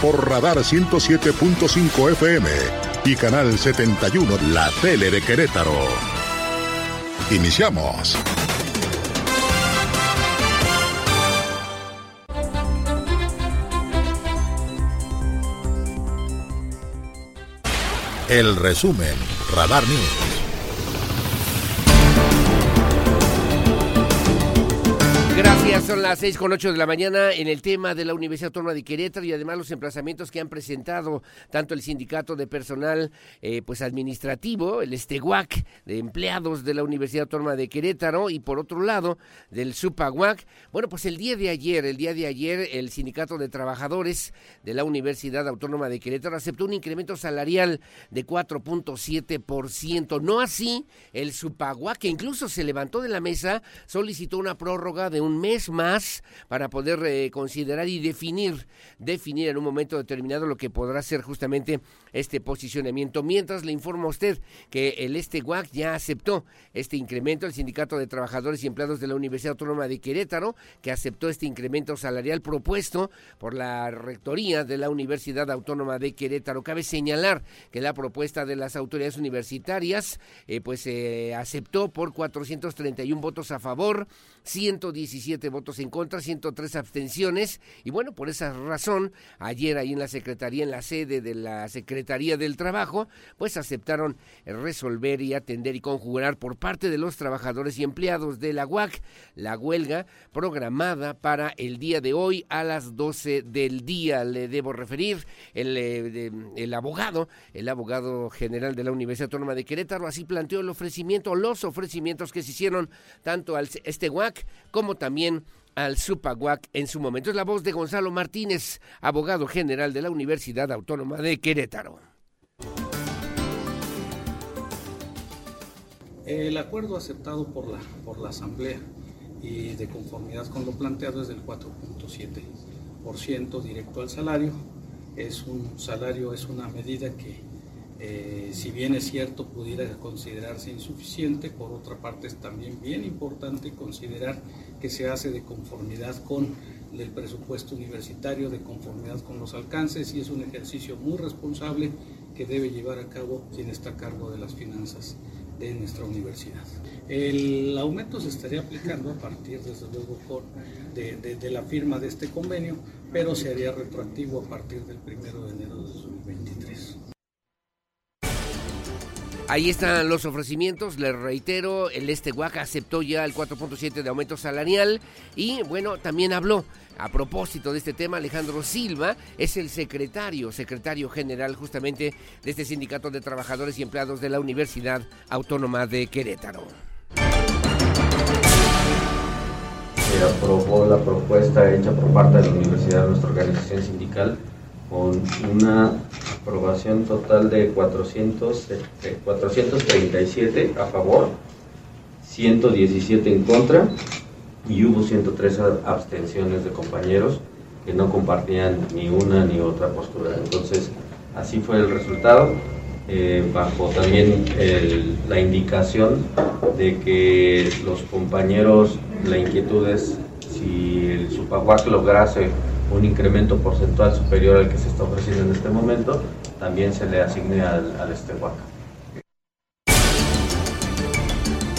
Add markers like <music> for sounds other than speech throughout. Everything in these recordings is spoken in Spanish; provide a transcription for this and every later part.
por Radar 107.5 FM y Canal 71, la tele de Querétaro. Iniciamos. El resumen, Radar News. Son las seis con ocho de la mañana en el tema de la Universidad Autónoma de Querétaro y además los emplazamientos que han presentado tanto el sindicato de personal eh, pues administrativo, el Esteguac de empleados de la Universidad Autónoma de Querétaro y por otro lado del Supaguac. Bueno, pues el día de ayer, el día de ayer el sindicato de trabajadores de la Universidad Autónoma de Querétaro aceptó un incremento salarial de 4.7%, no así el Supaguac que incluso se levantó de la mesa, solicitó una prórroga de un mes para poder eh, considerar y definir, definir en un momento determinado lo que podrá ser justamente este posicionamiento. Mientras le informo a usted que el este ya aceptó este incremento, el Sindicato de Trabajadores y Empleados de la Universidad Autónoma de Querétaro, que aceptó este incremento salarial propuesto por la Rectoría de la Universidad Autónoma de Querétaro. Cabe señalar que la propuesta de las autoridades universitarias eh, pues se aceptó por 431 votos a favor, 117 votos en contra, 103 abstenciones. Y bueno, por esa razón, ayer ahí en la Secretaría, en la sede de la Secretaría del Trabajo, pues aceptaron resolver y atender y conjugar por parte de los trabajadores y empleados de la UAC la huelga programada para el día de hoy a las 12 del día. Le debo referir el, eh, el abogado, el abogado general de la Universidad Autónoma de Querétaro, así planteó el ofrecimiento, los ofrecimientos que se hicieron tanto al este UAC como también al Supaguac en su momento. Es la voz de Gonzalo Martínez, abogado general de la Universidad Autónoma de Querétaro. El acuerdo aceptado por la, por la Asamblea y de conformidad con lo planteado es del 4.7% directo al salario. Es un salario, es una medida que eh, si bien es cierto pudiera considerarse insuficiente, por otra parte es también bien importante considerar que se hace de conformidad con el presupuesto universitario, de conformidad con los alcances y es un ejercicio muy responsable que debe llevar a cabo quien está a cargo de las finanzas de nuestra universidad. El aumento se estaría aplicando a partir, desde luego, de, de la firma de este convenio, pero se haría retroactivo a partir del primero de enero de 2023. Ahí están los ofrecimientos, les reitero, el Este Oaxaca aceptó ya el 4.7 de aumento salarial y bueno, también habló a propósito de este tema Alejandro Silva, es el secretario, secretario general justamente de este sindicato de trabajadores y empleados de la Universidad Autónoma de Querétaro. Se aprobó la propuesta hecha por parte de la universidad, nuestra organización sindical, con una aprobación total de 400, 437 eh, a favor, 117 en contra y hubo 103 abstenciones de compañeros que no compartían ni una ni otra postura. Entonces, así fue el resultado, eh, bajo también la indicación de que los compañeros, la inquietud es si el Supahuac lograse un incremento porcentual superior al que se está ofreciendo en este momento, también se le asigne al, al Estehuaca.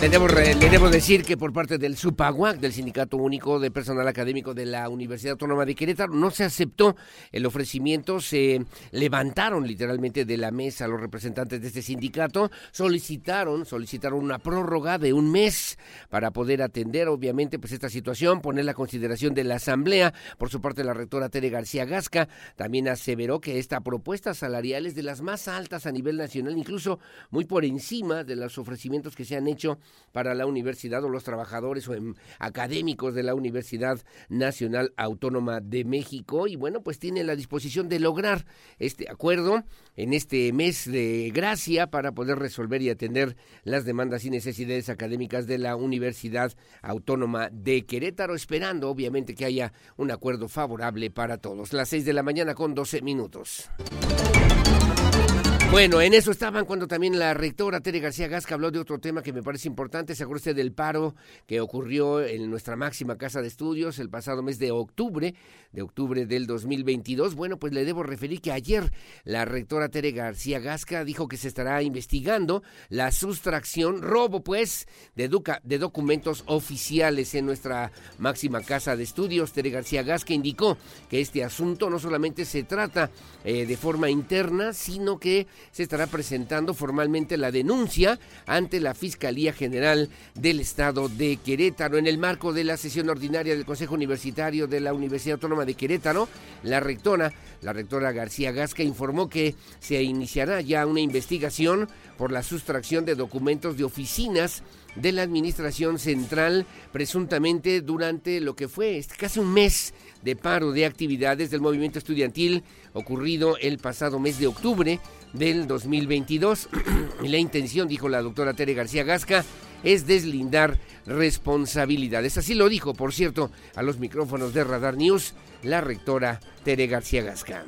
Le debo, decir que por parte del SUPAGUAC, del Sindicato Único de Personal Académico de la Universidad Autónoma de Querétaro, no se aceptó el ofrecimiento, se levantaron literalmente de la mesa los representantes de este sindicato, solicitaron, solicitaron una prórroga de un mes para poder atender, obviamente, pues esta situación, poner la consideración de la Asamblea. Por su parte, la rectora Tere García Gasca también aseveró que esta propuesta salarial es de las más altas a nivel nacional, incluso muy por encima de los ofrecimientos que se han hecho para la universidad o los trabajadores o em, académicos de la Universidad Nacional Autónoma de México y bueno, pues tiene la disposición de lograr este acuerdo en este mes de gracia para poder resolver y atender las demandas y necesidades académicas de la Universidad Autónoma de Querétaro, esperando obviamente que haya un acuerdo favorable para todos. Las seis de la mañana con 12 minutos. Bueno, en eso estaban cuando también la rectora Tere García Gasca habló de otro tema que me parece importante. ¿Se acuerda del paro que ocurrió en nuestra máxima casa de estudios el pasado mes de octubre, de octubre del 2022? Bueno, pues le debo referir que ayer la rectora Tere García Gasca dijo que se estará investigando la sustracción, robo pues, de, de documentos oficiales en nuestra máxima casa de estudios. Tere García Gasca indicó que este asunto no solamente se trata eh, de forma interna, sino que se estará presentando formalmente la denuncia ante la Fiscalía General del Estado de Querétaro. En el marco de la sesión ordinaria del Consejo Universitario de la Universidad Autónoma de Querétaro, la rectora, la rectora García Gasca, informó que se iniciará ya una investigación por la sustracción de documentos de oficinas de la Administración Central, presuntamente durante lo que fue este, casi un mes de paro de actividades del movimiento estudiantil ocurrido el pasado mes de octubre del 2022. y <clears throat> la intención, dijo la doctora Tere García Gasca, es deslindar responsabilidades. Así lo dijo, por cierto, a los micrófonos de Radar News la rectora Tere García Gasca.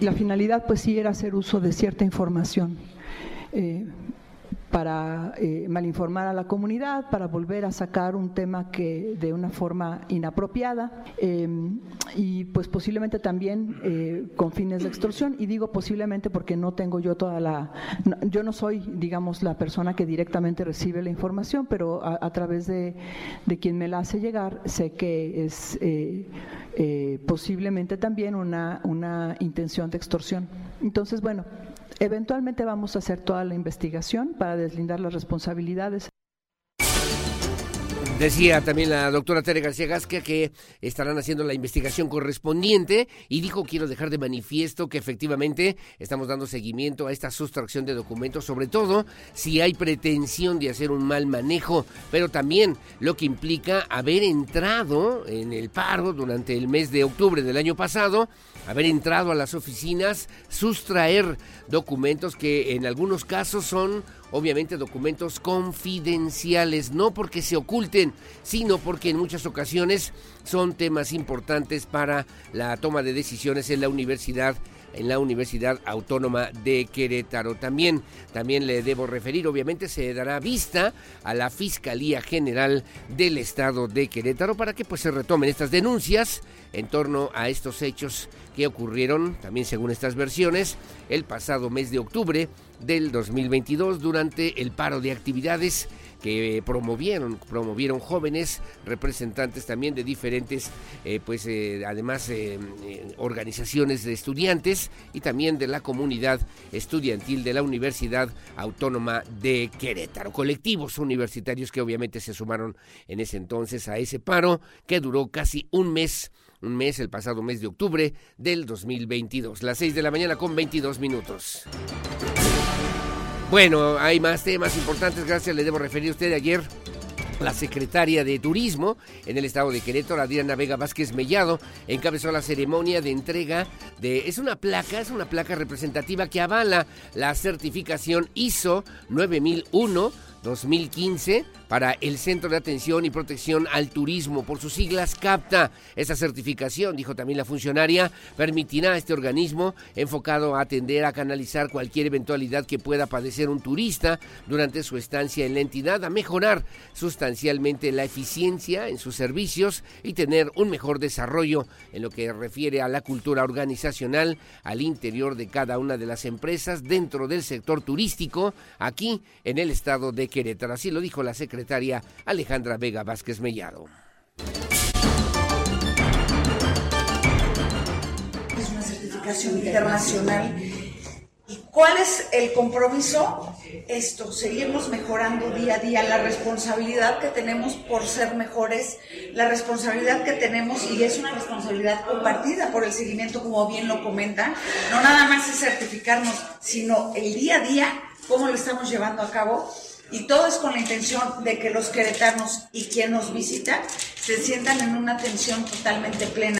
La finalidad pues sí era hacer uso de cierta información. Eh, para eh, malinformar a la comunidad, para volver a sacar un tema que de una forma inapropiada em, y pues posiblemente también eh, con fines de extorsión. Y digo posiblemente porque no tengo yo toda la, yo no soy, digamos, la persona que directamente recibe la información, pero a, través de, de, quien me la hace llegar sé que es eh, posiblemente también una, una intención de extorsión. Entonces, bueno, Eventualmente vamos a hacer toda la investigación para deslindar las responsabilidades. Decía también la doctora Tere García Gasca que estarán haciendo la investigación correspondiente y dijo quiero dejar de manifiesto que efectivamente estamos dando seguimiento a esta sustracción de documentos, sobre todo si hay pretensión de hacer un mal manejo, pero también lo que implica haber entrado en el paro durante el mes de octubre del año pasado, haber entrado a las oficinas, sustraer documentos que en algunos casos son obviamente documentos confidenciales, no porque se oculten, sino porque en muchas ocasiones son temas importantes para la toma de decisiones en la universidad en la Universidad Autónoma de Querétaro. También, también le debo referir, obviamente se dará vista a la Fiscalía General del Estado de Querétaro para que pues se retomen estas denuncias en torno a estos hechos que ocurrieron, también según estas versiones, el pasado mes de octubre del 2022 durante el paro de actividades que promovieron, promovieron jóvenes representantes también de diferentes, eh, pues eh, además eh, organizaciones de estudiantes y también de la comunidad estudiantil de la Universidad Autónoma de Querétaro. Colectivos universitarios que obviamente se sumaron en ese entonces a ese paro que duró casi un mes un mes, el pasado mes de octubre del 2022. Las 6 de la mañana con 22 minutos. Bueno, hay más temas importantes, gracias, le debo referir a usted ayer. La secretaria de Turismo en el estado de Querétaro, Adriana Vega Vázquez Mellado, encabezó la ceremonia de entrega de... Es una placa, es una placa representativa que avala la certificación ISO 9001 2015 para el Centro de Atención y Protección al Turismo, por sus siglas CAPTA. Esta certificación, dijo también la funcionaria, permitirá a este organismo enfocado a atender a canalizar cualquier eventualidad que pueda padecer un turista durante su estancia en la entidad, a mejorar sustancialmente la eficiencia en sus servicios y tener un mejor desarrollo en lo que refiere a la cultura organizacional al interior de cada una de las empresas dentro del sector turístico aquí en el estado de Querétaro. Así lo dijo la secretaria Alejandra Vega Vázquez Mellado. Es una certificación internacional y ¿Cuál es el compromiso? Esto, seguirnos mejorando día a día, la responsabilidad que tenemos por ser mejores, la responsabilidad que tenemos, y es una responsabilidad compartida por el seguimiento, como bien lo comentan, no nada más es certificarnos, sino el día a día, cómo lo estamos llevando a cabo, y todo es con la intención de que los queretanos y quien nos visita se sientan en una atención totalmente plena.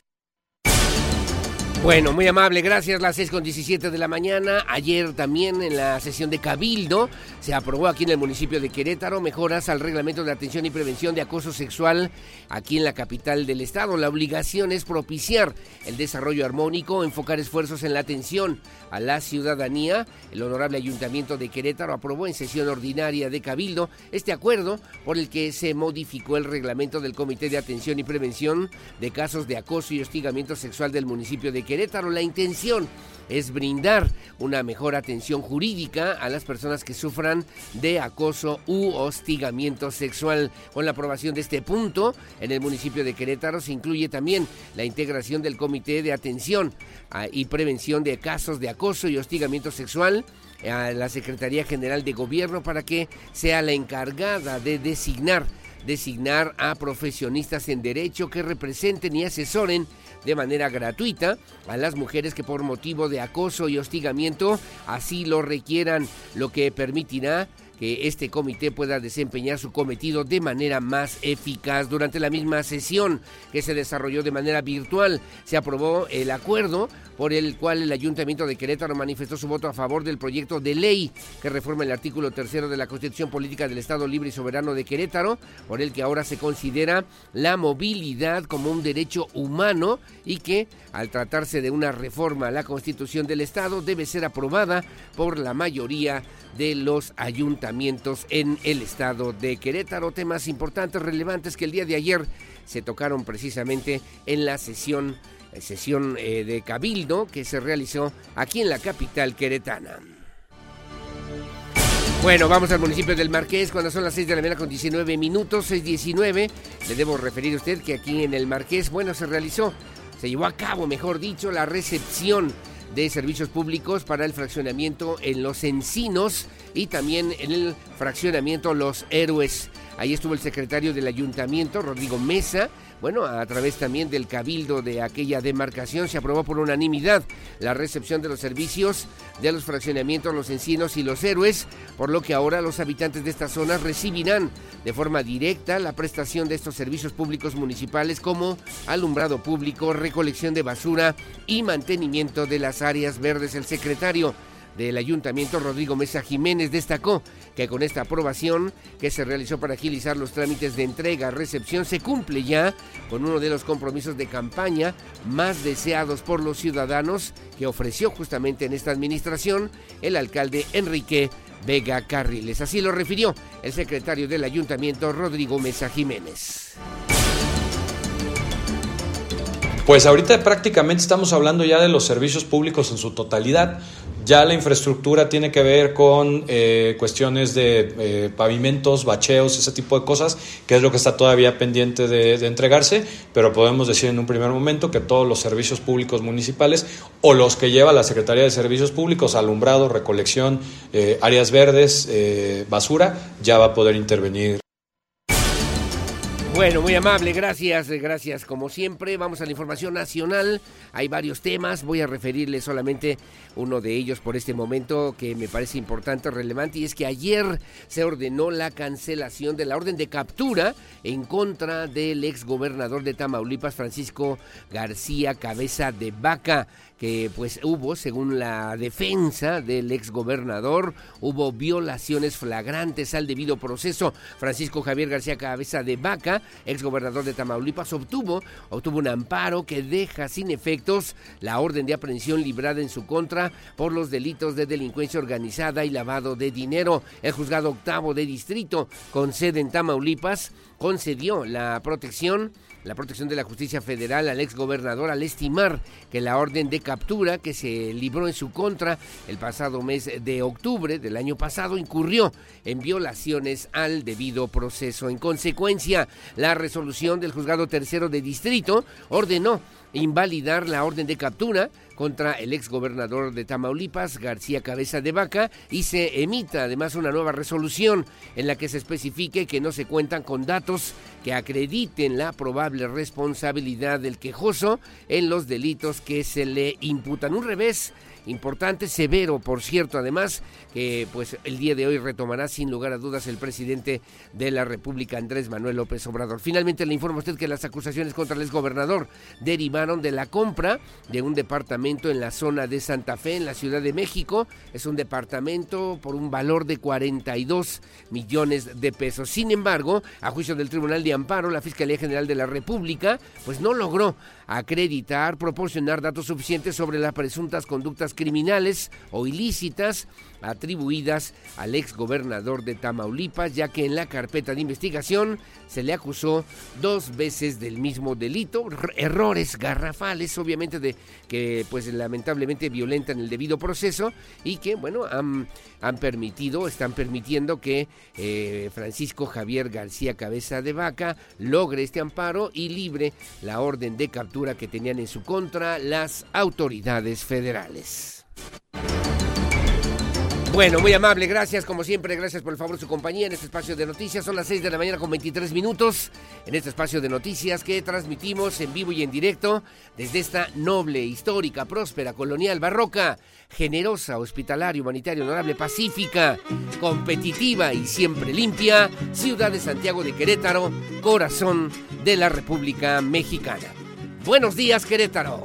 Bueno, muy amable, gracias. Las 6 con 17 de la mañana. Ayer también en la sesión de Cabildo se aprobó aquí en el municipio de Querétaro mejoras al reglamento de atención y prevención de acoso sexual aquí en la capital del estado. La obligación es propiciar el desarrollo armónico, enfocar esfuerzos en la atención a la ciudadanía. El honorable ayuntamiento de Querétaro aprobó en sesión ordinaria de Cabildo este acuerdo por el que se modificó el reglamento del Comité de Atención y Prevención de casos de acoso y hostigamiento sexual del municipio de Querétaro. La intención es brindar una mejor atención jurídica a las personas que sufran de acoso u hostigamiento sexual. Con la aprobación de este punto, en el municipio de Querétaro se incluye también la integración del Comité de Atención ah, y Prevención de Casos de Acoso y Hostigamiento Sexual a la Secretaría General de Gobierno para que sea la encargada de designar designar a profesionistas en derecho que representen y asesoren de manera gratuita a las mujeres que por motivo de acoso y hostigamiento así lo requieran, lo que permitirá que este comité pueda desempeñar su cometido de manera más eficaz. Durante la misma sesión que se desarrolló de manera virtual, se aprobó el acuerdo por el cual el Ayuntamiento de Querétaro manifestó su voto a favor del proyecto de ley que reforma el artículo tercero de la Constitución Política del Estado Libre y Soberano de Querétaro, por el que ahora se considera la movilidad como un derecho humano y que, al tratarse de una reforma a la Constitución del Estado, debe ser aprobada por la mayoría de los ayuntamientos en el estado de Querétaro. Temas importantes, relevantes que el día de ayer se tocaron precisamente en la sesión, eh, sesión eh, de Cabildo que se realizó aquí en la capital queretana. Bueno, vamos al municipio del Marqués cuando son las 6 de la mañana con 19 minutos, 6.19. Le debo referir a usted que aquí en el Marqués, bueno, se realizó, se llevó a cabo, mejor dicho, la recepción de servicios públicos para el fraccionamiento en Los Encinos y también en el fraccionamiento Los Héroes. Ahí estuvo el secretario del ayuntamiento, Rodrigo Mesa, bueno, a través también del cabildo de aquella demarcación se aprobó por unanimidad la recepción de los servicios de los fraccionamientos Los Encinos y Los Héroes, por lo que ahora los habitantes de estas zonas recibirán de forma directa la prestación de estos servicios públicos municipales como alumbrado público, recolección de basura y mantenimiento de las áreas verdes. El secretario del Ayuntamiento, Rodrigo Mesa Jiménez, destacó que con esta aprobación que se realizó para agilizar los trámites de entrega, recepción, se cumple ya con uno de los compromisos de campaña más deseados por los ciudadanos que ofreció justamente en esta administración el alcalde Enrique Vega Carriles. Así lo refirió el secretario del Ayuntamiento, Rodrigo Mesa Jiménez. Pues ahorita prácticamente estamos hablando ya de los servicios públicos en su totalidad. Ya la infraestructura tiene que ver con eh, cuestiones de eh, pavimentos, bacheos, ese tipo de cosas, que es lo que está todavía pendiente de, entregarse, pero podemos decir en un primer momento que todos los servicios públicos municipales o los que lleva la Secretaría de Servicios Públicos, alumbrado, recolección, eh, áreas verdes, basura, ya va a poder intervenir bueno, muy amable, gracias, gracias como siempre. Vamos a la información nacional. Hay varios temas, voy a referirle solamente uno de ellos por este momento que me parece importante, relevante, y es que ayer se ordenó la cancelación de la orden de captura en contra del ex gobernador de Tamaulipas, Francisco García Cabeza de Vaca que pues hubo, según la defensa del exgobernador, hubo violaciones flagrantes al debido proceso. Francisco Javier García Cabeza de Vaca, exgobernador de Tamaulipas, obtuvo, obtuvo un amparo que deja sin efectos la orden de aprehensión librada en su contra por los delitos de delincuencia organizada y lavado de dinero. El juzgado octavo de distrito, con sede en Tamaulipas, concedió la protección la protección de la justicia federal al exgobernador al estimar que la orden de captura que se libró en su contra el pasado mes de octubre del año pasado incurrió en violaciones al debido proceso. En consecuencia, la resolución del juzgado tercero de distrito ordenó invalidar la orden de captura contra el exgobernador de Tamaulipas, García Cabeza de Vaca, y se emita además una nueva resolución en la que se especifique que no se cuentan con datos que acrediten la probable responsabilidad del quejoso en los delitos que se le imputan. Un revés importante, severo, por cierto, además, que pues el día de hoy retomará sin lugar a dudas el presidente de la República, Andrés Manuel López Obrador. Finalmente le informo a usted que las acusaciones contra el exgobernador derivaron de la compra de un departamento en la zona de Santa Fe, en la Ciudad de México. Es un departamento por un valor de 42 millones de pesos. Sin embargo, a juicio del Tribunal de Amparo, la Fiscalía General de la República, pues no logró acreditar, proporcionar datos suficientes sobre las presuntas conductas criminales o ilícitas atribuidas al ex gobernador de Tamaulipas, ya que en la carpeta de investigación se le acusó dos veces del mismo delito, errores garrafales, obviamente de que pues lamentablemente violentan el debido proceso y que bueno han, permitido, están permitiendo que eh, Francisco Javier García Cabeza de Vaca logre este amparo y libre la orden de captura que tenían en su contra las autoridades federales. Bueno, muy amable, gracias como siempre, gracias por el favor de su compañía en este espacio de noticias. Son las 6 de la mañana con 23 minutos en este espacio de noticias que transmitimos en vivo y en directo desde esta noble, histórica, próspera, colonial, barroca, generosa, hospitalaria, humanitaria, honorable, pacífica, competitiva y siempre limpia, ciudad de Santiago de Querétaro, corazón de la República Mexicana. Buenos días, Querétaro.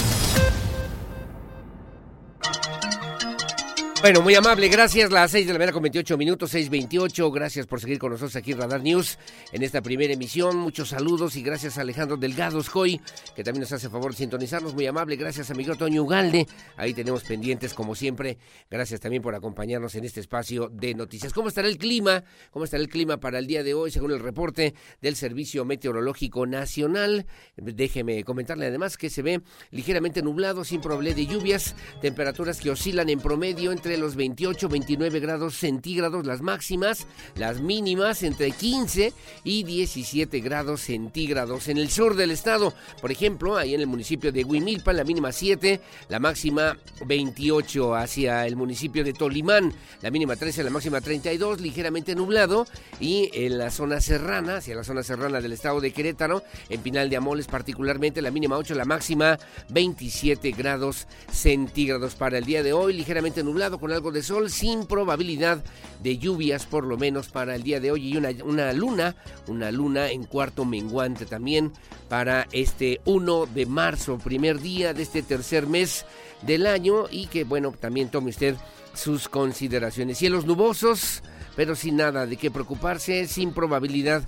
Bueno, muy amable, gracias. Las 6 de la mañana con 28 minutos, 6.28. Gracias por seguir con nosotros aquí en Radar News en esta primera emisión. Muchos saludos y gracias a Alejandro Delgado Scoy, que también nos hace favor de sintonizarnos. Muy amable, gracias amigo Toño Ugalde. Ahí tenemos pendientes, como siempre. Gracias también por acompañarnos en este espacio de noticias. ¿Cómo estará el clima? ¿Cómo estará el clima para el día de hoy, según el reporte del Servicio Meteorológico Nacional? Déjeme comentarle además que se ve ligeramente nublado, sin problema de lluvias, temperaturas que oscilan en promedio entre los 28, 29 grados centígrados las máximas, las mínimas entre 15 y 17 grados centígrados. En el sur del estado, por ejemplo, ahí en el municipio de Huimilpan, la mínima 7, la máxima 28 hacia el municipio de Tolimán, la mínima 13, la máxima 32, ligeramente nublado y en la zona serrana, hacia la zona serrana del estado de Querétaro, en Pinal de Amoles particularmente, la mínima 8, la máxima 27 grados centígrados para el día de hoy, ligeramente nublado con algo de sol sin probabilidad de lluvias por lo menos para el día de hoy y una, una luna, una luna en cuarto menguante también para este 1 de marzo, primer día de este tercer mes del año y que bueno, también tome usted sus consideraciones. Cielos nubosos, pero sin nada de qué preocuparse, sin probabilidad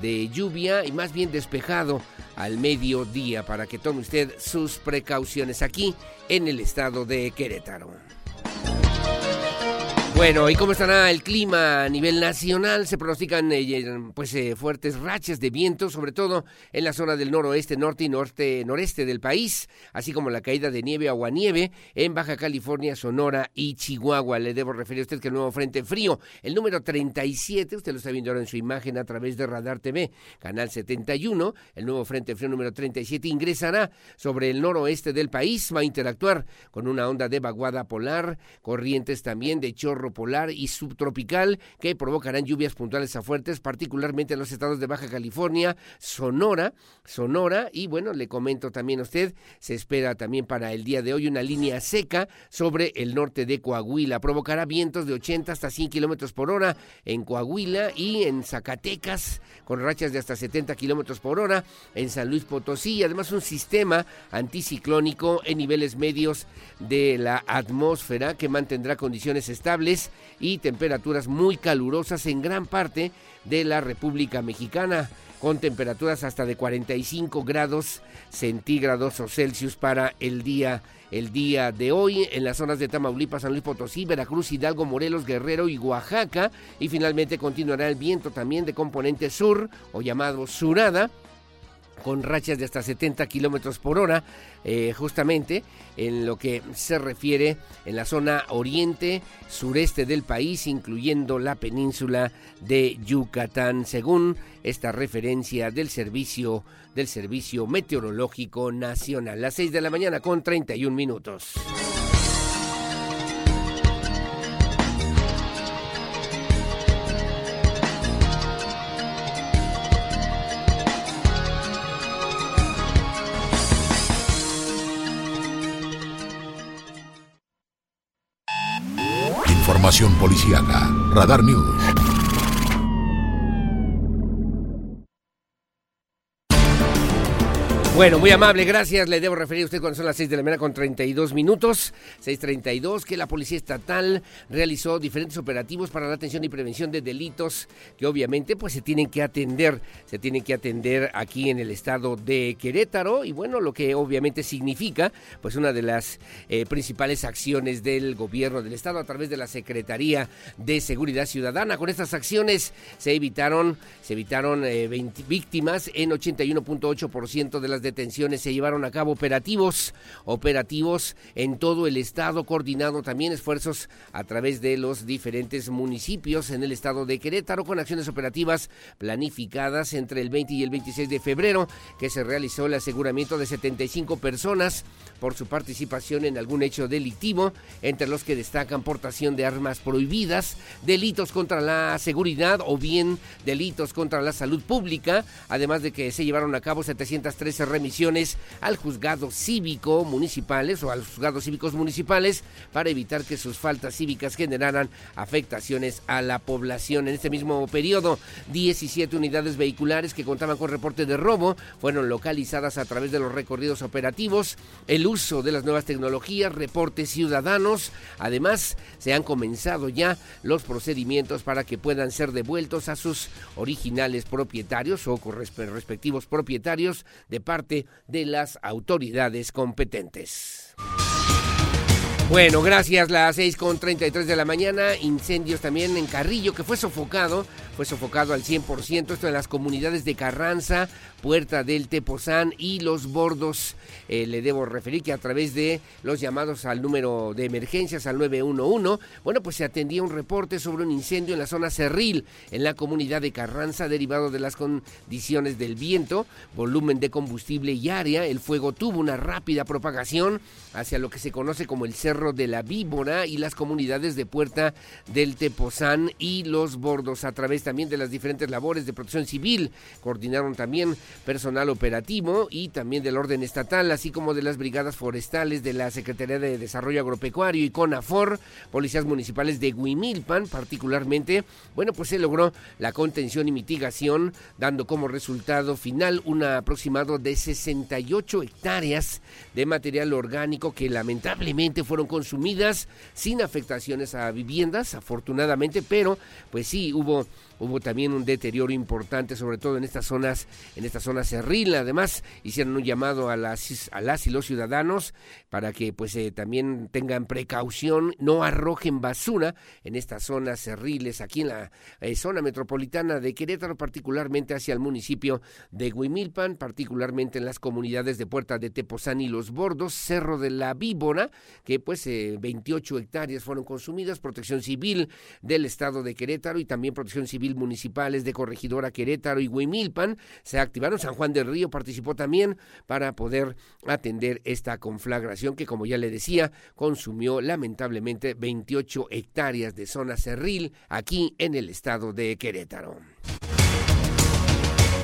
de lluvia y más bien despejado al mediodía para que tome usted sus precauciones aquí en el estado de Querétaro. Bueno, ¿y cómo estará el clima a nivel nacional? Se pronostican eh, pues eh, fuertes rachas de viento, sobre todo en la zona del noroeste, norte y norte, noreste del país, así como la caída de nieve, aguanieve en Baja California, Sonora y Chihuahua. Le debo referir a usted que el nuevo frente frío, el número 37, usted lo está viendo ahora en su imagen a través de Radar TV, canal 71, el nuevo frente frío número 37 ingresará sobre el noroeste del país, va a interactuar con una onda de vaguada polar, corrientes también de chorro polar y subtropical que provocarán lluvias puntuales a fuertes, particularmente en los estados de Baja California, Sonora, Sonora y bueno, le comento también a usted, se espera también para el día de hoy una línea seca sobre el norte de Coahuila, provocará vientos de 80 hasta 100 kilómetros por hora en Coahuila y en Zacatecas con rachas de hasta 70 kilómetros por hora en San Luis Potosí. Y además un sistema anticiclónico en niveles medios de la atmósfera que mantendrá condiciones estables y temperaturas muy calurosas en gran parte de la República Mexicana, con temperaturas hasta de 45 grados centígrados o Celsius para el día el día de hoy en las zonas de Tamaulipas, San Luis Potosí, Veracruz, Hidalgo, Morelos, Guerrero y Oaxaca. Y finalmente continuará el viento también de componente sur o llamado surada con rachas de hasta 70 kilómetros por hora, eh, justamente en lo que se refiere en la zona oriente, sureste del país, incluyendo la península de Yucatán, según esta referencia del servicio del Servicio Meteorológico Nacional. Las 6 de la mañana con 31 minutos. Información policiaca. Radar News. Bueno, muy amable, gracias. Le debo referir a usted cuando son las 6 de la mañana con 32 minutos, 6.32, que la Policía Estatal realizó diferentes operativos para la atención y prevención de delitos que obviamente pues se tienen que atender, se tienen que atender aquí en el estado de Querétaro y bueno, lo que obviamente significa pues una de las eh, principales acciones del gobierno del estado a través de la Secretaría de Seguridad Ciudadana. Con estas acciones se evitaron, se evitaron 20 eh, víctimas en 81.8% de las detenciones se llevaron a cabo operativos, operativos en todo el estado, coordinado también esfuerzos a través de los diferentes municipios en el estado de Querétaro con acciones operativas planificadas entre el 20 y el 26 de febrero, que se realizó el aseguramiento de 75 personas por su participación en algún hecho delictivo, entre los que destacan portación de armas prohibidas, delitos contra la seguridad o bien delitos contra la salud pública, además de que se llevaron a cabo 713 remisiones al juzgado cívico municipales o a los juzgados cívicos municipales para evitar que sus faltas cívicas generaran afectaciones a la población. En este mismo periodo, 17 unidades vehiculares que contaban con reporte de robo fueron localizadas a través de los recorridos operativos, el uso de las nuevas tecnologías, reportes ciudadanos. Además, se han comenzado ya los procedimientos para que puedan ser devueltos a sus originales propietarios o respectivos propietarios de parte de las autoridades competentes. Bueno, gracias. Las 6 con 33 de la mañana. Incendios también en Carrillo, que fue sofocado fue sofocado al 100%, esto en las comunidades de Carranza, Puerta del Tepozán y Los Bordos. Eh, le debo referir que a través de los llamados al número de emergencias al 911, bueno, pues se atendía un reporte sobre un incendio en la zona Cerril, en la comunidad de Carranza, derivado de las condiciones del viento, volumen de combustible y área. El fuego tuvo una rápida propagación hacia lo que se conoce como el Cerro de la Víbora y las comunidades de Puerta del Tepozán y Los Bordos a través también de las diferentes labores de protección civil. Coordinaron también personal operativo y también del orden estatal, así como de las brigadas forestales de la Secretaría de Desarrollo Agropecuario y CONAFOR, policías municipales de Huimilpan particularmente. Bueno, pues se logró la contención y mitigación, dando como resultado final un aproximado de 68 hectáreas de material orgánico que lamentablemente fueron consumidas sin afectaciones a viviendas, afortunadamente, pero pues sí hubo hubo también un deterioro importante, sobre todo en estas zonas, en esta zona cerril. Además, hicieron un llamado a las, a y los ciudadanos para que pues eh, también tengan precaución, no arrojen basura en estas zonas cerriles, aquí en la eh, zona metropolitana de Querétaro, particularmente hacia el municipio de Huimilpan, particularmente en las comunidades de Puerta de Tepozán y Los Bordos, Cerro de la Víbora, que pues 28 eh, hectáreas fueron consumidas, protección civil del estado de Querétaro y también protección civil municipales de Corregidora Querétaro y Huimilpan se activaron. San Juan del Río participó también para poder atender esta conflagración que, como ya le decía, consumió lamentablemente 28 hectáreas de zona cerril aquí en el estado de Querétaro.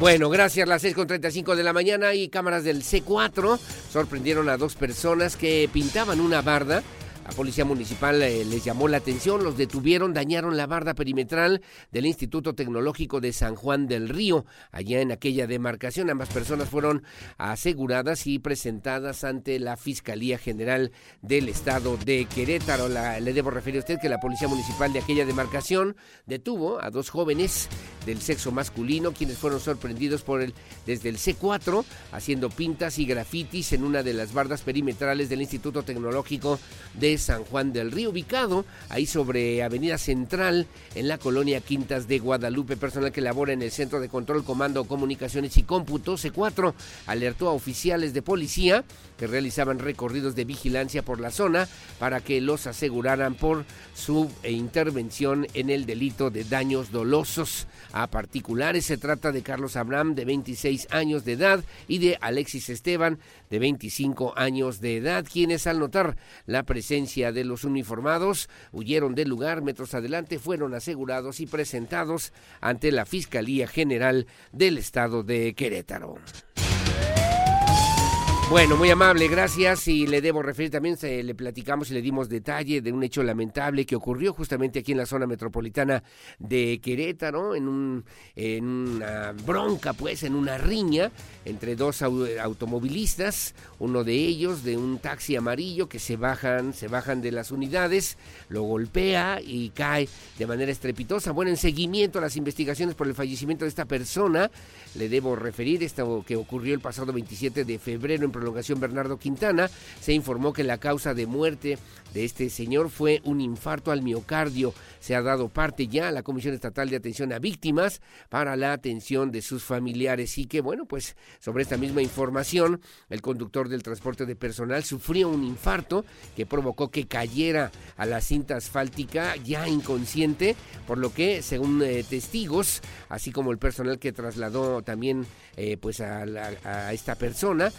Bueno, gracias. Las 6.35 de la mañana y cámaras del C4 sorprendieron a dos personas que pintaban una barda La policía municipal eh, les llamó la atención, los detuvieron, dañaron la barda perimetral del Instituto Tecnológico de San Juan del Río, allá en aquella demarcación. Ambas personas fueron aseguradas y presentadas ante la Fiscalía General del Estado de Querétaro. le debo referir a usted que la policía municipal de aquella demarcación detuvo a dos jóvenes del sexo masculino, quienes fueron sorprendidos por el, desde el C4 haciendo pintas y grafitis en una de las bardas perimetrales del Instituto Tecnológico de San Juan del Río, ubicado ahí sobre Avenida Central en la colonia Quintas de Guadalupe. Personal que labora en el Centro de Control, Comando, Comunicaciones y Cómputo C4 alertó a oficiales de policía realizaban recorridos de vigilancia por la zona para que los aseguraran por su intervención en el delito de daños dolosos a particulares. Se trata de Carlos Abraham, de 26 años de edad, y de Alexis Esteban, de 25 años de edad, quienes al notar la presencia de los uniformados huyeron del lugar. Metros adelante fueron asegurados y presentados ante la Fiscalía General del Estado de Querétaro. Bueno, muy amable, gracias. Y le debo referir también, se, le platicamos y le dimos detalle de un hecho lamentable que ocurrió justamente aquí en la zona metropolitana de Querétaro, en, un, en una bronca, pues, en una riña entre dos automovilistas, uno de ellos de un taxi amarillo que se bajan, se bajan de las unidades, lo golpea y cae de manera estrepitosa. Bueno, en seguimiento a las investigaciones por el fallecimiento de esta persona, le debo referir esto que ocurrió el pasado 27 de febrero en prolongación Bernardo Quintana, se informó que la causa de muerte de este señor fue un infarto al miocardio. Se ha dado parte ya a la Comisión Estatal de Atención a Víctimas para la atención de sus familiares y que, bueno, pues sobre esta misma información, el conductor del transporte de personal sufrió un infarto que provocó que cayera a la cinta asfáltica ya inconsciente, por lo que, según eh, testigos, así como el personal que trasladó también eh, pues a, a, esta persona,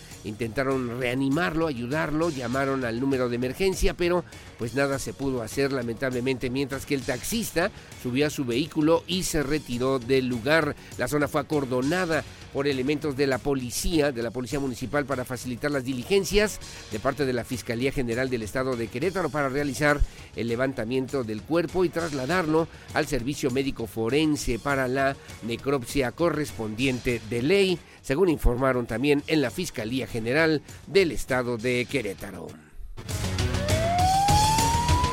intentaron reanimarlo, ayudarlo, llamaron al número de emergencia, pero pues nada se pudo hacer lamentablemente, mientras que el taxista subió a su vehículo y se retiró del lugar. La zona fue acordonada por elementos de la policía, de la policía municipal para facilitar las diligencias de parte de la Fiscalía General del Estado de Querétaro para realizar el levantamiento del cuerpo y trasladarlo al servicio médico forense para la necropsia correspondiente de ley, según informaron también en la Fiscalía General del Estado de Querétaro.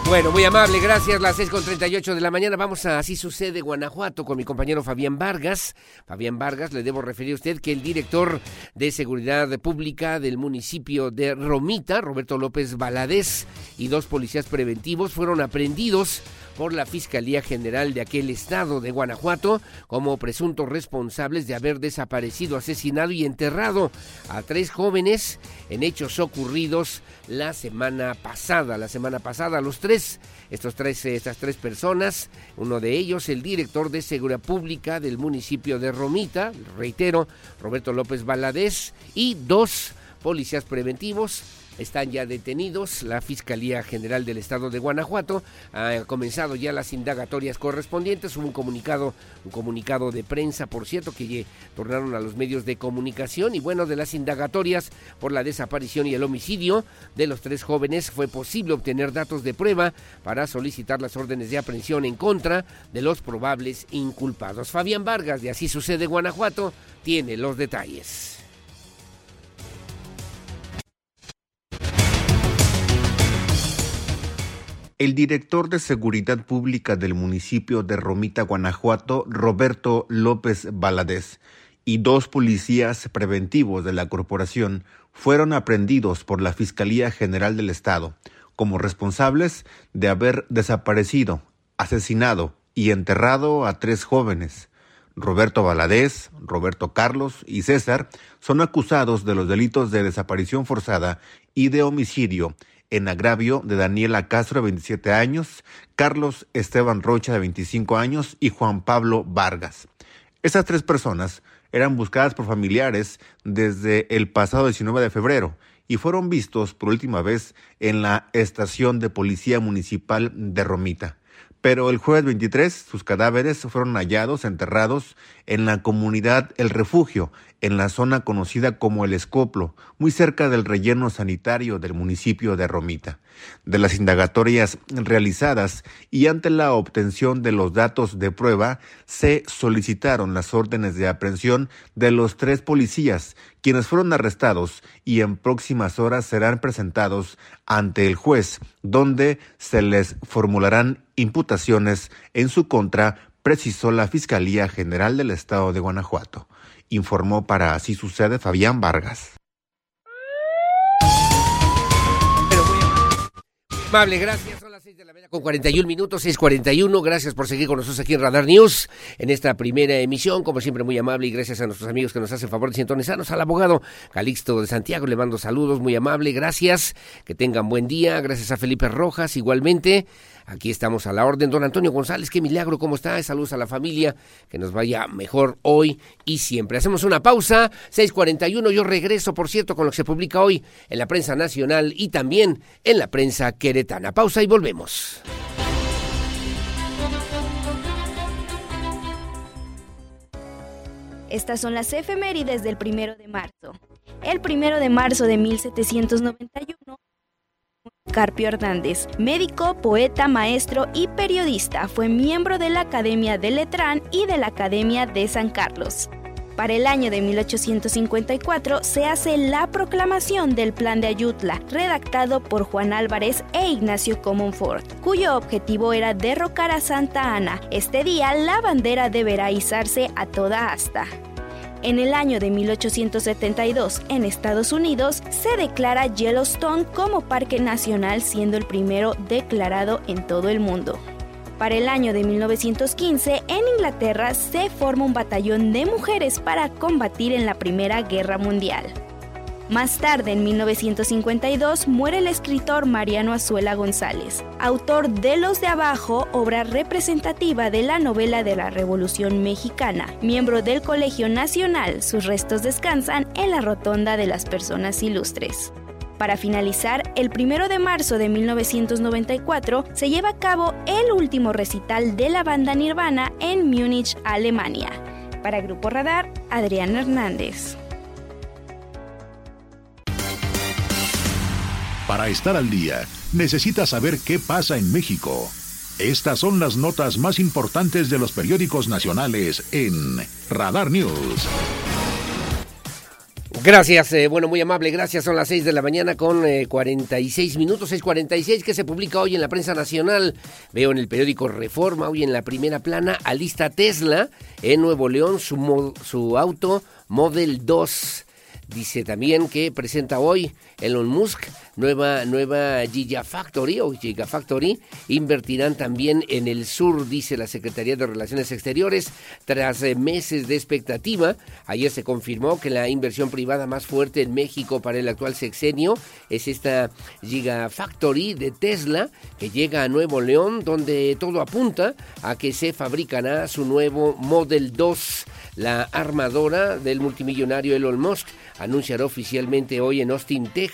Bueno, muy amable, gracias. Las 6.38 de la mañana vamos a Así sucede Guanajuato con mi compañero Fabián Vargas. Fabián Vargas, le debo referir a usted que el director de Seguridad Pública del municipio de Romita, Roberto López Valadez, y dos policías preventivos fueron aprendidos por la Fiscalía General de aquel estado de Guanajuato como presuntos responsables de haber desaparecido, asesinado y enterrado a tres jóvenes en hechos ocurridos la semana pasada. La semana pasada, los tres, estos tres, estas tres personas, uno de ellos, el director de Seguridad Pública del municipio de Romita, reitero, Roberto López Valadez, y dos policías preventivos están ya detenidos. La Fiscalía General del Estado de Guanajuato ha comenzado ya las indagatorias correspondientes. Hubo un comunicado, un comunicado de prensa, por cierto, que tornaron a los medios de comunicación. Y bueno, de las indagatorias por la desaparición y el homicidio de los tres jóvenes fue posible obtener datos de prueba para solicitar las órdenes de aprehensión en contra de los probables inculpados. Fabián Vargas de Así Sucede Guanajuato tiene los detalles. El director de Seguridad Pública del municipio de Romita, Guanajuato, Roberto López Valadez, y dos policías preventivos de la corporación fueron aprendidos por la Fiscalía General del Estado como responsables de haber desaparecido, asesinado y enterrado a tres jóvenes. Roberto Valadez, Roberto Carlos y César son acusados de los delitos de desaparición forzada y de homicidio en agravio de Daniela Castro, de 27 años, Carlos Esteban Rocha, de 25 años, y Juan Pablo Vargas. Estas tres personas eran buscadas por familiares desde el pasado 19 de febrero y fueron vistos por última vez en la estación de policía municipal de Romita. Pero el jueves 23 sus cadáveres fueron hallados enterrados en la comunidad El Refugio, en la zona conocida como El Escoplo, muy cerca del relleno sanitario del municipio de Romita. De las indagatorias realizadas y ante la obtención de los datos de prueba, se solicitaron las órdenes de aprehensión de los tres policías, quienes fueron arrestados y en próximas horas serán presentados ante el juez, donde se les formularán imputaciones en su contra, precisó la Fiscalía General del Estado de Guanajuato informó para Así Sucede Fabián Vargas. Amable, gracias. Son las 6 de la mañana con 41 minutos, 6.41. Gracias por seguir con nosotros aquí en Radar News en esta primera emisión. Como siempre, muy amable y gracias a nuestros amigos que nos hacen favor de sintonizarnos. Al abogado Calixto de Santiago le mando saludos, muy amable. Gracias. Que tengan buen día. Gracias a Felipe Rojas, igualmente. Aquí estamos a la orden. Don Antonio González, qué milagro, ¿cómo está? Saludos a la familia, que nos vaya mejor hoy y siempre. Hacemos una pausa, 6.41, yo regreso, por cierto, con lo que se publica hoy en la prensa nacional y también en la prensa queretana. Pausa y volvemos. Estas son las efemérides del primero de marzo. El primero de marzo de 1791 Carpio Hernández, médico, poeta, maestro y periodista, fue miembro de la Academia de Letrán y de la Academia de San Carlos. Para el año de 1854 se hace la proclamación del Plan de Ayutla, redactado por Juan Álvarez e Ignacio Comonfort, cuyo objetivo era derrocar a Santa Ana. Este día la bandera deberá izarse a toda asta. En el año de 1872, en Estados Unidos, se declara Yellowstone como parque nacional, siendo el primero declarado en todo el mundo. Para el año de 1915, en Inglaterra se forma un batallón de mujeres para combatir en la Primera Guerra Mundial. Más tarde, en 1952, muere el escritor Mariano Azuela González, autor de Los de Abajo, obra representativa de la novela de la Revolución Mexicana. Miembro del Colegio Nacional, sus restos descansan en la Rotonda de las Personas Ilustres. Para finalizar, el 1 de marzo de 1994 se lleva a cabo el último recital de la banda Nirvana en Múnich, Alemania. Para Grupo Radar, Adrián Hernández. Para estar al día, necesita saber qué pasa en México. Estas son las notas más importantes de los periódicos nacionales en Radar News. Gracias, eh, bueno, muy amable, gracias. Son las 6 de la mañana con 46 eh, minutos, 6.46 que se publica hoy en la prensa nacional. Veo en el periódico Reforma, hoy en la primera plana, alista Tesla en Nuevo León su, su auto Model 2. Dice también que presenta hoy Elon Musk nueva, nueva Gigafactory o Gigafactory. Invertirán también en el sur, dice la Secretaría de Relaciones Exteriores. Tras eh, meses de expectativa, ayer se confirmó que la inversión privada más fuerte en México para el actual sexenio es esta Gigafactory de Tesla que llega a Nuevo León, donde todo apunta a que se fabricará su nuevo Model 2 la armadora del multimillonario Elon Musk anunciará oficialmente hoy en Austin, Texas,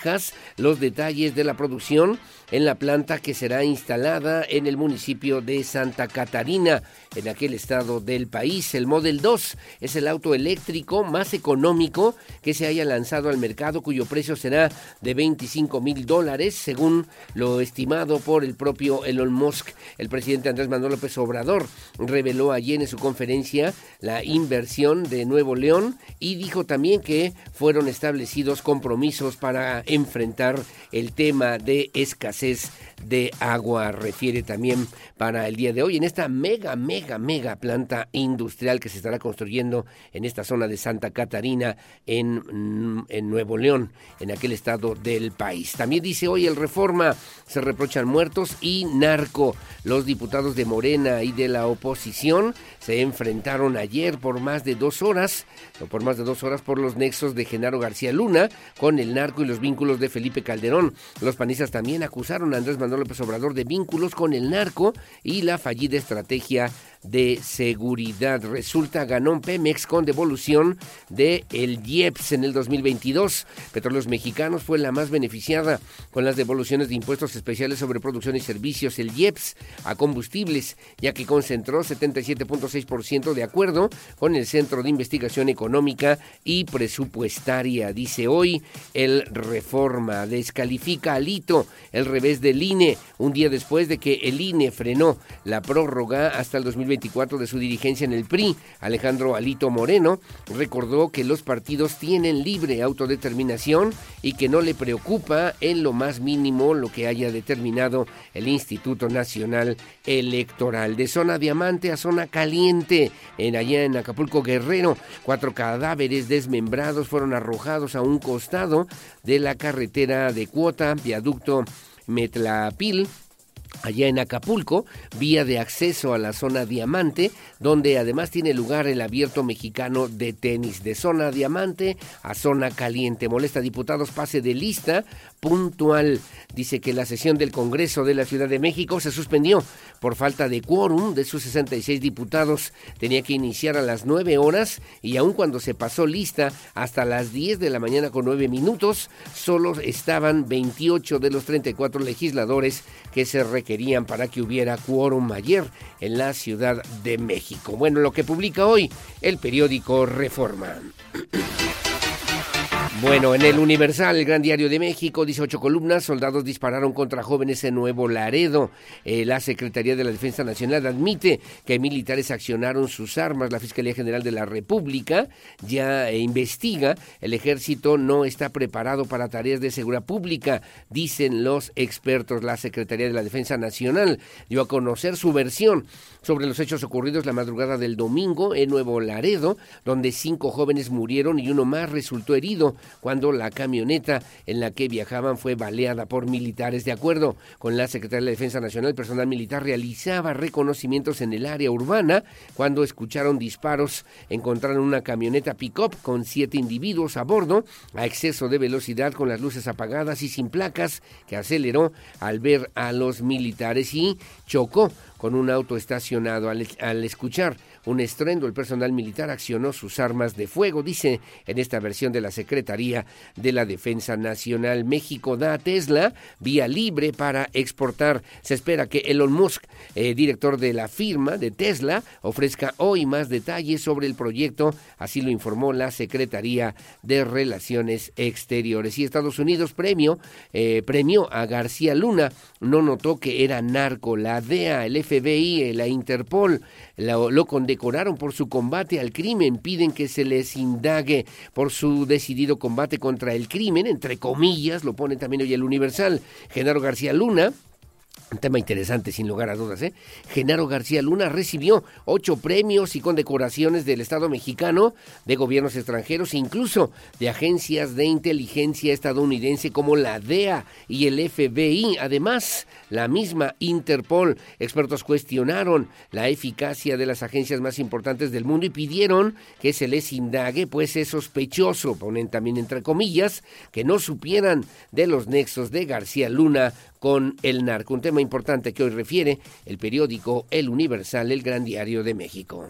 los detalles de la producción en la planta que será instalada en el municipio de Santa Catarina, en aquel estado del país. El Model 2 es el auto eléctrico más económico que se haya lanzado al mercado, cuyo precio será de 25 mil dólares, según lo estimado por el propio Elon Musk. El presidente Andrés Manuel López Obrador reveló ayer en su conferencia la inversión de Nuevo León y dijo también que fueron establecidos compromisos para enfrentar el tema de escasez de agua, refiere también para el día de hoy en esta mega, mega, mega planta industrial que se estará construyendo en esta zona de Santa Catarina en, en Nuevo León, en aquel estado del país. También dice hoy el Reforma, se reprochan muertos y narco. Los diputados de Morena y de la oposición se enfrentaron ayer por más de dos horas, o por más de dos horas por los nexos de Genaro García Luna con el narco y los vínculos de Felipe Calderón. Los panistas también acusaron a Andrés Manuel López Obrador de vínculos con el narco y la fallida estrategia de seguridad. Resulta ganó Pemex con devolución de el IEPS en el 2022. Petróleos Mexicanos fue la más beneficiada con las devoluciones de impuestos especiales sobre producción y servicios, el IEPS, a combustibles, ya que concentró 77.6% de acuerdo con el Centro de Investigación Económica y Presupuestaria. Dice hoy el Reforma descalifica al hito el revés del INE, un día después de que el INE frenó la prórroga hasta el 2022 24 de su dirigencia en el PRI, Alejandro Alito Moreno, recordó que los partidos tienen libre autodeterminación y que no le preocupa en lo más mínimo lo que haya determinado el Instituto Nacional Electoral. De zona diamante a zona caliente, en allá en Acapulco Guerrero, cuatro cadáveres desmembrados fueron arrojados a un costado de la carretera de cuota, viaducto Metlapil, allá en Acapulco, vía de acceso a la zona diamante, donde además tiene lugar el abierto mexicano de tenis de zona diamante a zona caliente. Molesta diputados pase de lista puntual. Dice que la sesión del Congreso de la Ciudad de México se suspendió por falta de quórum de sus 66 diputados. Tenía que iniciar a las 9 horas y aun cuando se pasó lista hasta las 10 de la mañana con 9 minutos, solo estaban 28 de los 34 legisladores que se requerían para que hubiera quórum ayer en la Ciudad de México. Bueno, lo que publica hoy el periódico Reforma. <clears throat> Bueno, en el Universal, el Gran Diario de México, 18 columnas, soldados dispararon contra jóvenes en Nuevo Laredo. Eh, la Secretaría de la Defensa Nacional admite que militares accionaron sus armas. La Fiscalía General de la República ya eh, investiga. El ejército no está preparado para tareas de seguridad pública, dicen los expertos. La Secretaría de la Defensa Nacional dio a conocer su versión sobre los hechos ocurridos la madrugada del domingo en Nuevo Laredo, donde cinco jóvenes murieron y uno más resultó herido cuando la camioneta en la que viajaban fue baleada por militares. De acuerdo con la Secretaría de Defensa Nacional, el personal militar realizaba reconocimientos en el área urbana cuando escucharon disparos. Encontraron una camioneta pick-up con siete individuos a bordo a exceso de velocidad con las luces apagadas y sin placas que aceleró al ver a los militares y chocó con un auto estacionado. Al escuchar un estruendo, el personal militar accionó sus armas de fuego, dice en esta versión de la Secretaría de la Defensa Nacional. México da a Tesla vía libre para exportar. Se espera que Elon Musk, eh, director de la firma de Tesla, ofrezca hoy más detalles sobre el proyecto, así lo informó la Secretaría de Relaciones Exteriores. Y Estados Unidos premio, eh, premió a García Luna, no notó que era narco. La DEA, el FBI, la Interpol lo, lo condecoraron por su combate al crimen, piden que se les indague por su decidido combate contra el crimen, entre comillas, lo pone también hoy el Universal. Genaro García Luna, un tema interesante, sin lugar a dudas. ¿eh? Genaro García Luna recibió ocho premios y condecoraciones del Estado mexicano, de gobiernos extranjeros, incluso de agencias de inteligencia estadounidense como la DEA y el FBI. Además, la misma Interpol. Expertos cuestionaron la eficacia de las agencias más importantes del mundo y pidieron que se les indague, pues es sospechoso, ponen también entre comillas, que no supieran de los nexos de García Luna con el narco. Un tema importante que hoy refiere el periódico El Universal, el Gran Diario de México.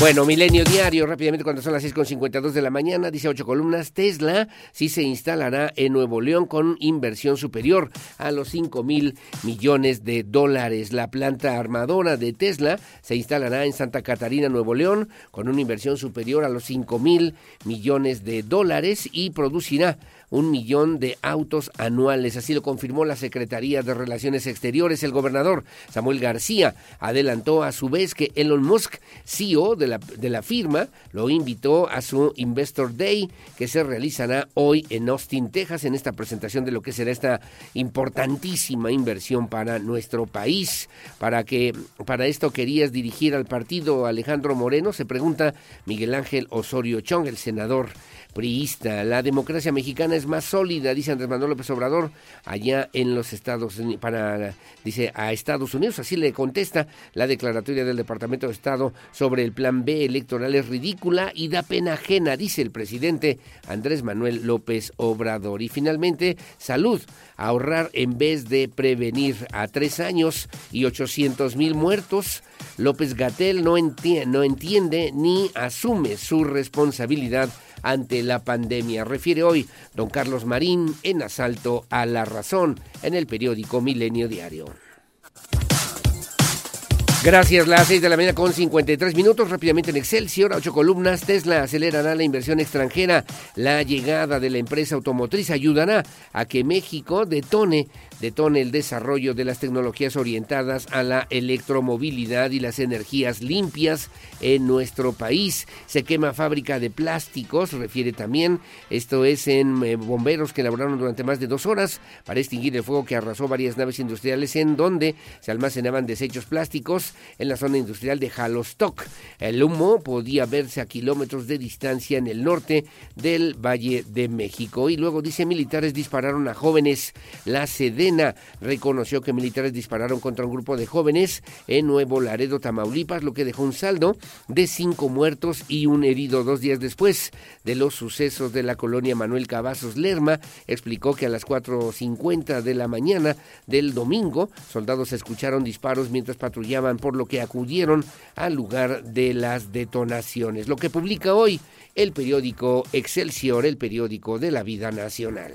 Bueno, Milenio Diario, rápidamente cuando son las 6.52 de la mañana, dice ocho columnas, Tesla sí se instalará en Nuevo León con inversión superior a los 5 mil millones de dólares. La planta armadora de Tesla se instalará en Santa Catarina, Nuevo León, con una inversión superior a los 5 mil millones de dólares y producirá un millón de autos anuales. Así lo confirmó la Secretaría de Relaciones Exteriores. El gobernador Samuel García adelantó a su vez que Elon Musk, CEO de la, de la firma, lo invitó a su Investor Day que se realizará hoy en Austin, Texas, en esta presentación de lo que será esta importantísima inversión para nuestro país. Para que para esto querías dirigir al partido Alejandro Moreno, se pregunta Miguel Ángel Osorio Chong, el senador priista. La democracia mexicana es más sólida, dice Andrés Manuel López Obrador, allá en los Estados Unidos, para, dice, a Estados Unidos. Así le contesta la declaratoria del Departamento de Estado sobre el plan B electoral es ridícula y da pena ajena, dice el presidente Andrés Manuel López Obrador. Y finalmente, salud, ahorrar en vez de prevenir a tres años y 800 mil muertos. López Gatel no, no entiende ni asume su responsabilidad ante la pandemia. Refiere hoy don Carlos Marín en Asalto a la Razón en el periódico Milenio Diario. Gracias, las 6 de la mañana con 53 minutos. Rápidamente en Excelsior, ocho columnas. Tesla acelerará la inversión extranjera. La llegada de la empresa automotriz ayudará a que México detone detone el desarrollo de las tecnologías orientadas a la electromovilidad y las energías limpias en nuestro país. Se quema fábrica de plásticos, refiere también, esto es en eh, bomberos que elaboraron durante más de dos horas para extinguir el fuego que arrasó varias naves industriales en donde se almacenaban desechos plásticos en la zona industrial de Halostock. El humo podía verse a kilómetros de distancia en el norte del Valle de México. Y luego dice militares dispararon a jóvenes. La reconoció que militares dispararon contra un grupo de jóvenes en Nuevo Laredo, Tamaulipas, lo que dejó un saldo de cinco muertos y un herido dos días después de los sucesos de la colonia Manuel Cavazos Lerma. Explicó que a las 4.50 de la mañana del domingo, soldados escucharon disparos mientras patrullaban, por lo que acudieron al lugar de las detonaciones. Lo que publica hoy el periódico Excelsior, el periódico de la vida nacional.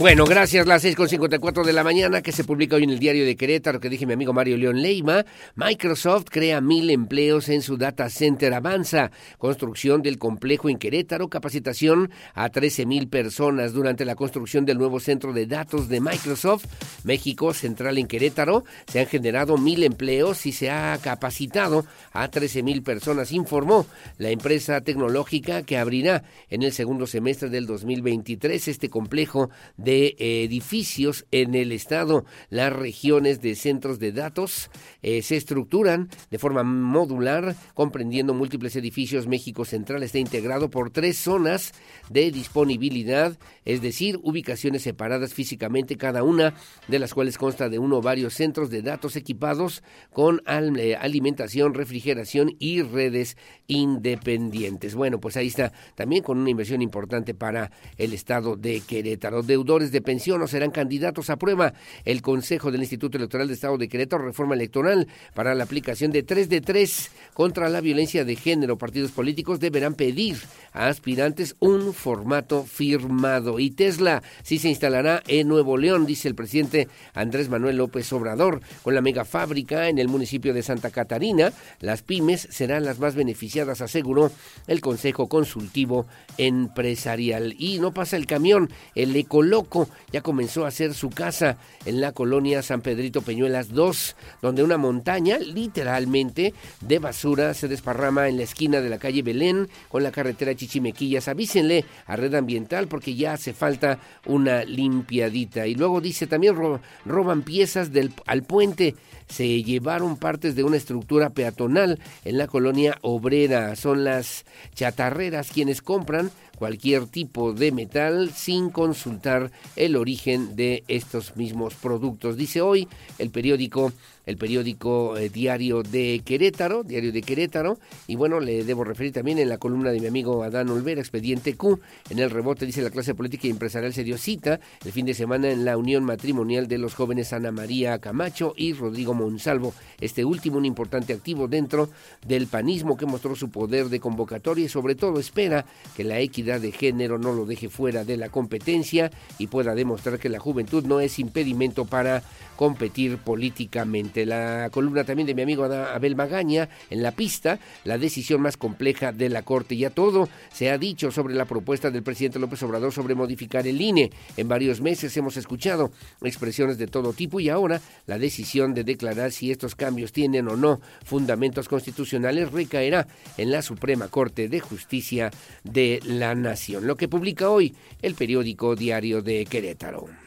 Bueno, gracias. Las 6.54 de la mañana que se publica hoy en el diario de Querétaro, que dije mi amigo Mario León Leima. Microsoft crea mil empleos en su data center Avanza. Construcción del complejo en Querétaro. Capacitación a 13 mil personas durante la construcción del nuevo centro de datos de Microsoft. México Central en Querétaro. Se han generado mil empleos y se ha capacitado a 13 mil personas, informó la empresa tecnológica que abrirá en el segundo semestre del 2023 este complejo de de edificios en el estado. Las regiones de centros de datos eh, se estructuran de forma modular, comprendiendo múltiples edificios. México Central está integrado por tres zonas de disponibilidad, es decir, ubicaciones separadas físicamente, cada una de las cuales consta de uno o varios centros de datos equipados con eh, alimentación, refrigeración y redes independientes. Bueno, pues ahí está también con una inversión importante para el estado de Querétaro. Deudores de pensión o serán candidatos a prueba. El Consejo del Instituto Electoral de Estado de Querétaro reforma electoral para la aplicación de 3 de 3 contra la violencia de género. Partidos políticos deberán pedir a aspirantes un formato firmado. Y Tesla sí se instalará en Nuevo León, dice el presidente Andrés Manuel López Obrador, con la mega fábrica en el municipio de Santa Catarina. Las pymes serán las más beneficiadas, aseguró el Consejo Consultivo Empresarial. Y no pasa el camión, el Ya comenzó a hacer su casa en la colonia San Pedrito Peñuelas 2, donde una montaña literalmente de basura se desparrama en la esquina de la calle Belén con la carretera Chichimequillas. Avísenle a Red Ambiental porque ya hace falta una limpiadita. Y luego dice también roban piezas del, al puente se llevaron partes de una estructura peatonal en la colonia obrera. Son las chatarreras quienes compran cualquier tipo de metal sin consultar el origen de estos mismos productos. Dice hoy el periódico el periódico eh, Diario de Querétaro, Diario de Querétaro, y bueno, le debo referir también en la columna de mi amigo Adán Olvera, Expediente Q, en el rebote dice la clase política y empresarial se dio cita el fin de semana en la unión matrimonial de los jóvenes Ana María Camacho y Rodrigo Monsalvo, este último un importante activo dentro del panismo que mostró su poder de convocatoria y sobre todo espera que la equidad de género no lo deje fuera de la competencia y pueda demostrar que la juventud no es impedimento para competir políticamente. La columna también de mi amigo Abel Magaña en la pista, la decisión más compleja de la Corte. Ya todo se ha dicho sobre la propuesta del presidente López Obrador sobre modificar el INE. En varios meses hemos escuchado expresiones de todo tipo y ahora la decisión de declarar si estos cambios tienen o no fundamentos constitucionales recaerá en la Suprema Corte de Justicia de la Nación. Lo que publica hoy el periódico Diario de de Querétaro.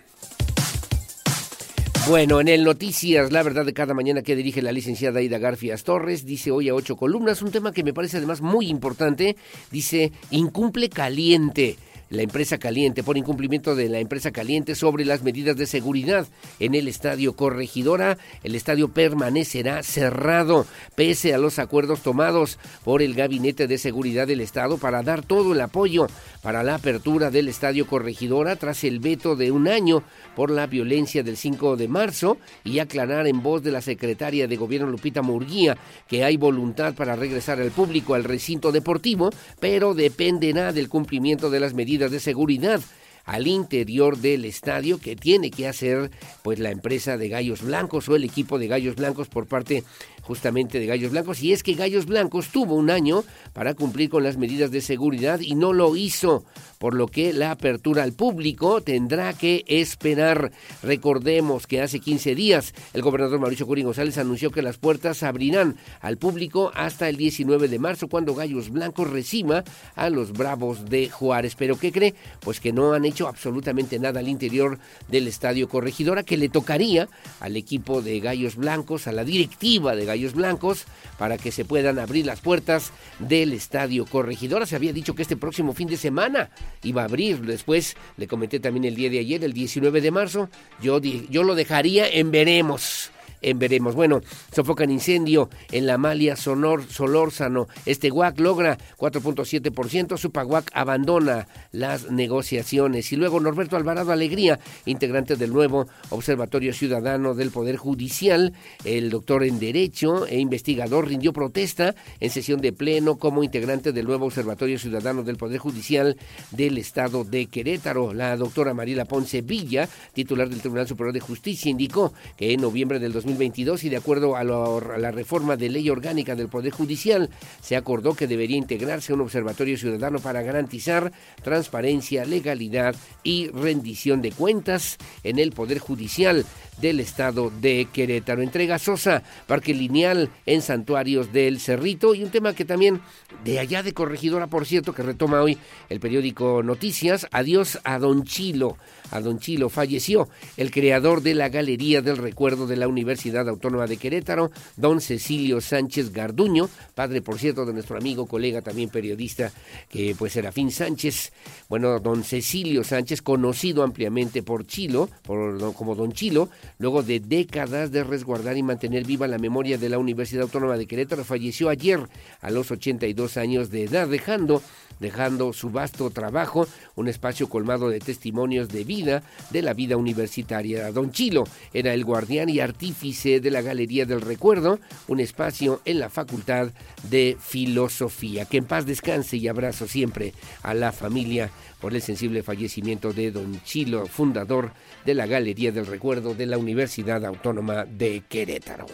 Bueno, en el Noticias, la verdad de cada mañana que dirige la licenciada Aida Garfias Torres, dice hoy a ocho columnas, un tema que me parece además muy importante, dice, incumple caliente la empresa Caliente por incumplimiento de la empresa Caliente sobre las medidas de seguridad en el estadio Corregidora. El estadio permanecerá cerrado pese a los acuerdos tomados por el Gabinete de Seguridad del Estado para dar todo el apoyo para la apertura del estadio Corregidora tras el veto de un año por la violencia del 5 de marzo y aclarar en voz de la secretaria de Gobierno Lupita Murguía que hay voluntad para regresar al público al recinto deportivo, pero dependerá del cumplimiento de las medidas de seguridad al interior del estadio que tiene que hacer pues la empresa de Gallos Blancos o el equipo de Gallos Blancos por parte justamente de Gallos Blancos y es que Gallos Blancos tuvo un año para cumplir con las medidas de seguridad y no lo hizo por lo que la apertura al público tendrá que esperar. Recordemos que hace 15 días el gobernador Mauricio Curín González anunció que las puertas abrirán al público hasta el 19 de marzo cuando Gallos Blancos reciba a los Bravos de Juárez. Pero ¿qué cree? Pues que no han hecho absolutamente nada al interior del Estadio Corregidora que le tocaría al equipo de Gallos Blancos, a la directiva de Gallos Blancos, para que se puedan abrir las puertas del Estadio Corregidora. Se había dicho que este próximo fin de semana iba a abrir. Después le comenté también el día de ayer, el 19 de marzo, yo, yo lo dejaría en veremos en veremos. Bueno, sofocan incendio en la Malia Sonor Solórzano. Este WAC logra 4.7%, Supaguac abandona las negociaciones. Y luego Norberto Alvarado Alegría, integrante del nuevo Observatorio Ciudadano del Poder Judicial, el doctor en Derecho e investigador, rindió protesta en sesión de pleno como integrante del nuevo Observatorio Ciudadano del Poder Judicial del Estado de Querétaro. La doctora Mariela Ponce Villa, titular del Tribunal Superior de Justicia, indicó que en noviembre del 2000 2022 y de acuerdo a, la reforma de ley orgánica del Poder Judicial, se acordó que debería integrarse un observatorio ciudadano para garantizar transparencia, legalidad y rendición de cuentas en el Poder Judicial del Estado de Querétaro. Entrega Sosa, Parque Lineal en Santuarios del Cerrito y un tema que también de allá de Corregidora, por cierto, que retoma hoy el periódico Noticias, adiós a Don Chilo. A Don Chilo falleció el creador de la Galería del Recuerdo de la Universidad Autónoma de Querétaro, don Cecilio Sánchez Garduño, padre, por cierto, de nuestro amigo, colega, también periodista, que pues Serafín Sánchez. Bueno, don Cecilio Sánchez, conocido ampliamente por Chilo, por, como Don Chilo, luego de décadas de resguardar y mantener viva la memoria de la Universidad Autónoma de Querétaro, falleció ayer a los 82 años de edad, dejando dejando su vasto trabajo, un espacio colmado de testimonios de vida, de la vida universitaria. Don Chilo era el guardián y artífice de la Galería del Recuerdo, un espacio en la Facultad de Filosofía. Que en paz descanse y abrazo siempre a la familia por el sensible fallecimiento de Don Chilo, fundador de la Galería del Recuerdo de la Universidad Autónoma de Querétaro.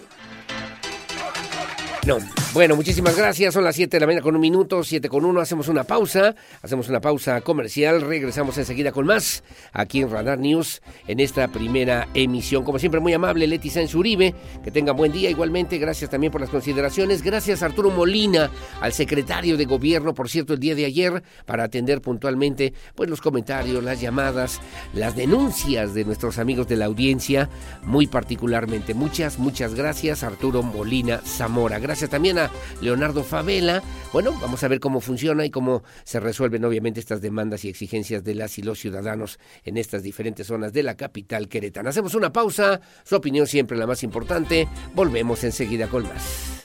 No. Bueno, muchísimas gracias. Son las 7 de la mañana con un minuto, 7 con 1. Hacemos una pausa. Hacemos una pausa comercial. Regresamos enseguida con más aquí en Radar News en esta primera emisión. Como siempre, muy amable Leti Sáenz Uribe. Que tengan buen día. Igualmente, gracias también por las consideraciones. Gracias Arturo Molina, al secretario de gobierno, por cierto, el día de ayer, para atender puntualmente pues, los comentarios, las llamadas, las denuncias de nuestros amigos de la audiencia, muy particularmente. Muchas, muchas gracias, Arturo Molina Zamora. Gracias también Leonardo Favela. Bueno, vamos a ver cómo funciona y cómo se resuelven obviamente estas demandas y exigencias de las y los ciudadanos en estas diferentes zonas de la capital queretana. Hacemos una pausa, su opinión siempre la más importante. Volvemos enseguida con más.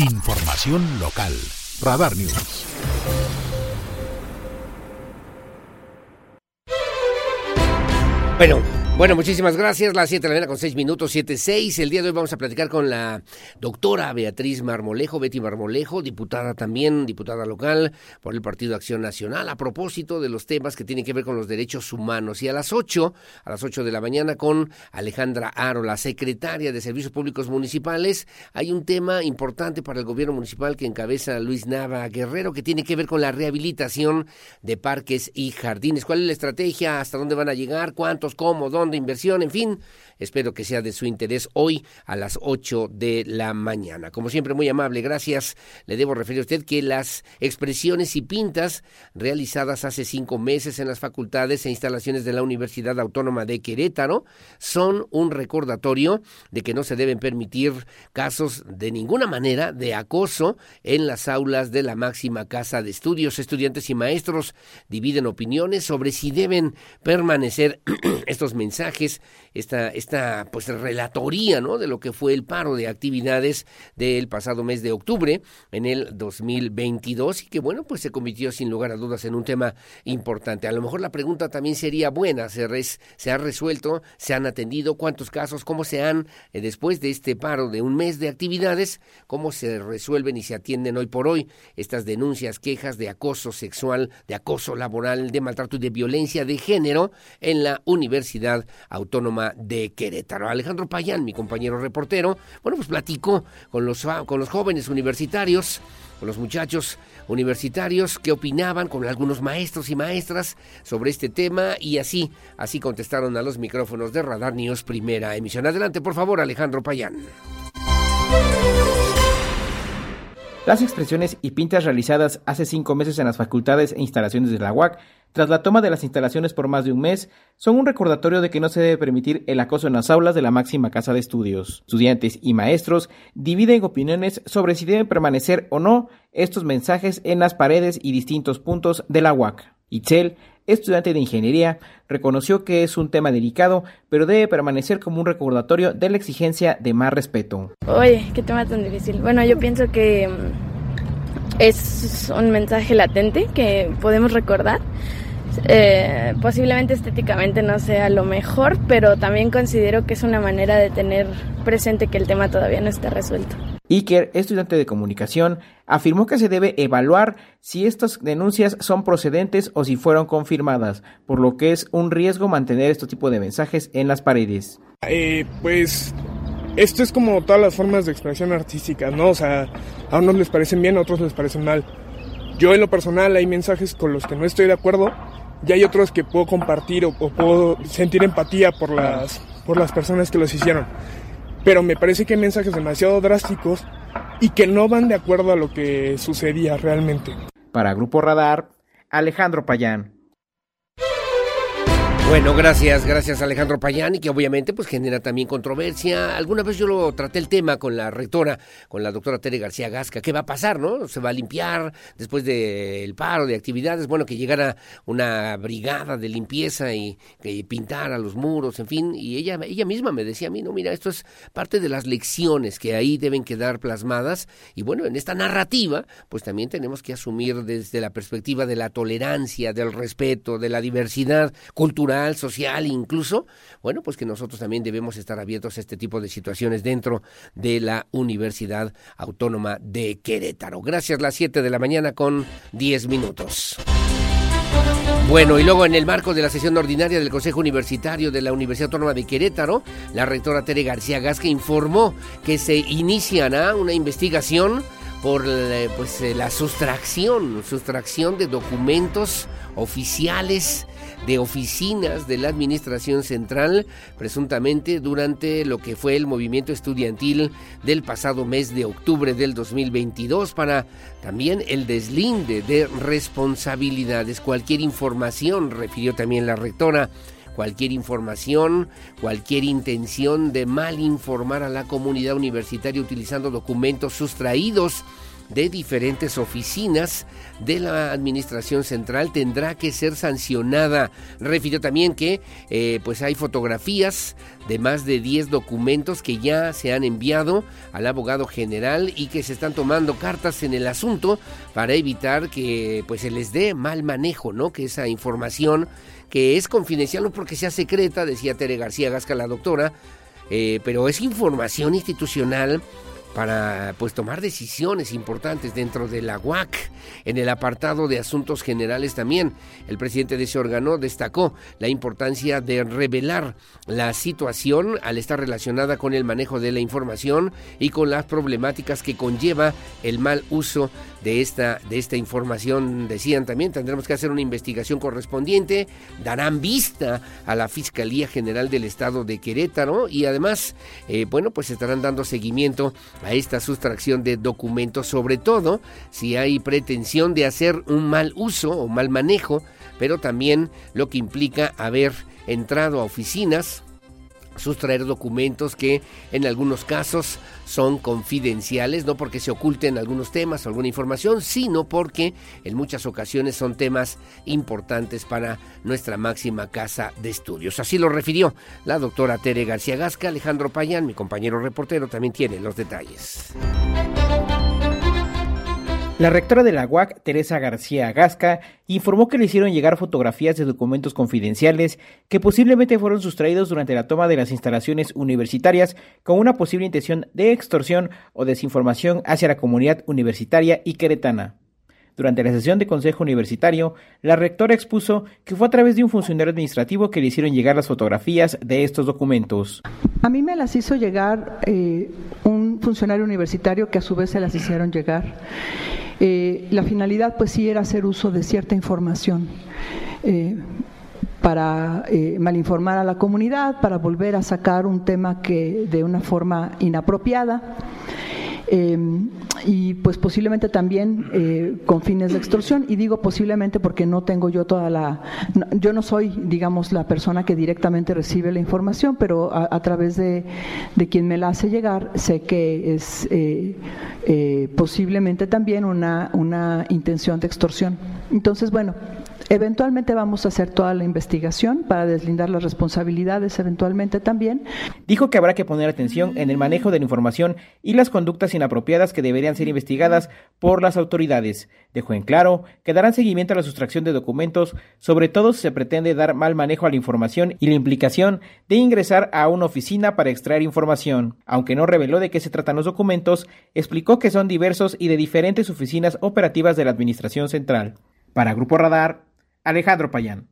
Información local. Radar News. Bueno, bueno, muchísimas gracias. Las 7 de la mañana con 6 minutos, 7, 6. El día de hoy vamos a platicar con la doctora Beatriz Marmolejo, Betty Marmolejo, diputada también, diputada local por el Partido Acción Nacional, a propósito de los temas que tienen que ver con los derechos humanos. Y a las 8, a las 8 de la mañana con Alejandra Aro, la secretaria de Servicios Públicos Municipales, hay un tema importante para el gobierno municipal que encabeza Luis Nava Guerrero, que tiene que ver con la rehabilitación de parques y jardines. ¿Cuál es la estrategia? ¿Hasta dónde van a llegar? ¿Cuántos? ¿Cómo? ¿Dónde? De inversión, en fin, Espero que sea de su interés hoy a las 8 de la mañana. Como siempre, muy amable, gracias. Le debo referir a usted que las expresiones y pintas realizadas hace cinco meses en las facultades e instalaciones de la Universidad Autónoma de Querétaro son un recordatorio de que no se deben permitir casos de ninguna manera de acoso en las aulas de la máxima casa de estudios. Estudiantes y maestros dividen opiniones sobre si deben permanecer <clears throat> estos mensajes, esta, esta pues relatoría ¿no? de lo que fue el paro de actividades del pasado mes de octubre en el 2022 y que bueno pues se convirtió sin lugar a dudas en un tema importante. A lo mejor la pregunta también sería buena, se, se ha resuelto, se han atendido, cuántos casos, cómo se han, eh, después de este paro de un mes de actividades, cómo se resuelven y se atienden hoy por hoy estas denuncias, quejas de acoso sexual, de acoso laboral, de maltrato y de violencia de género en la Universidad Autónoma de Querétaro. Alejandro Payán, mi compañero reportero, bueno, pues platicó con los, con los jóvenes universitarios, con los muchachos universitarios que opinaban, con algunos maestros y maestras sobre este tema y así, así contestaron a los micrófonos de Radar News Primera Emisión. Adelante, por favor, Alejandro Payán. Las expresiones y pintas realizadas hace cinco meses en las facultades e instalaciones de la UAC, tras la toma de las instalaciones por más de un mes, son un recordatorio de que no se debe permitir el acoso en las aulas de la máxima casa de estudios. Estudiantes y maestros dividen opiniones sobre si deben permanecer o no estos mensajes en las paredes y distintos puntos de la UAC. Itzel, estudiante de ingeniería, reconoció que es un tema delicado, pero debe permanecer como un recordatorio de la exigencia de más respeto. Oye, qué tema tan difícil. Bueno, yo pienso que mm, es un mensaje latente que podemos recordar. Eh, posiblemente estéticamente no sea lo mejor, pero también considero que es una manera de tener presente que el tema todavía no está resuelto. Iker, estudiante de comunicación, afirmó que se debe evaluar si estas denuncias son procedentes o si fueron confirmadas, por lo que es un riesgo mantener este tipo de mensajes en las paredes. Eh, pues esto es como todas las formas de expresión artística, ¿no? O sea, a unos les parecen bien, a otros les parecen mal. Yo en lo personal hay mensajes con los que no estoy de acuerdo y hay otros que puedo compartir o, o puedo sentir empatía por las, por las personas que los hicieron pero me parece que hay mensajes demasiado drásticos y que no van de acuerdo a lo que sucedía realmente. Para Grupo Radar, Alejandro Payán. Bueno, gracias, gracias Alejandro Payani, que obviamente pues genera también controversia. Alguna vez yo lo traté el tema con la rectora, con la doctora Tere García Gasca. ¿Qué va a pasar, no? ¿Se va a limpiar después del paro de actividades? Bueno, que llegara una brigada de limpieza y que pintara los muros, en fin. Y ella, ella misma me decía a mí, no, mira, esto es parte de las lecciones que ahí deben quedar plasmadas. Y bueno, en esta narrativa, pues también tenemos que asumir desde la perspectiva de la tolerancia, del respeto, de la diversidad cultural social, incluso, bueno, pues que nosotros también debemos estar abiertos a este tipo de situaciones dentro de la Universidad Autónoma de Querétaro. Gracias, las 7 de la mañana con 10 minutos. Bueno, y luego en el marco de la sesión ordinaria del Consejo Universitario de la Universidad Autónoma de Querétaro, la rectora Tere García Gasca informó que se iniciará una investigación por eh, pues, eh, la sustracción, sustracción de documentos oficiales de oficinas de la Administración Central, presuntamente durante lo que fue el movimiento estudiantil del pasado mes de octubre del 2022, para también el deslinde de responsabilidades. Cualquier información, refirió también la rectora, cualquier información, cualquier intención de mal informar a la comunidad universitaria utilizando documentos sustraídos de diferentes oficinas de la Administración Central tendrá que ser sancionada. Refirió también que eh, pues hay fotografías de más de 10 documentos que ya se han enviado al abogado general y que se están tomando cartas en el asunto para evitar que pues se les dé mal manejo, ¿no? Que esa información que es confidencial no porque sea secreta, decía Tere García Gasca la doctora, eh, pero es información institucional para pues tomar decisiones importantes dentro de la UAC. En el apartado de asuntos generales también, el presidente de ese órgano destacó la importancia de revelar la situación al estar relacionada con el manejo de la información y con las problemáticas que conlleva el mal uso de esta, de esta información. Decían también, tendremos que hacer una investigación correspondiente, darán vista a la Fiscalía General del Estado de Querétaro y además, eh, bueno, pues estarán dando seguimiento a esta sustracción de documentos, sobre todo si hay pretensión de hacer un mal uso o mal manejo, pero también lo que implica haber entrado a oficinas, sustraer documentos que en algunos casos son confidenciales, no porque se oculten algunos temas o alguna información, sino porque en muchas ocasiones son temas importantes para nuestra máxima casa de estudios. Así lo refirió la doctora Tere García Gasca. Alejandro Payán, mi compañero reportero, también tiene los detalles. La rectora de la UAC, Teresa García Gasca, informó que le hicieron llegar fotografías de documentos confidenciales que posiblemente fueron sustraídos durante la toma de las instalaciones universitarias con una posible intención de extorsión o desinformación hacia la comunidad universitaria y queretana. Durante la sesión de Consejo Universitario, la rectora expuso que fue a través de un funcionario administrativo que le hicieron llegar las fotografías de estos documentos. A mí me las hizo llegar eh, un funcionario universitario que a su vez se las hicieron llegar. Eh, la finalidad pues sí era hacer uso de cierta información. Eh, para eh, malinformar a la comunidad, para volver a sacar un tema que de una forma inapropiada. Em, y pues posiblemente también eh, con fines de extorsión. Y digo posiblemente porque no tengo yo toda la yo no soy digamos la persona que directamente recibe la información pero a, través de, de, quien me la hace llegar sé que es eh, eh, posiblemente también una, una intención de extorsión. Entonces bueno Eventualmente vamos a hacer toda la investigación para deslindar las responsabilidades, eventualmente también. Dijo que habrá que poner atención en el manejo de la información y las conductas inapropiadas que deberían ser investigadas por las autoridades. Dejó en claro que darán seguimiento a la sustracción de documentos, sobre todo si se pretende dar mal manejo a la información y la implicación de ingresar a una oficina para extraer información. Aunque no reveló de qué se tratan los documentos, explicó que son diversos y de diferentes oficinas operativas de la Administración Central. Para Grupo Radar, Alejandro Payán.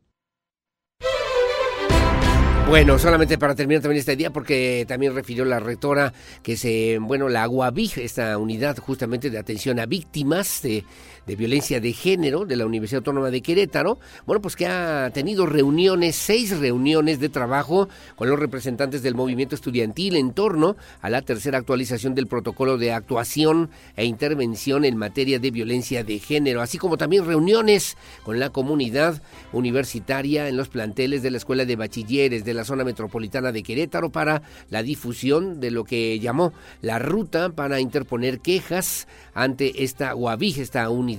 Bueno, solamente para terminar también este día, porque también refirió la rectora que se, bueno, la AGUAVIG, esta unidad justamente de atención a víctimas de, de violencia de género de la Universidad Autónoma de Querétaro, bueno, pues que ha tenido reuniones, seis reuniones de trabajo con los representantes del movimiento estudiantil en torno a la tercera actualización del protocolo de actuación e intervención en materia de violencia de género, así como también reuniones con la comunidad universitaria en los planteles de la Escuela de Bachilleres de la zona metropolitana de Querétaro para la difusión de lo que llamó la ruta para interponer quejas ante esta UAVIG, esta unidad,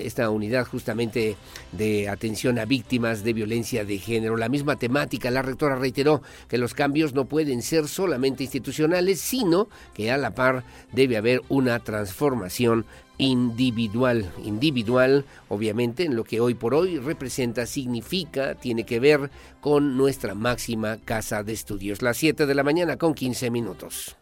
esta unidad justamente de atención a víctimas de violencia de género. La misma temática, la rectora reiteró que los cambios no pueden ser solamente institucionales, sino que a la par debe haber una transformación individual, individual, obviamente, en lo que hoy por hoy representa, significa, tiene que ver con nuestra máxima casa de estudios. Las 7 de la mañana con 15 minutos.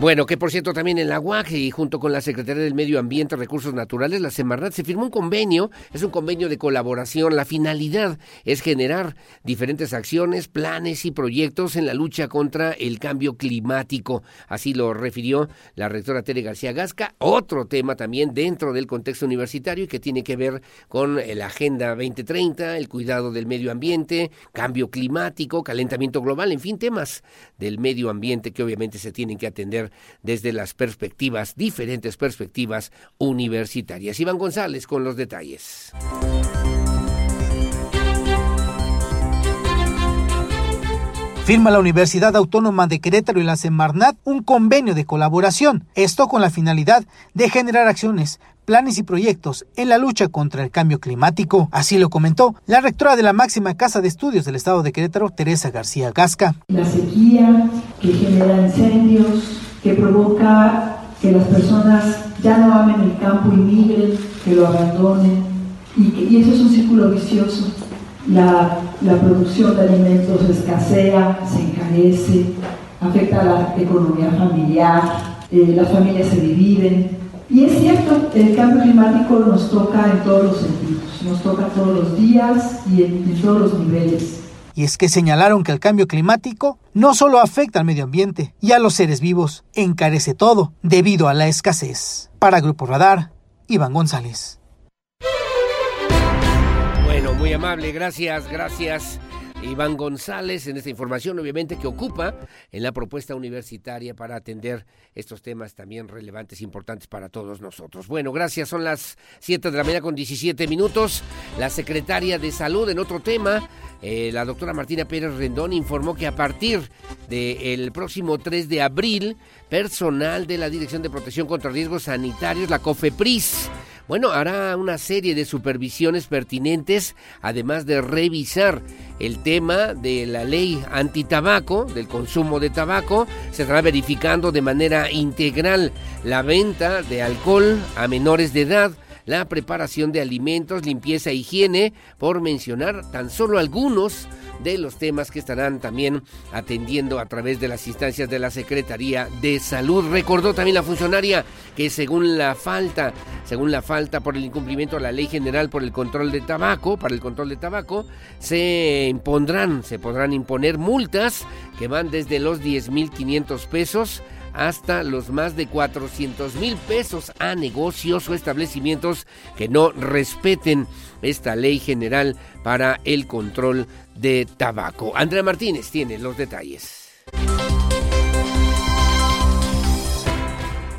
Bueno, que por cierto también en la UAC y junto con la Secretaría del Medio Ambiente y Recursos Naturales, la Semarnat, se firmó un convenio, es un convenio de colaboración. La finalidad es generar diferentes acciones, planes y proyectos en la lucha contra el cambio climático. Así lo refirió la rectora Tere García Gasca. Otro tema también dentro del contexto universitario y que tiene que ver con la Agenda 2030, el cuidado del medio ambiente, cambio climático, calentamiento global, en fin, temas del medio ambiente que obviamente se tienen que atender desde las perspectivas, diferentes perspectivas universitarias. Iván González con los detalles. firma la Universidad Autónoma de Querétaro y la Semarnat un convenio de colaboración, esto con la finalidad de generar acciones planes y proyectos en la lucha contra el cambio climático. Así lo comentó la rectora de la máxima casa de estudios del estado de Querétaro, Teresa García Gasca. La sequía que genera incendios, que provoca que las personas ya no amen el campo y migren, que lo abandonen. Y, eso es un círculo vicioso. La, la producción de alimentos escasea, se encarece, afecta a la economía familiar, eh, las familias se dividen. Y es cierto, el cambio climático nos toca en todos los sentidos, nos toca todos los días y en todos los niveles. Y es que señalaron que el cambio climático no solo afecta al medio ambiente y a los seres vivos, encarece todo debido a la escasez. Para Grupo Radar, Iván González. Bueno, muy amable, gracias, gracias. Iván González en esta información, obviamente, que ocupa en la propuesta universitaria para atender estos temas también relevantes, importantes para todos nosotros. Bueno, gracias. Son las 7 de la mañana con 17 minutos. La secretaria de Salud, en otro tema, eh, la doctora Martina Pérez Rendón, informó que a partir del próximo 3 de abril, personal de la Dirección de Protección contra Riesgos Sanitarios, la COFEPRIS, bueno, hará una serie de supervisiones pertinentes, además de revisar el tema de la ley antitabaco, del consumo de tabaco. Se estará verificando de manera integral la venta de alcohol a menores de edad la preparación de alimentos, limpieza e higiene, por mencionar tan solo algunos de los temas que estarán también atendiendo a través de las instancias de la Secretaría de Salud. Recordó también la funcionaria que según la falta, según la falta por el incumplimiento de la Ley General por el control de tabaco, para el control de tabaco, se impondrán, se podrán imponer multas que van desde los 10.500 pesos hasta los más de 400 mil pesos a negocios o establecimientos que no respeten esta ley general para el control de tabaco. Andrea Martínez tiene los detalles.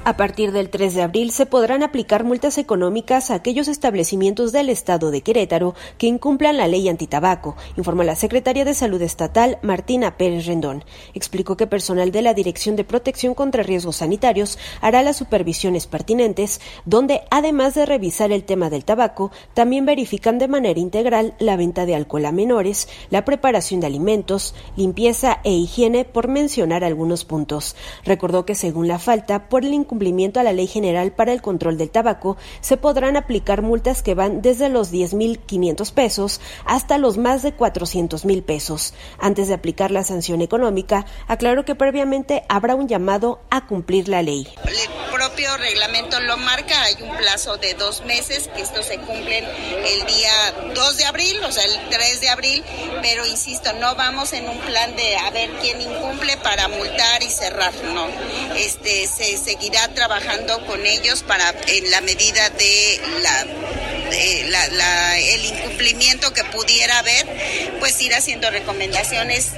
A partir del 3 de abril se podrán aplicar multas económicas a aquellos establecimientos del Estado de Querétaro que incumplan la ley antitabaco, informó la secretaria de Salud Estatal, Martina Pérez Rendón. Explicó que personal de la Dirección de Protección contra Riesgos Sanitarios hará las supervisiones pertinentes, donde, además de revisar el tema del tabaco, también verifican de manera integral la venta de alcohol a menores, la preparación de alimentos, limpieza e higiene, por mencionar algunos puntos. Recordó que según la falta, por el incumplimiento cumplimiento a la Ley General para el Control del Tabaco, se podrán aplicar multas que van desde los 10.500 pesos hasta los más de 400.000 pesos. Antes de aplicar la sanción económica, aclaró que previamente habrá un llamado a cumplir la ley. El propio reglamento lo marca, hay un plazo de dos meses, que esto se cumple el día 2 de abril, o sea, el 3 de abril, pero insisto, no vamos en un plan de a ver quién incumple para multar y cerrar, no. Este, se seguirá trabajando con ellos para, en la medida de la, el incumplimiento que pudiera haber, pues ir haciendo recomendaciones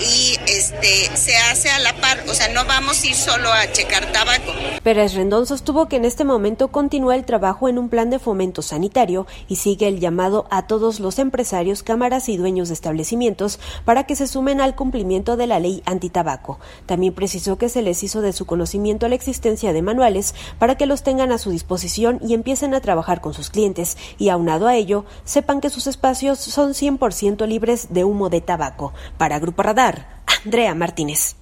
y, este se hace a la par, o sea, no vamos a ir solo a checar tabaco. Pérez Rendón sostuvo que en este momento continúa el trabajo en un plan de fomento sanitario y sigue el llamado a todos los empresarios, cámaras y dueños de establecimientos para que se sumen al cumplimiento de la ley antitabaco. También precisó que se les hizo de su conocimiento la existencia de manuales para que los tengan a su disposición y empiecen a trabajar con sus clientes y aunado a ello, sepan que sus espacios son 100% libres de humo de tabaco. Para Grupo Radar, Andrea Martínez.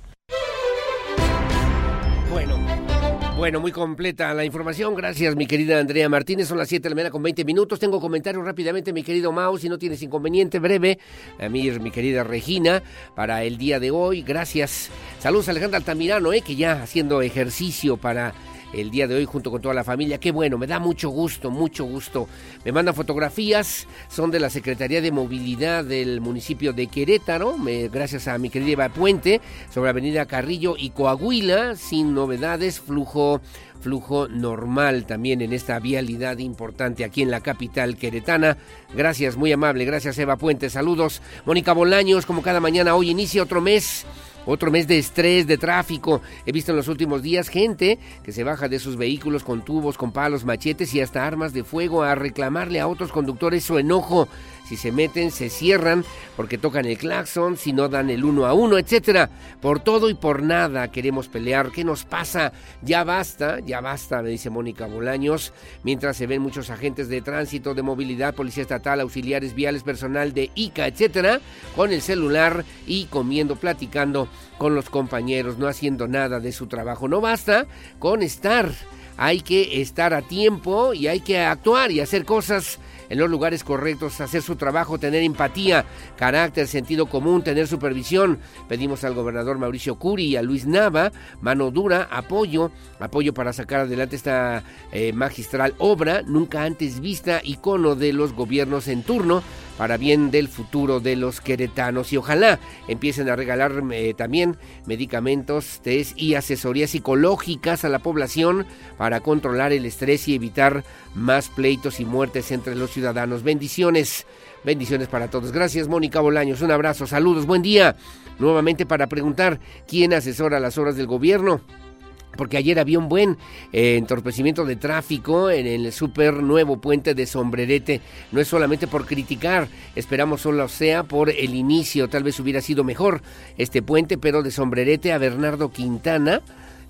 Bueno, muy completa la información. Gracias, mi querida Andrea Martínez. Son las 7 de la mañana con 20 minutos. Tengo comentarios rápidamente, mi querido Mao, si no tienes inconveniente, breve. A mí, mi querida Regina, para el día de hoy. Gracias. Saludos a Alejandra Altamirano, eh, que ya haciendo ejercicio para el día de hoy junto con toda la familia. Qué bueno, me da mucho gusto, mucho gusto. Me mandan fotografías, son de la Secretaría de Movilidad del municipio de Querétaro, gracias a mi querida Eva Puente, sobre Avenida Carrillo y Coahuila, sin novedades, flujo flujo normal también en esta vialidad importante aquí en la capital queretana. Gracias, muy amable, gracias Eva Puente, saludos. Mónica Bolaños, como cada mañana, hoy inicia otro mes otro mes de estrés, de tráfico. He visto en los últimos días gente que se baja de sus vehículos con tubos, con palos, machetes y hasta armas de fuego a reclamarle a otros conductores su enojo si se meten, se cierran porque tocan el claxon, si no dan el uno a uno, etcétera. Por todo y por nada queremos pelear. ¿Qué nos pasa? Ya basta, ya basta, me dice Mónica Bolaños, mientras se ven muchos agentes de tránsito, de movilidad, policía estatal, auxiliares viales, personal de ICA, etcétera, con el celular y comiendo, platicando con los compañeros, no haciendo nada de su trabajo. No basta con estar, hay que estar a tiempo y hay que actuar y hacer cosas en los lugares correctos, hacer su trabajo, tener empatía, carácter, sentido común, tener supervisión. Pedimos al gobernador Mauricio Curi y a Luis Nava mano dura, apoyo, apoyo para sacar adelante esta eh, magistral obra, nunca antes vista, icono de los gobiernos en turno para bien del futuro de los queretanos y ojalá empiecen a regalar eh, también medicamentos, test y asesorías psicológicas a la población para controlar el estrés y evitar más pleitos y muertes entre los ciudadanos. Bendiciones, bendiciones para todos. Gracias Mónica Bolaños, un abrazo, saludos, buen día. Nuevamente para preguntar quién asesora las obras del gobierno porque ayer había un buen eh, entorpecimiento de tráfico en el super nuevo puente de Sombrerete. No es solamente por criticar, esperamos solo sea por el inicio, tal vez hubiera sido mejor este puente, pero de Sombrerete a Bernardo Quintana.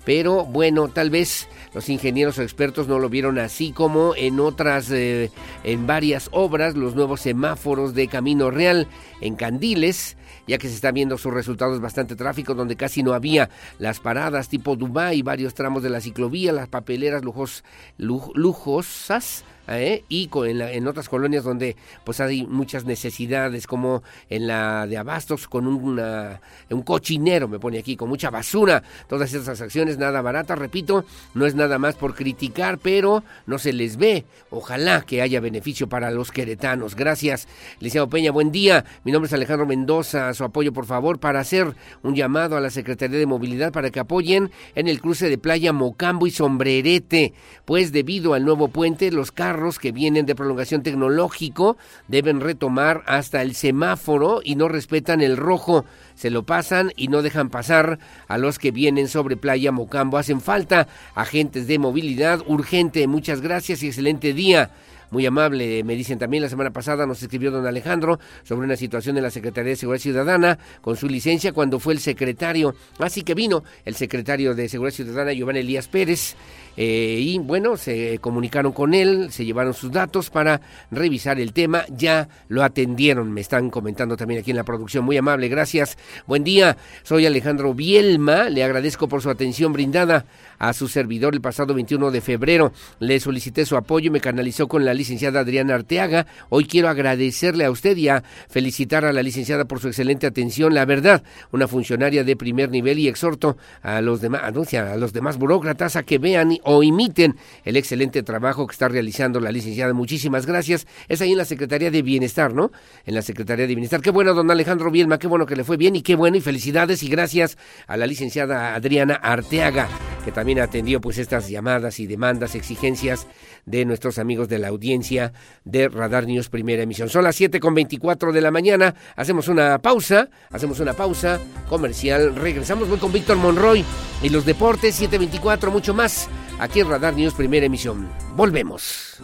Pero bueno, tal vez los ingenieros o expertos no lo vieron así como en otras, eh, en varias obras, los nuevos semáforos de Camino Real en Candiles ya que se está viendo sus resultados bastante tráfico, donde casi no había las paradas tipo Dubái, varios tramos de la ciclovía, las papeleras lujos, lujosas ¿eh? y en, en, otras colonias donde pues hay muchas necesidades como en la de Abastos con una, un cochinero me pone aquí con mucha basura. Todas esas acciones nada baratas repito no es nada más por criticar pero no se les ve. Ojalá que haya beneficio para los queretanos. Gracias Liceo Peña buen día. Mi nombre es Alejandro Mendoza su apoyo por favor para hacer un llamado a la Secretaría de Movilidad para que apoyen en el cruce de playa Mocambo y Sombrerete pues debido al nuevo puente los carros que vienen de prolongación tecnológico deben retomar hasta el semáforo y no respetan el rojo. Se lo pasan y no dejan pasar a los que vienen sobre Playa Mocambo. Hacen falta agentes de movilidad urgente. Muchas gracias y excelente día muy amable. Me dicen también la semana pasada nos escribió don Alejandro sobre una situación en la Secretaría de Seguridad Ciudadana con su licencia cuando fue el secretario. Así que vino el secretario de Seguridad Ciudadana, Giovanni Elías Pérez. Eh, y bueno, se comunicaron con él, se llevaron sus datos para revisar el tema, ya lo atendieron, me están comentando también aquí en la producción, muy amable, gracias, buen día, soy Alejandro Bielma, le agradezco por su atención brindada a su servidor el pasado 21 de febrero. Le solicité su apoyo y me canalizó con la licenciada Adriana Arteaga. Hoy quiero agradecerle a usted y a felicitar a la licenciada por su excelente atención. La verdad, una funcionaria de primer nivel y exhorto a los demás, anuncia a los demás burócratas a que vean o imiten el excelente trabajo que está realizando la licenciada. Muchísimas gracias. Es ahí en la Secretaría de Bienestar, ¿no? En la Secretaría de Bienestar. Qué bueno, don Alejandro Bielma, qué bueno que le fue bien y qué bueno y felicidades y gracias a la licenciada Adriana Arteaga, que también atendió pues estas llamadas y demandas, exigencias de nuestros amigos de la audiencia de Radar News Primera Emisión. Son las 7 con 24 de la mañana, hacemos una pausa, hacemos una pausa comercial, regresamos con Víctor Monroy y los deportes 724, mucho más aquí en Radar News Primera Emisión. Volvemos.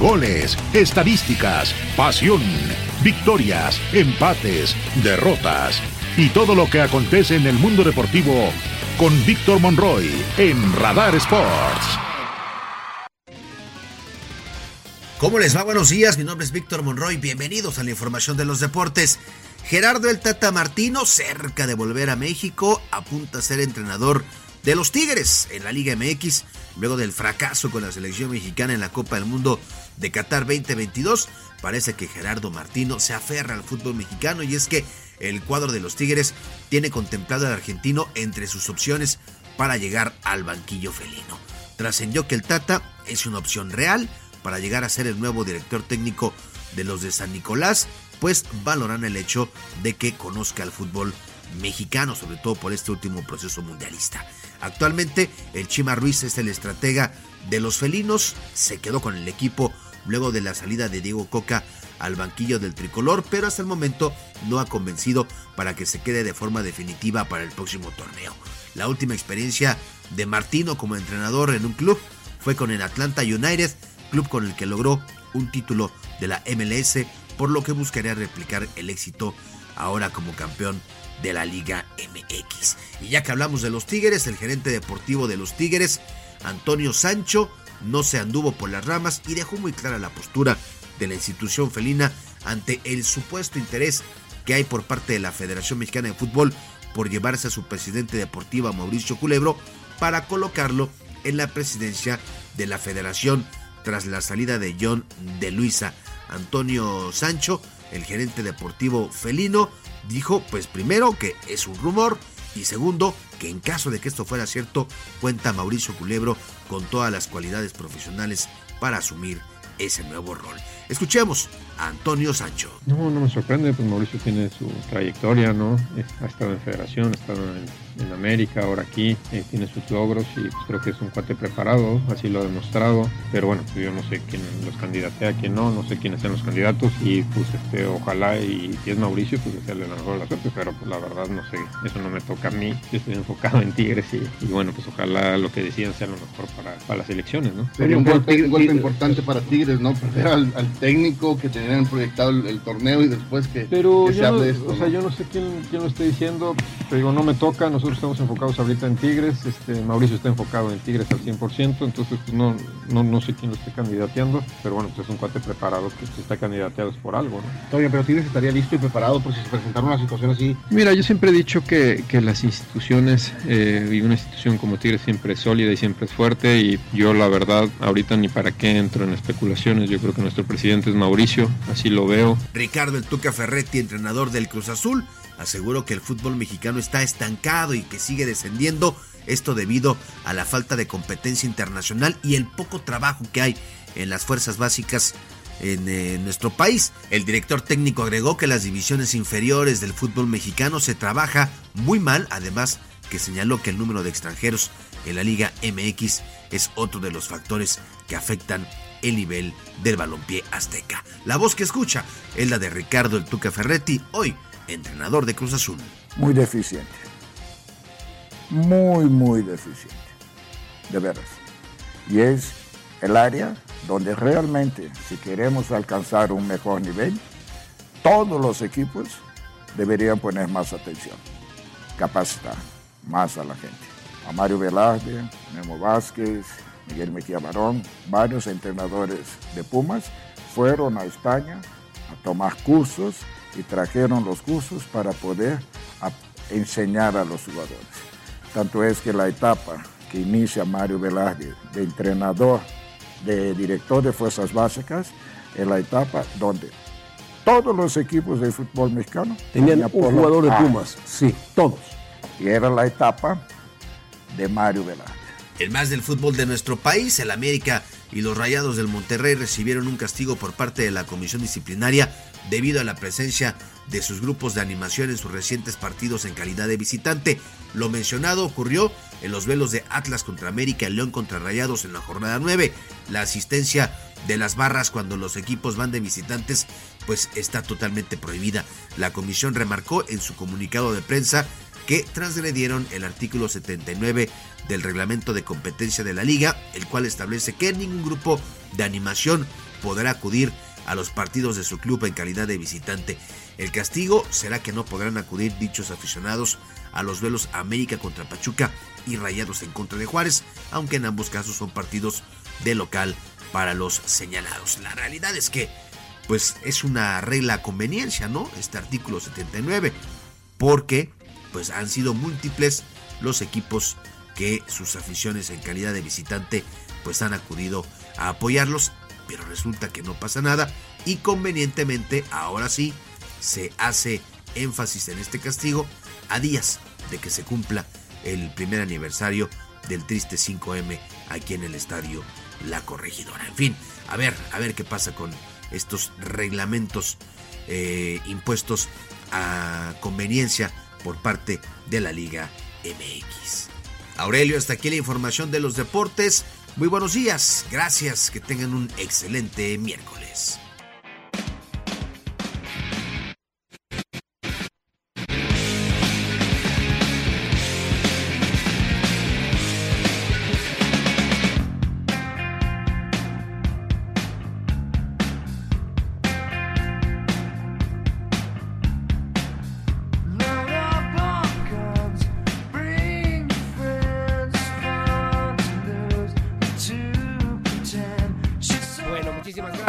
Goles, estadísticas, pasión, victorias, empates, derrotas y todo lo que acontece en el mundo deportivo con Víctor Monroy en Radar Sports. ¿Cómo les va? Buenos días, mi nombre es Víctor Monroy, bienvenidos a la información de los deportes. Gerardo El Tata Martino, cerca de volver a México, apunta a ser entrenador de los Tigres en la Liga MX, luego del fracaso con la selección mexicana en la Copa del Mundo de Qatar 2022. Parece que Gerardo Martino se aferra al fútbol mexicano y es que el cuadro de los Tigres tiene contemplado al argentino entre sus opciones para llegar al banquillo felino. Trascendió que el Tata es una opción real para llegar a ser el nuevo director técnico de los de San Nicolás, pues valoran el hecho de que conozca el fútbol mexicano, sobre todo por este último proceso mundialista. Actualmente el Chima Ruiz es el estratega de los felinos, se quedó con el equipo luego de la salida de Diego Coca al banquillo del tricolor, pero hasta el momento no ha convencido para que se quede de forma definitiva para el próximo torneo. La última experiencia de Martino como entrenador en un club fue con el Atlanta United, club con el que logró un título de la MLS, por lo que buscaría replicar el éxito ahora como campeón de la Liga MX. Y ya que hablamos de los Tigres, el gerente deportivo de los Tigres, Antonio Sancho, no se anduvo por las ramas y dejó muy clara la postura de la institución felina ante el supuesto interés que hay por parte de la Federación Mexicana de Fútbol por llevarse a su presidente deportiva Mauricio Culebro para colocarlo en la presidencia de la federación tras la salida de John de Luisa. Antonio Sancho, el gerente deportivo felino, dijo pues primero que es un rumor y segundo que en caso de que esto fuera cierto, cuenta Mauricio Culebro con todas las cualidades profesionales para asumir ese nuevo rol. Escuchemos a Antonio Sancho. No, no me sorprende, pues Mauricio tiene su trayectoria, ¿no? Ha estado en federación, ha estado en, América, ahora aquí, eh, tiene sus logros y pues creo que es un cuate preparado, así lo ha demostrado, pero bueno, pues yo no sé quién los candidatea, quién no, no sé quiénes sean los candidatos y pues este, ojalá y si es Mauricio, pues desearle la mejor de la suerte, pero pues la verdad no sé, eso no me toca a mí, yo estoy enfocado en Tigres y, bueno, pues ojalá lo que decidan sea lo mejor para, para las elecciones, ¿no? Sería un golpe, importante para Tigres, ¿no? Perder al, al técnico que tenían proyectado el, torneo y después que, pero se hable de esto. O sea, yo no sé quién, quién lo está diciendo, pero digo, no me toca, nosotros estamos enfocados ahorita en Tigres, este Mauricio está enfocado en Tigres al 100%, entonces pues, no, no, no sé quién lo esté candidateando, pero bueno, pues es un cuate preparado que está candidateado por algo, ¿no? Oye, pero Tigres estaría listo y preparado por si se presentara una situación así. Mira, yo siempre he dicho que, que las instituciones eh, y una institución como Tigres siempre es sólida y siempre es fuerte y yo la verdad ahorita ni para qué entro en especulaciones, yo creo que nuestro presidente es Mauricio, así lo veo. Ricardo El Tuca Ferretti, entrenador del Cruz Azul, aseguró que el fútbol mexicano está estancado y que sigue descendiendo, esto debido a la falta de competencia internacional y el poco trabajo que hay en las fuerzas básicas en, eh, nuestro país. El director técnico agregó que las divisiones inferiores del fútbol mexicano se trabaja muy mal, además que señaló que el número de extranjeros en la Liga MX es otro de los factores que afectan el nivel del balompié azteca. La voz que escucha es la de Ricardo El Tuca Ferretti, hoy entrenador de Cruz Azul. Muy deficiente. Muy, muy deficiente. De veras. Y es el área donde realmente, si queremos alcanzar un mejor nivel, todos los equipos deberían poner más atención, capacitar más a la gente. A Mario Velarde, Memo Vázquez, Miguel Mejía Barón, varios entrenadores de Pumas fueron a España a tomar cursos y trajeron los cursos para poder enseñar a los jugadores. Tanto es que la etapa que inicia Mario Velarde de entrenador, de director de fuerzas básicas, es la etapa donde todos los equipos de fútbol mexicano tenían un jugador de Pumas, sí, todos. Y era la etapa de Mario Velarde. El más del fútbol de nuestro país, el América y los Rayados del Monterrey recibieron un castigo por parte de la comisión disciplinaria debido a la presencia de sus grupos de animación en sus recientes partidos en calidad de visitante. Lo mencionado ocurrió en los velos de Atlas contra América y León contra Rayados en la jornada 9. La asistencia de las barras cuando los equipos van de visitantes pues está totalmente prohibida. La comisión remarcó en su comunicado de prensa que transgredieron el artículo 79 del reglamento de competencia de la liga, el cual establece que ningún grupo de animación podrá acudir a los partidos de su club en calidad de visitante. El castigo será que no podrán acudir dichos aficionados a los duelos América contra Pachuca y Rayados en contra de Juárez, aunque en ambos casos son partidos de local para los señalados. La realidad es que pues es una regla a conveniencia, ¿no? Este artículo 79, porque pues han sido múltiples los equipos que sus aficiones en calidad de visitante pues han acudido a apoyarlos, pero resulta que no pasa nada y convenientemente ahora sí se hace énfasis en este castigo a días de que se cumpla el primer aniversario del triste 5M aquí en el estadio La Corregidora. En fin, a ver, a ver qué pasa con estos reglamentos eh, impuestos a conveniencia por parte de la Liga MX. Aurelio, hasta aquí la información de los deportes. Muy buenos días, gracias, que tengan un excelente miércoles.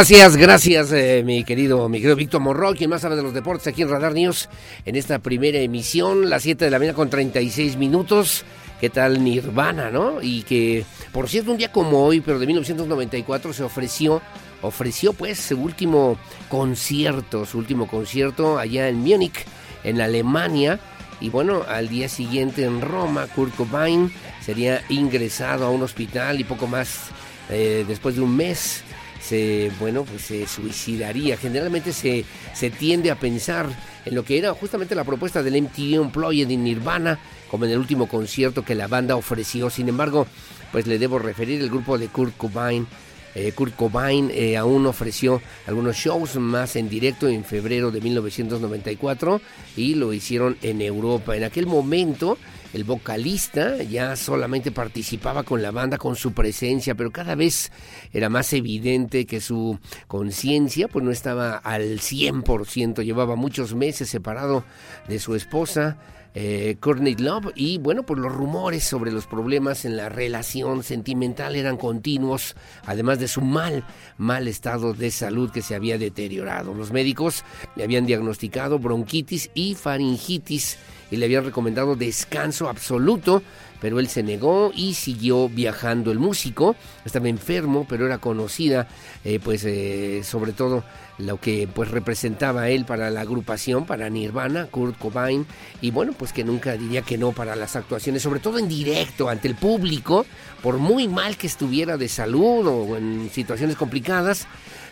Gracias, gracias, eh, mi querido, mi querido Víctor Morroy, quien más sabe de los deportes aquí en Radar News, en esta primera emisión, las 7 de la mañana con 36 minutos. ¿Qué tal Nirvana, no? Y que, por cierto, un día como hoy, pero de 1994, se ofreció, ofreció pues su último concierto, su último concierto allá en Múnich, en Alemania. Y bueno, al día siguiente en Roma, Kurt Cobain sería ingresado a un hospital y poco más eh, después de un mes se, bueno, pues se suicidaría. Generalmente se, se tiende a pensar en lo que era justamente la propuesta del MTV Unplugged en Nirvana, como en el último concierto que la banda ofreció. Sin embargo, pues le debo referir el grupo de Kurt Cobain. Eh, Kurt Cobain eh, aún ofreció algunos shows más en directo en febrero de 1994 y lo hicieron en Europa. En aquel momento el vocalista ya solamente participaba con la banda con su presencia, pero cada vez era más evidente que su conciencia pues no estaba al 100%, llevaba muchos meses separado de su esposa. Eh, Courtney Love y bueno pues los rumores sobre los problemas en la relación sentimental eran continuos además de su mal mal estado de salud que se había deteriorado los médicos le habían diagnosticado bronquitis y faringitis y le habían recomendado descanso absoluto, pero él se negó y siguió viajando. El músico estaba enfermo, pero era conocida, eh, pues eh, sobre todo lo que pues representaba él para la agrupación, para Nirvana, Kurt Cobain, y bueno, pues que nunca diría que no para las actuaciones, sobre todo en directo, ante el público, por muy mal que estuviera de salud o en situaciones complicadas,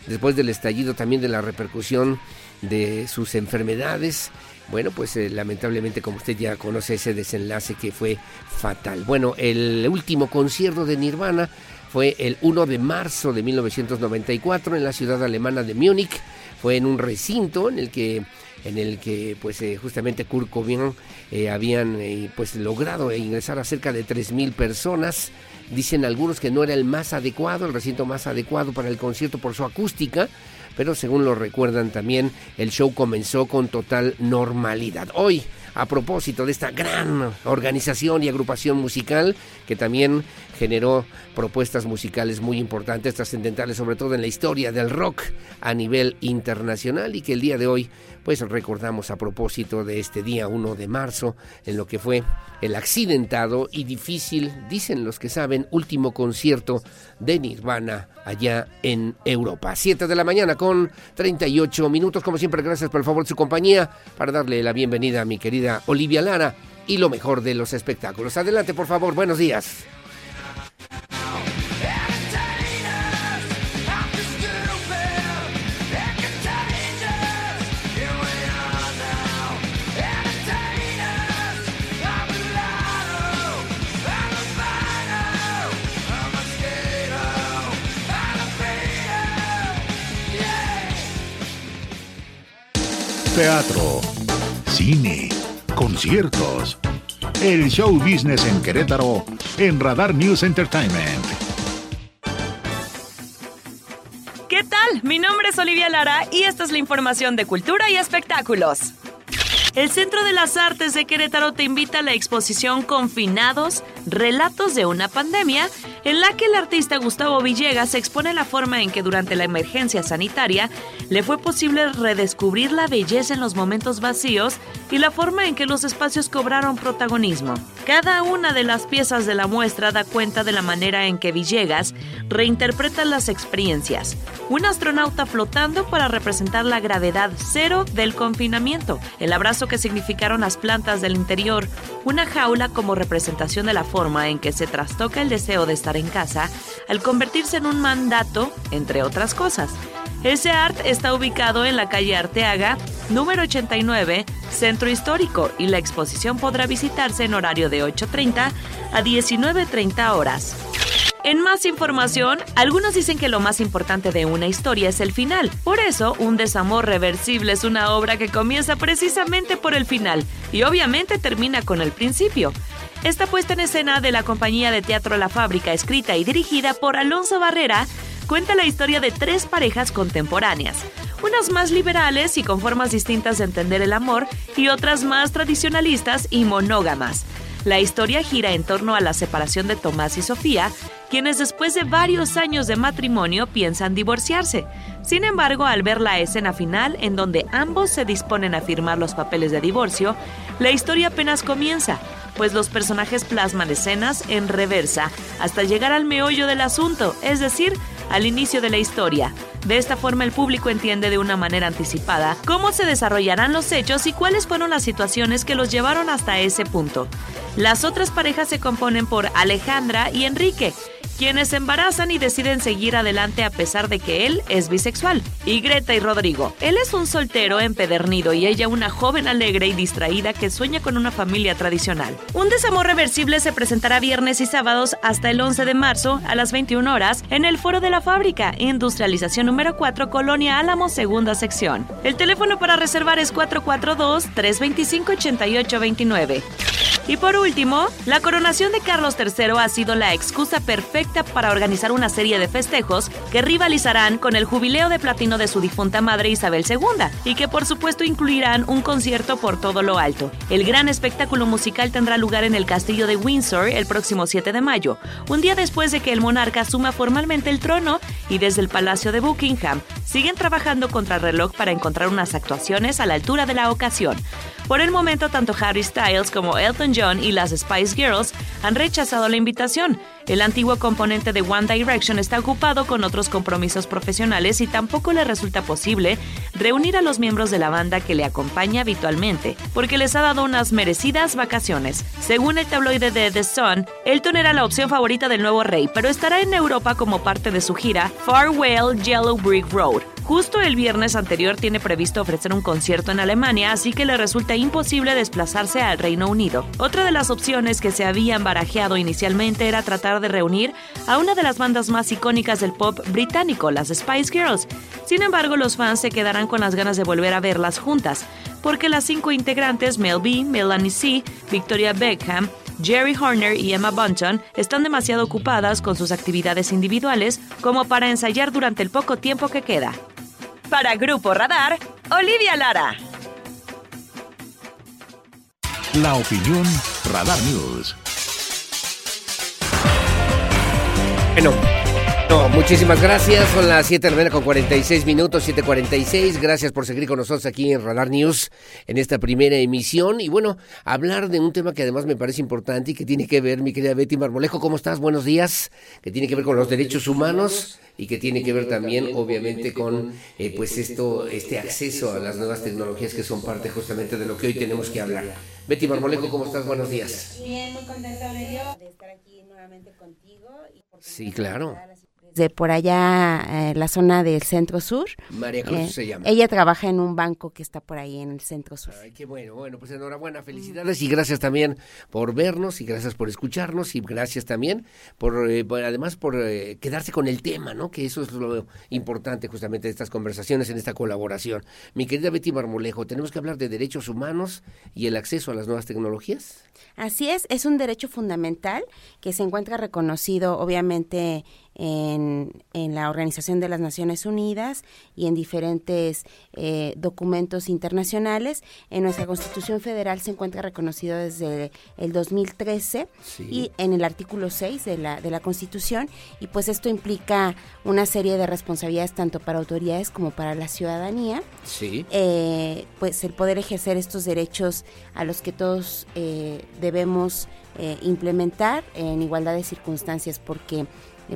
después del estallido también de la repercusión de sus enfermedades, bueno, pues eh, lamentablemente como usted ya conoce ese desenlace que fue fatal. Bueno, el último concierto de Nirvana fue el 1 de marzo de 1994 en la ciudad alemana de Múnich. Fue en un recinto en el que en el que pues eh, justamente Kurt Cobain eh, habían pues logrado ingresar a cerca de 3000 personas. Dicen algunos que no era el más adecuado, el recinto más adecuado para el concierto por su acústica, pero según lo recuerdan también, el show comenzó con total normalidad. Hoy, a propósito de esta gran organización y agrupación musical que también generó propuestas musicales muy importantes, trascendentales, sobre todo en la historia del rock a nivel internacional y que el día de hoy pues recordamos a propósito de este día 1 de marzo en lo que fue el accidentado y difícil, dicen los que saben, último concierto de Nirvana allá en Europa. 7 de la mañana con 38 minutos, como siempre, gracias por el favor de su compañía para darle la bienvenida a mi querida Olivia Lara y lo mejor de los espectáculos. Adelante, por favor, buenos días. Teatro, cine, conciertos. El show business en Querétaro en Radar News Entertainment. ¿Qué tal? Mi nombre es Olivia Lara y esta es la información de cultura y espectáculos. El Centro de las Artes de Querétaro te invita a la exposición Confinados, Relatos de una Pandemia, en la que el artista Gustavo Villegas expone la forma en que durante la emergencia sanitaria le fue posible redescubrir la belleza en los momentos vacíos y la forma en que los espacios cobraron protagonismo. Cada una de las piezas de la muestra da cuenta de la manera en que Villegas reinterpreta las experiencias. Un astronauta flotando para representar la gravedad cero del confinamiento, el abrazo que significaron las plantas del interior, una jaula como representación de la forma en que se trastoca el deseo de estar en casa al convertirse en un mandato, entre otras cosas. Ese art está ubicado en la calle Arteaga, número 89, Centro Histórico, y la exposición podrá visitarse en horario de 8.30 a 19.30 horas. En más información, algunos dicen que lo más importante de una historia es el final. Por eso, Un desamor reversible es una obra que comienza precisamente por el final y obviamente termina con el principio. Esta puesta en escena de la compañía de teatro La Fábrica, escrita y dirigida por Alonso Barrera, cuenta la historia de tres parejas contemporáneas, unas más liberales y con formas distintas de entender el amor y otras más tradicionalistas y monógamas. La historia gira en torno a la separación de Tomás y Sofía, quienes después de varios años de matrimonio piensan divorciarse. Sin embargo, al ver la escena final, en donde ambos se disponen a firmar los papeles de divorcio, la historia apenas comienza, pues los personajes plasman escenas en reversa hasta llegar al meollo del asunto, es decir, al inicio de la historia. De esta forma el público entiende de una manera anticipada cómo se desarrollarán los hechos y cuáles fueron las situaciones que los llevaron hasta ese punto. Las otras parejas se componen por Alejandra y Enrique, quienes se embarazan y deciden seguir adelante a pesar de que él es bisexual. Y Greta y Rodrigo. Él es un soltero empedernido y ella una joven alegre y distraída que sueña con una familia tradicional. Un desamor reversible se presentará viernes y sábados hasta el 11 de marzo a las 21 horas en el Foro de la Fábrica, Industrialización número 4, Colonia Álamo, segunda sección. El teléfono para reservar es 442-325-8829. Y por último, la coronación de Carlos III ha sido la excusa perfecta para organizar una serie de festejos que rivalizarán con el jubileo de platino de su difunta madre Isabel II y que por supuesto incluirán un concierto por todo lo alto. El gran espectáculo musical tendrá lugar en el castillo de Windsor el próximo 7 de mayo, un día después de que el monarca asuma formalmente el trono y desde el Palacio de Buckingham siguen trabajando contra el reloj para encontrar unas actuaciones a la altura de la ocasión. Por el momento, tanto Harry Styles como Elton John y las Spice Girls han rechazado la invitación. El antiguo componente de One Direction está ocupado con otros compromisos profesionales y tampoco le resulta posible reunir a los miembros de la banda que le acompaña habitualmente, porque les ha dado unas merecidas vacaciones. Según el tabloide de The Sun, Elton era la opción favorita del nuevo rey, pero estará en Europa como parte de su gira Farewell Yellow Brick Road. Justo el viernes anterior tiene previsto ofrecer un concierto en Alemania, así que le resulta imposible desplazarse al Reino Unido. Otra de las opciones que se habían barajeado inicialmente era tratar de reunir a una de las bandas más icónicas del pop británico, las Spice Girls. Sin embargo, los fans se quedarán con las ganas de volver a verlas juntas, porque las cinco integrantes, Mel B, Melanie C, Victoria Beckham, Jerry Horner y Emma Bunton están demasiado ocupadas con sus actividades individuales como para ensayar durante el poco tiempo que queda. Para Grupo Radar, Olivia Lara. La opinión Radar News. Bueno, muchísimas gracias. Son las 7 de la mañana con 46 minutos, 7.46. Gracias por seguir con nosotros aquí en Radar News en esta primera emisión. Y bueno, hablar de un tema que además me parece importante y que tiene que ver, mi querida Betty Marmolejo, ¿cómo estás? Buenos días. Que tiene que ver con los derechos humanos y que tiene que ver también, obviamente, con eh, pues esto, este acceso a las nuevas tecnologías que son parte justamente de lo que hoy tenemos que hablar. Betty Marmolejo, ¿cómo estás? Buenos días. Bien, muy contenta, Aurelio, de estar aquí nuevamente contigo. Y Sí, claro. De por allá, eh, la zona del centro sur. María Cruz Eh, se llama. Ella trabaja en un banco que está por ahí en el centro sur. Ay, qué bueno, bueno, pues enhorabuena, felicidades y gracias también por vernos y gracias por escucharnos y gracias también por, eh, por- además por eh, quedarse con el tema, ¿no? Que eso es lo importante justamente de estas conversaciones, en esta colaboración. Mi querida Betty Marmolejo, tenemos que hablar de derechos humanos y el acceso a las nuevas tecnologías. Así es, es un derecho fundamental que se encuentra reconocido obviamente en, en la Organización de las Naciones Unidas y en diferentes eh, documentos internacionales. En nuestra Constitución Federal se encuentra reconocido desde el 2013 Sí. y en el artículo 6 de la, de la Constitución y pues esto implica una serie de responsabilidades tanto para autoridades como para la ciudadanía Sí. eh, pues el poder ejercer estos derechos a los que todos eh, debemos eh, implementar en igualdad de circunstancias porque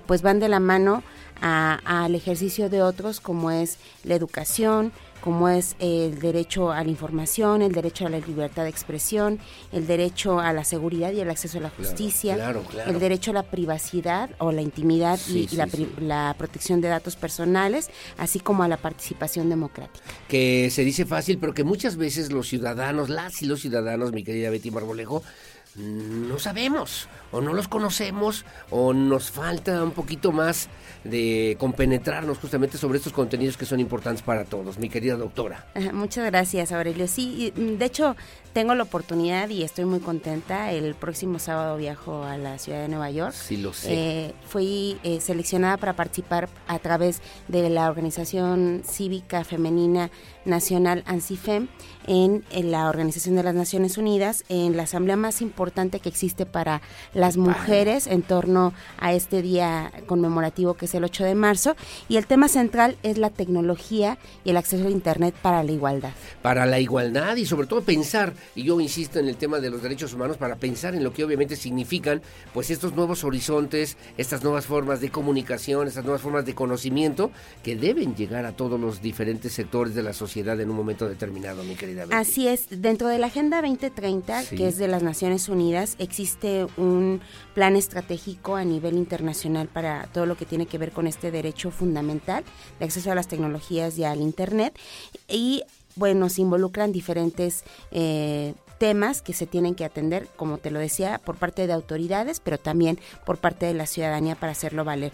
pues van de la mano al ejercicio de otros como es la educación como es el derecho a la información, el derecho a la libertad de expresión, el derecho a la seguridad y el acceso a la justicia, claro, claro. el derecho a la privacidad o la intimidad Sí, y, y la, sí, la protección de datos personales, así como a la participación democrática. que se dice fácil, pero que muchas veces los ciudadanos, las y los ciudadanos, mi querida Betty Marmolejo, no sabemos o no los conocemos o nos falta un poquito más de compenetrarnos justamente sobre estos contenidos que son importantes para todos, mi querida doctora. Muchas gracias, Aurelio. Sí, mm, de hecho, tengo la oportunidad y estoy muy contenta. El próximo sábado viajo a la ciudad de Nueva York. Sí, lo sé. Eh, fui eh, seleccionada para participar a través de la Organización Cívica Femenina Nacional ANSIFEM en, en la Organización de las Naciones Unidas en la asamblea más importante que existe para las mujeres en torno a este día conmemorativo que es el 8 de marzo. Y el tema central es la tecnología y el acceso a Internet para la igualdad. Para la igualdad y sobre todo pensar, y yo insisto en el tema de los derechos humanos, para pensar en lo que obviamente significan pues estos nuevos horizontes, estas nuevas formas de comunicación, estas nuevas formas de conocimiento que deben llegar a todos los diferentes sectores de la sociedad en un momento determinado, mi querida Betty. Así es, dentro de la Agenda 2030, que es de las Naciones Unidas, existe un plan estratégico a nivel internacional para todo lo que tiene que ver con este derecho fundamental de acceso a las tecnologías y al Internet. Y bueno, se involucran diferentes eh, temas que se tienen que atender, como te lo decía, por parte de autoridades, pero también por parte de la ciudadanía para hacerlo valer.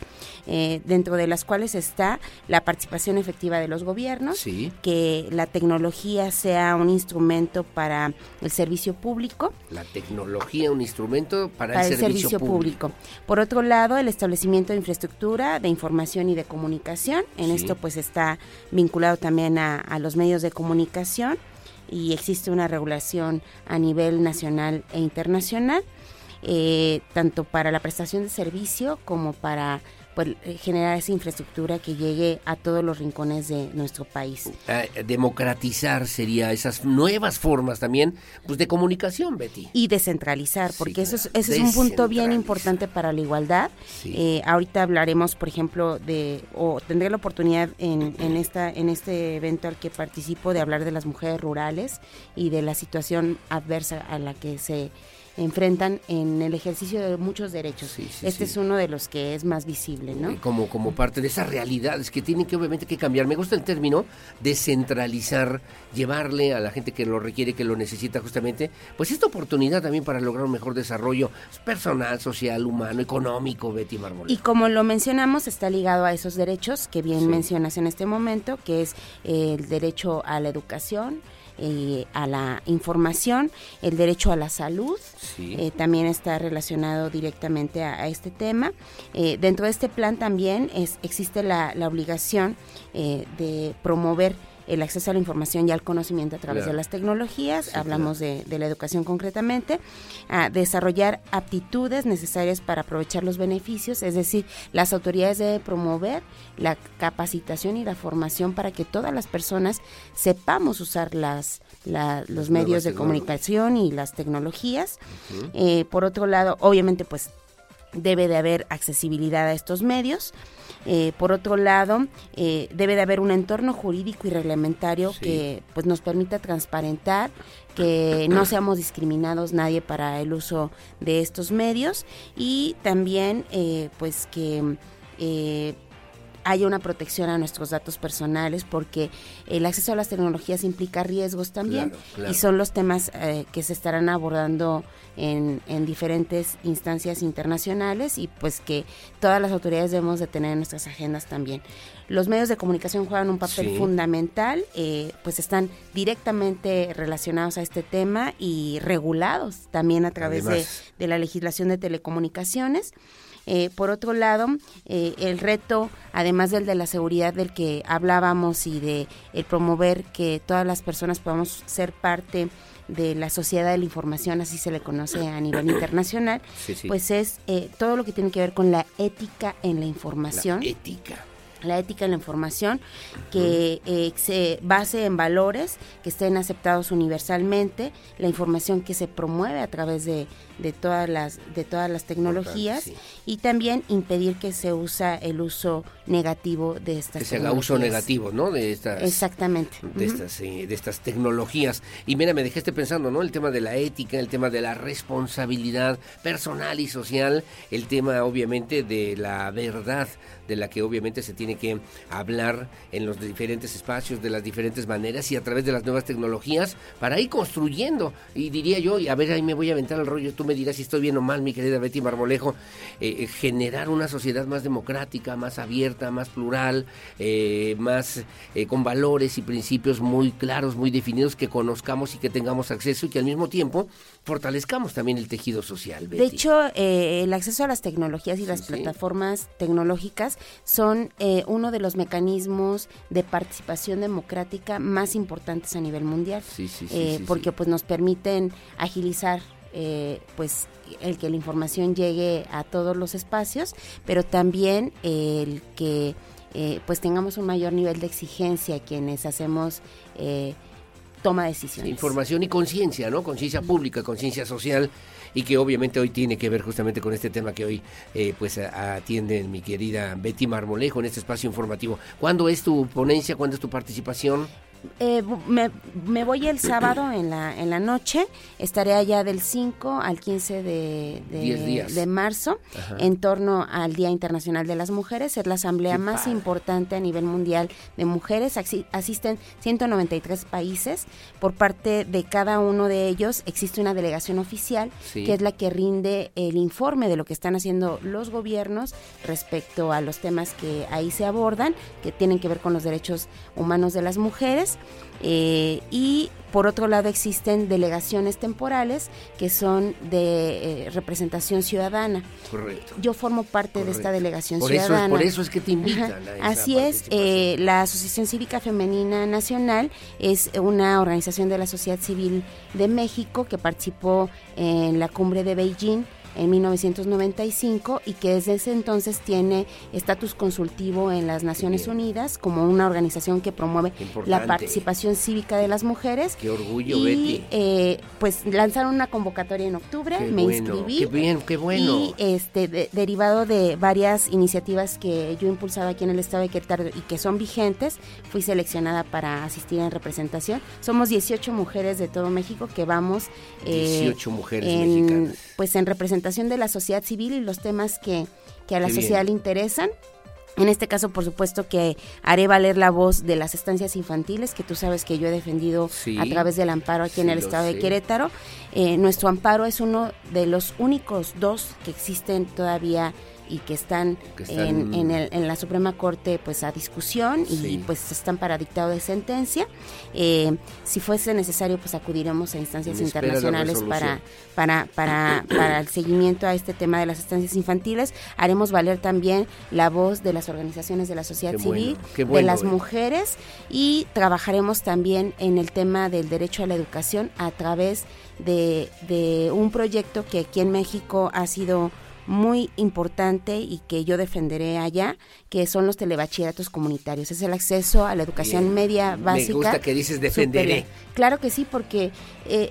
Eh, dentro de las cuales está la participación efectiva de los gobiernos, que la tecnología sea un instrumento para el servicio público. La tecnología, un instrumento para, el, servicio, público. Por otro lado, el establecimiento de infraestructura de información y de comunicación. En esto pues está vinculado también a, a los medios de comunicación y existe una regulación a nivel nacional e internacional, eh, tanto para la prestación de servicio como para pues, eh, generar esa infraestructura que llegue a todos los rincones de nuestro país. Eh, democratizar sería esas nuevas formas también pues, de comunicación, Betty. Y descentralizar, porque eso es, ese es un punto bien importante para la igualdad. Eh, ahorita hablaremos, por ejemplo, de, o tendré la oportunidad en, en, esta, en este evento al que participo de hablar de las mujeres rurales y de la situación adversa a la que se enfrentan en el ejercicio de muchos derechos. este es uno de los que es más visible, ¿no? Eh, como, como parte de esas realidades que tienen que obviamente que cambiar. Me gusta el término descentralizar, llevarle a la gente que lo requiere, que lo necesita justamente, pues esta oportunidad también para lograr un mejor desarrollo personal, social, humano, económico, Betty Marmol. Y como lo mencionamos, está ligado a esos derechos que bien mencionas en este momento, que es el derecho a la educación, eh, a la información, el derecho a la salud, eh, también está relacionado directamente a, este tema. Eh, dentro de este plan también es, existe la, la obligación de promover el acceso a la información y al conocimiento a través de las tecnologías, hablamos de, la educación concretamente, a desarrollar aptitudes necesarias para aprovechar los beneficios, es decir, las autoridades deben promover la capacitación y la formación para que todas las personas sepamos usar las, los medios de comunicación y las tecnologías. Eh, por otro lado, obviamente, pues debe de haber accesibilidad a estos medios. Eh, por otro lado, eh, debe de haber un entorno jurídico y reglamentario que pues nos permita transparentar, que no seamos discriminados nadie para el uso de estos medios y también eh, pues que haya una protección a nuestros datos personales porque el acceso a las tecnologías implica riesgos también y son los temas eh, que se estarán abordando en, en, diferentes instancias internacionales y pues que todas las autoridades debemos de tener en nuestras agendas también. Los medios de comunicación juegan un papel fundamental, eh, pues están directamente relacionados a este tema y regulados también a través de, de la legislación de telecomunicaciones. Eh, por otro lado, eh, el reto, además del de la seguridad del que hablábamos y de el promover que todas las personas podamos ser parte de la sociedad de la información, así se le conoce a nivel <coughs> internacional, pues es eh, todo lo que tiene que ver con la ética en la información. La ética la ética en la información, que eh, se base en valores que estén aceptados universalmente, la información que se promueve a través de, de todas las de todas las tecnologías y también impedir que se usa el uso negativo de estas que se haga uso negativo no de estas exactamente. de estas eh, de estas tecnologías. Y mira me dejaste pensando no el tema de la ética el tema de la responsabilidad personal y social el tema obviamente de la verdad de la que obviamente se tiene que hablar en los diferentes espacios, de las diferentes maneras y a través de las nuevas tecnologías para ir construyendo. Y diría yo, y a ver, ahí me voy a aventar al rollo, tú me dirás si estoy bien o mal, mi querida Betty Marmolejo, eh, eh, generar una sociedad más democrática, más abierta, más plural, eh, más con valores y principios muy claros, muy definidos, que conozcamos y que tengamos acceso y que al mismo tiempo fortalezcamos también el tejido social. De hecho, el acceso a las tecnologías y las plataformas tecnológicas son eh, uno de los mecanismos de participación democrática más importantes a nivel mundial, sí, sí, eh, porque pues nos permiten agilizar eh, pues el que la información llegue a todos los espacios, pero también el que eh, pues tengamos un mayor nivel de exigencia quienes hacemos eh, toma de decisiones. Información y conciencia, ¿no? Conciencia pública, conciencia social y que obviamente hoy tiene que ver justamente con este tema que hoy eh, pues atiende mi querida Betty Marmolejo en este espacio informativo. ¿Cuándo es tu ponencia? ¿Cuándo es tu participación? Eh, me, voy el sábado en la, en la noche, estaré allá del 5 al 15 de, de, marzo en torno al Día Internacional de las Mujeres. Es la asamblea más importante a nivel mundial de mujeres. asisten 193 países. Por parte de cada uno de ellos existe una delegación oficial que es la que rinde el informe de lo que están haciendo los gobiernos respecto a los temas que ahí se abordan, que tienen que ver con los derechos humanos de las mujeres eh, y por otro lado existen delegaciones temporales que son de eh, representación ciudadana. Correcto. Yo formo parte de esta delegación ciudadana. por eso es que te invitan. Así es, eh, la Asociación Cívica Femenina Nacional es una organización de la sociedad civil de México que participó en la cumbre de Beijing en 1995 y que desde ese entonces tiene estatus consultivo en las Naciones Unidas como una organización que promueve la participación cívica de las mujeres. Qué orgullo, y, Eh, pues lanzaron una convocatoria en octubre, me inscribí. Qué bien, qué bueno. Y este, derivado de varias iniciativas que yo impulsaba aquí en el estado de Querétaro y que son vigentes, fui seleccionada para asistir en representación. Somos 18 mujeres de todo México que vamos... Eh, 18 mujeres mexicanas. Pues en representación de la sociedad civil y los temas que, a la sociedad le interesan. En este caso, por supuesto que haré valer la voz de las estancias infantiles, que tú sabes que yo he defendido a través del amparo aquí en el estado de Querétaro. Eh, nuestro amparo es uno de los únicos dos que existen todavía y que están, En, en, la Suprema Corte pues a discusión y pues están para dictado de sentencia. Eh, si fuese necesario pues acudiremos a instancias internacionales para, para, para, para el seguimiento a este tema de las estancias infantiles. Haremos valer también la voz de las organizaciones de la sociedad civil, de las mujeres y trabajaremos también en el tema del derecho a la educación a través de, de un proyecto que aquí en México ha sido muy importante y que yo defenderé allá, que son los telebachilleratos comunitarios. Es el acceso a la educación media básica. Me gusta que dices defenderé. Claro que sí, porque eh,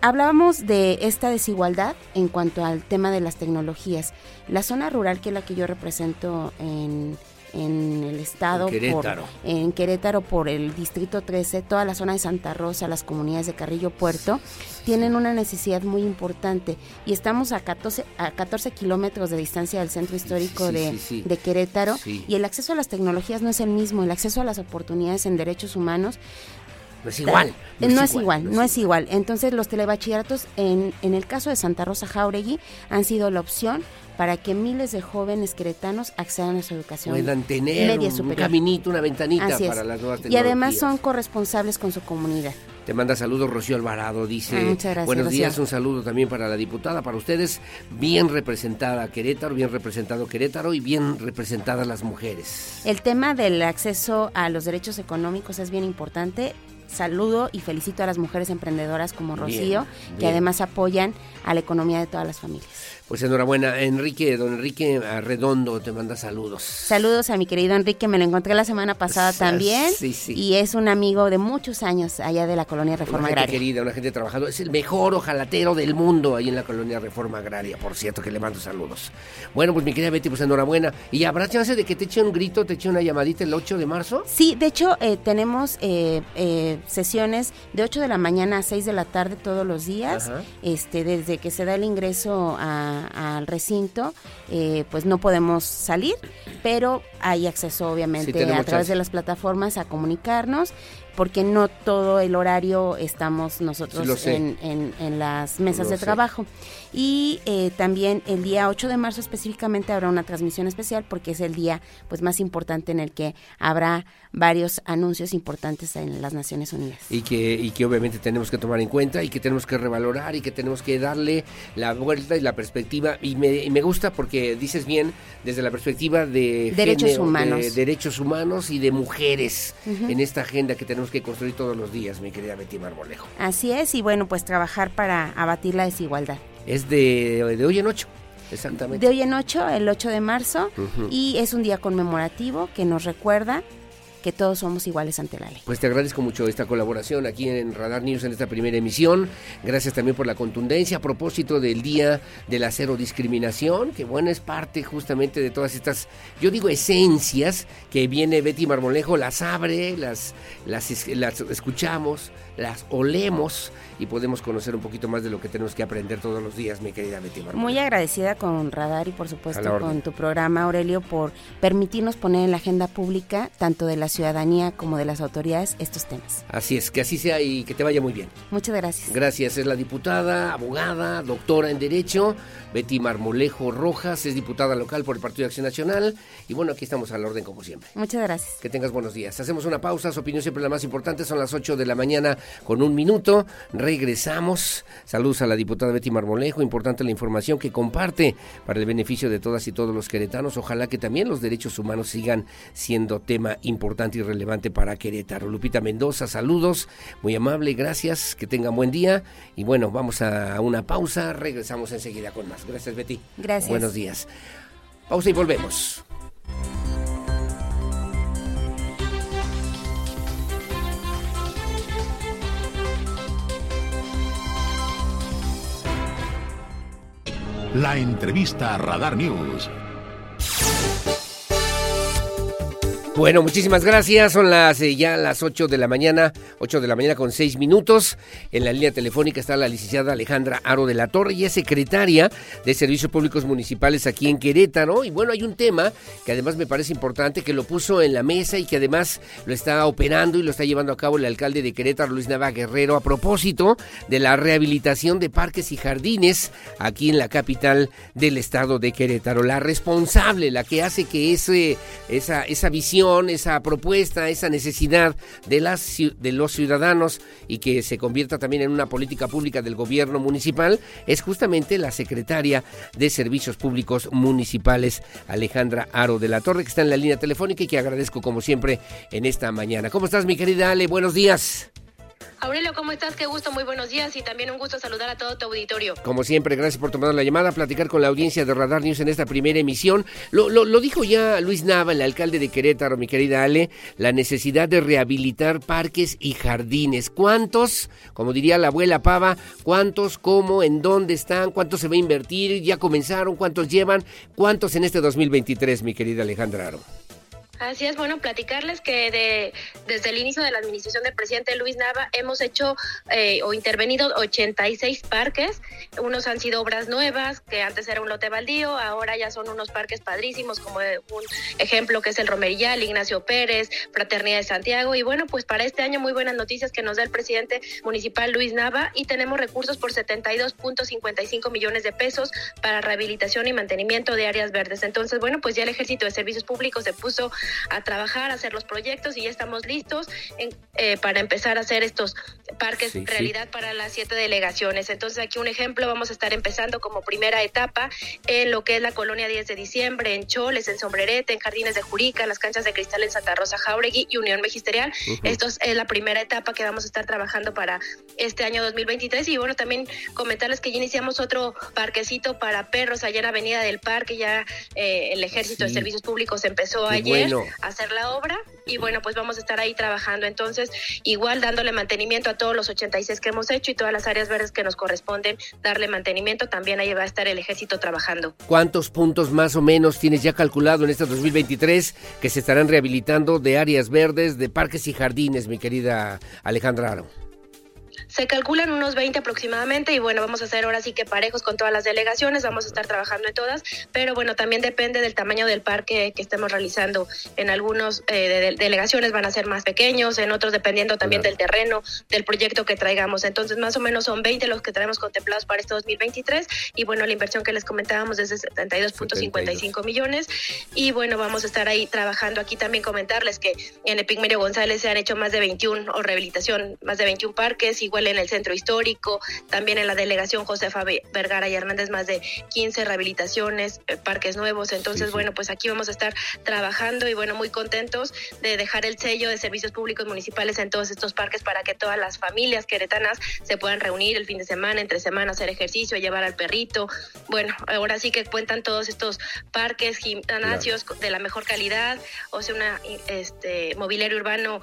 hablábamos de esta desigualdad en cuanto al tema de las tecnologías. La zona rural, que es la que yo represento en en el estado, en Querétaro. Por, en Querétaro por el distrito 13, toda la zona de Santa Rosa, las comunidades de Carrillo Puerto, tienen una necesidad muy importante. Y estamos a 14, a 14 kilómetros de distancia del centro histórico de, de, Querétaro. Y el acceso a las tecnologías no es el mismo, el acceso a las oportunidades en derechos humanos no es igual. No, es, igual, no es igual. Entonces los telebachilleratos en, en el caso de Santa Rosa Jauregui han sido la opción para que miles de jóvenes queretanos accedan a su educación Puedan tener un caminito, una ventanita para las nuevas Y además son corresponsables con su comunidad. Te manda saludos Rocío Alvarado, dice. Ah, muchas gracias, buenos días, un saludo también para la diputada, para ustedes, bien representada Querétaro, bien representado Querétaro y bien representadas las mujeres. El tema del acceso a los derechos económicos es bien importante saludo y felicito a las mujeres emprendedoras como Rocío, que además apoyan a la economía de todas las familias. Pues enhorabuena, Enrique, don Enrique Redondo te manda saludos. Saludos a mi querido Enrique, me lo encontré la semana pasada también. Sí, sí. Y es un amigo de muchos años allá de la colonia Reforma una Agraria. querida, una gente trabajadora, es el mejor ojalatero del mundo ahí en la colonia Reforma Agraria, por cierto, que le mando saludos. Bueno, pues mi querida Betty, pues enhorabuena. ¿Y habrá chance de que te eche un grito, te eche una llamadita el 8 de marzo? Sí, de hecho, eh, tenemos eh, eh, sesiones de 8 de la mañana a 6 de la tarde todos los días, este desde que se da el ingreso al recinto, eh, pues no podemos salir, pero hay acceso obviamente a través de las plataformas a comunicarnos porque no todo el horario estamos nosotros en, en, las mesas de trabajo. Y eh, también el día 8 de marzo específicamente habrá una transmisión especial porque es el día pues más importante en el que habrá varios anuncios importantes en las Naciones Unidas. Y que, y que obviamente tenemos que tomar en cuenta y que tenemos que revalorar y que tenemos que darle la vuelta y la perspectiva. Y me, y me gusta porque dices bien desde la perspectiva de derechos humanos. de derechos humanos y de mujeres en esta agenda que tenemos que construir todos los días, mi querida Betty Marmolejo. Así es, y bueno, pues trabajar para abatir la desigualdad. Es de, de hoy en ocho, exactamente. De hoy en 8, el 8 de marzo, y es un día conmemorativo que nos recuerda que todos somos iguales ante la ley. Pues te agradezco mucho esta colaboración aquí en Radar News en esta primera emisión. Gracias también por la contundencia a propósito del Día de la Cero Discriminación, que bueno, es parte justamente de todas estas, yo digo esencias que viene Betty Marmolejo, las abre, las, las, las escuchamos, las olemos y podemos conocer un poquito más de lo que tenemos que aprender todos los días, mi querida Betty Marmolejo. Muy agradecida con Radar y por supuesto con tu programa, Aurelio, por permitirnos poner en la agenda pública, tanto de la ciudadanía como de las autoridades, estos temas. Así es, que así sea y que te vaya muy bien. Muchas gracias. Gracias, es la diputada, abogada, doctora en Derecho, Betty Marmolejo Rojas, es diputada local por el Partido de Acción Nacional. Y bueno, aquí estamos a la orden como siempre. Muchas gracias. Que tengas buenos días. Hacemos una pausa, su opinión siempre la más importante, son las 8 de la mañana con un minuto. Regresamos. Saludos a la diputada Betty Marmolejo, importante la información que comparte para el beneficio de todas y todos los queretanos. Ojalá que también los derechos humanos sigan siendo tema importante y relevante para Querétaro. Lupita Mendoza, saludos, muy amable, gracias, que tengan buen día. Y bueno, vamos a una pausa, regresamos enseguida con más. Gracias Betty. Gracias. Buenos días. Pausa y volvemos. La entrevista a Radar News. Bueno, muchísimas gracias. Son las eh, ya las 8 de la mañana, 8 de la mañana con 6 minutos. En la línea telefónica está la licenciada Alejandra Aro de la Torre, y es secretaria de Servicios Públicos Municipales aquí en Querétaro. Y bueno, hay un tema que además me parece importante, que lo puso en la mesa y que además lo está operando y lo está llevando a cabo el alcalde de Querétaro, Luis Nava Guerrero, a propósito de la rehabilitación de parques y jardines aquí en la capital del estado de Querétaro. La responsable, la que hace que ese, esa, esa visión, esa propuesta, esa necesidad de, las, de los ciudadanos y que se convierta también en una política pública del gobierno municipal es justamente la secretaria de Servicios Públicos Municipales, Alejandra Aro de la Torre, que está en la línea telefónica y que agradezco como siempre en esta mañana. ¿Cómo estás, mi querida Ale? Buenos días. Aurelio, ¿cómo estás? Qué gusto, muy buenos días y también un gusto saludar a todo tu auditorio. Como siempre, gracias por tomar la llamada, platicar con la audiencia de Radar News en esta primera emisión. Lo, lo- lo dijo ya Luis Nava, el alcalde de Querétaro, mi querida Ale, la necesidad de rehabilitar parques y jardines. ¿Cuántos, como diría la abuela Pava, cuántos, cómo, en dónde están, cuántos se va a invertir, ya comenzaron, cuántos llevan, cuántos en este 2023, mi querida Alejandra Aro? Así es, bueno, platicarles que de, desde el inicio de la administración del presidente Luis Nava hemos hecho eh, o intervenido 86 parques. Unos han sido obras nuevas, que antes era un lote baldío, ahora ya son unos parques padrísimos, como un ejemplo que es el Romerillal, Ignacio Pérez, Fraternidad de Santiago. Y bueno, pues para este año muy buenas noticias que nos da el presidente municipal Luis Nava y tenemos recursos por 72.55 millones de pesos para rehabilitación y mantenimiento de áreas verdes. Entonces, bueno, pues ya el Ejército de Servicios Públicos se puso a trabajar, a hacer los proyectos y ya estamos listos en- eh, para empezar a hacer estos parques Sí, sí. realidad para las siete delegaciones. Entonces aquí un ejemplo, vamos a estar empezando como primera etapa en lo que es la colonia 10 de diciembre, en Choles, en Sombrerete, en Jardines de Jurica, las canchas de cristal en Santa Rosa Jauregui y Unión Magisterial. Ujú. Esto es la primera etapa que vamos a estar trabajando para este año 2023 y bueno, también comentarles que ya iniciamos otro parquecito para perros allá en Avenida del Parque, ya eh, el Ejército de. Servicios Públicos empezó Qué ayer bueno. Hacer la obra y bueno, pues vamos a estar ahí trabajando. Entonces, igual dándole mantenimiento a todos los 86 que hemos hecho y todas las áreas verdes que nos corresponden darle mantenimiento, también ahí va a estar el ejército trabajando. ¿Cuántos puntos más o menos tienes ya calculado en este 2023 que se estarán rehabilitando de áreas verdes, de parques y jardines, mi querida Alejandra Aro? Se calculan unos 20 aproximadamente y bueno, vamos a hacer ahora sí que parejos con todas las delegaciones, vamos a estar trabajando en todas, pero bueno, también depende del tamaño del parque que estemos realizando. En algunos eh, de- de- delegaciones van a ser más pequeños, en otros dependiendo también Claro. del terreno, del proyecto que traigamos. Entonces, más o menos son 20 los que tenemos contemplados para este 2023 y bueno, la inversión que les comentábamos es de 72.55 millones y bueno, vamos a estar ahí trabajando aquí también comentarles que en Epigmenio González se han hecho más de 21 o rehabilitación, más de 21 parques, igual igual en el centro histórico, también en la delegación Josefa Vergara y Hernández, más de 15 rehabilitaciones, eh, parques nuevos. Entonces, bueno, pues aquí vamos a estar trabajando y bueno, muy contentos de dejar el sello de servicios públicos municipales en todos estos parques para que todas las familias queretanas se puedan reunir el fin de semana, entre semana, hacer ejercicio, llevar al perrito. Bueno, ahora sí que cuentan todos estos parques, gimnasios de la mejor calidad, o sea, una este mobiliario urbano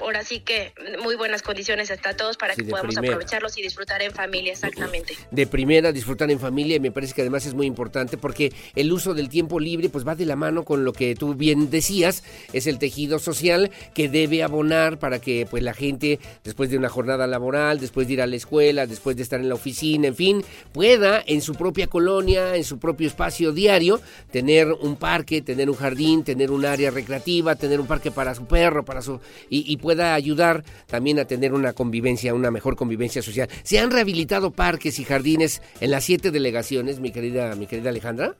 ahora sí que muy buenas condiciones está todos para que podamos aprovecharlos y disfrutar en familia, exactamente. De primera, disfrutar en familia y me parece que además es muy importante porque el uso del tiempo libre pues va de la mano con lo que tú bien decías, es el tejido social que debe abonar para que pues la gente después de una jornada laboral, después de ir a la escuela, después de estar en la oficina, en fin, pueda en su propia colonia, en su propio espacio diario, tener un parque, tener un jardín, tener un área recreativa, tener un parque para su perro, para su y, y pueda ayudar también a tener una convivencia, una mejor convivencia social. ¿Se han rehabilitado parques y jardines en las siete delegaciones, mi querida, mi querida Alejandra?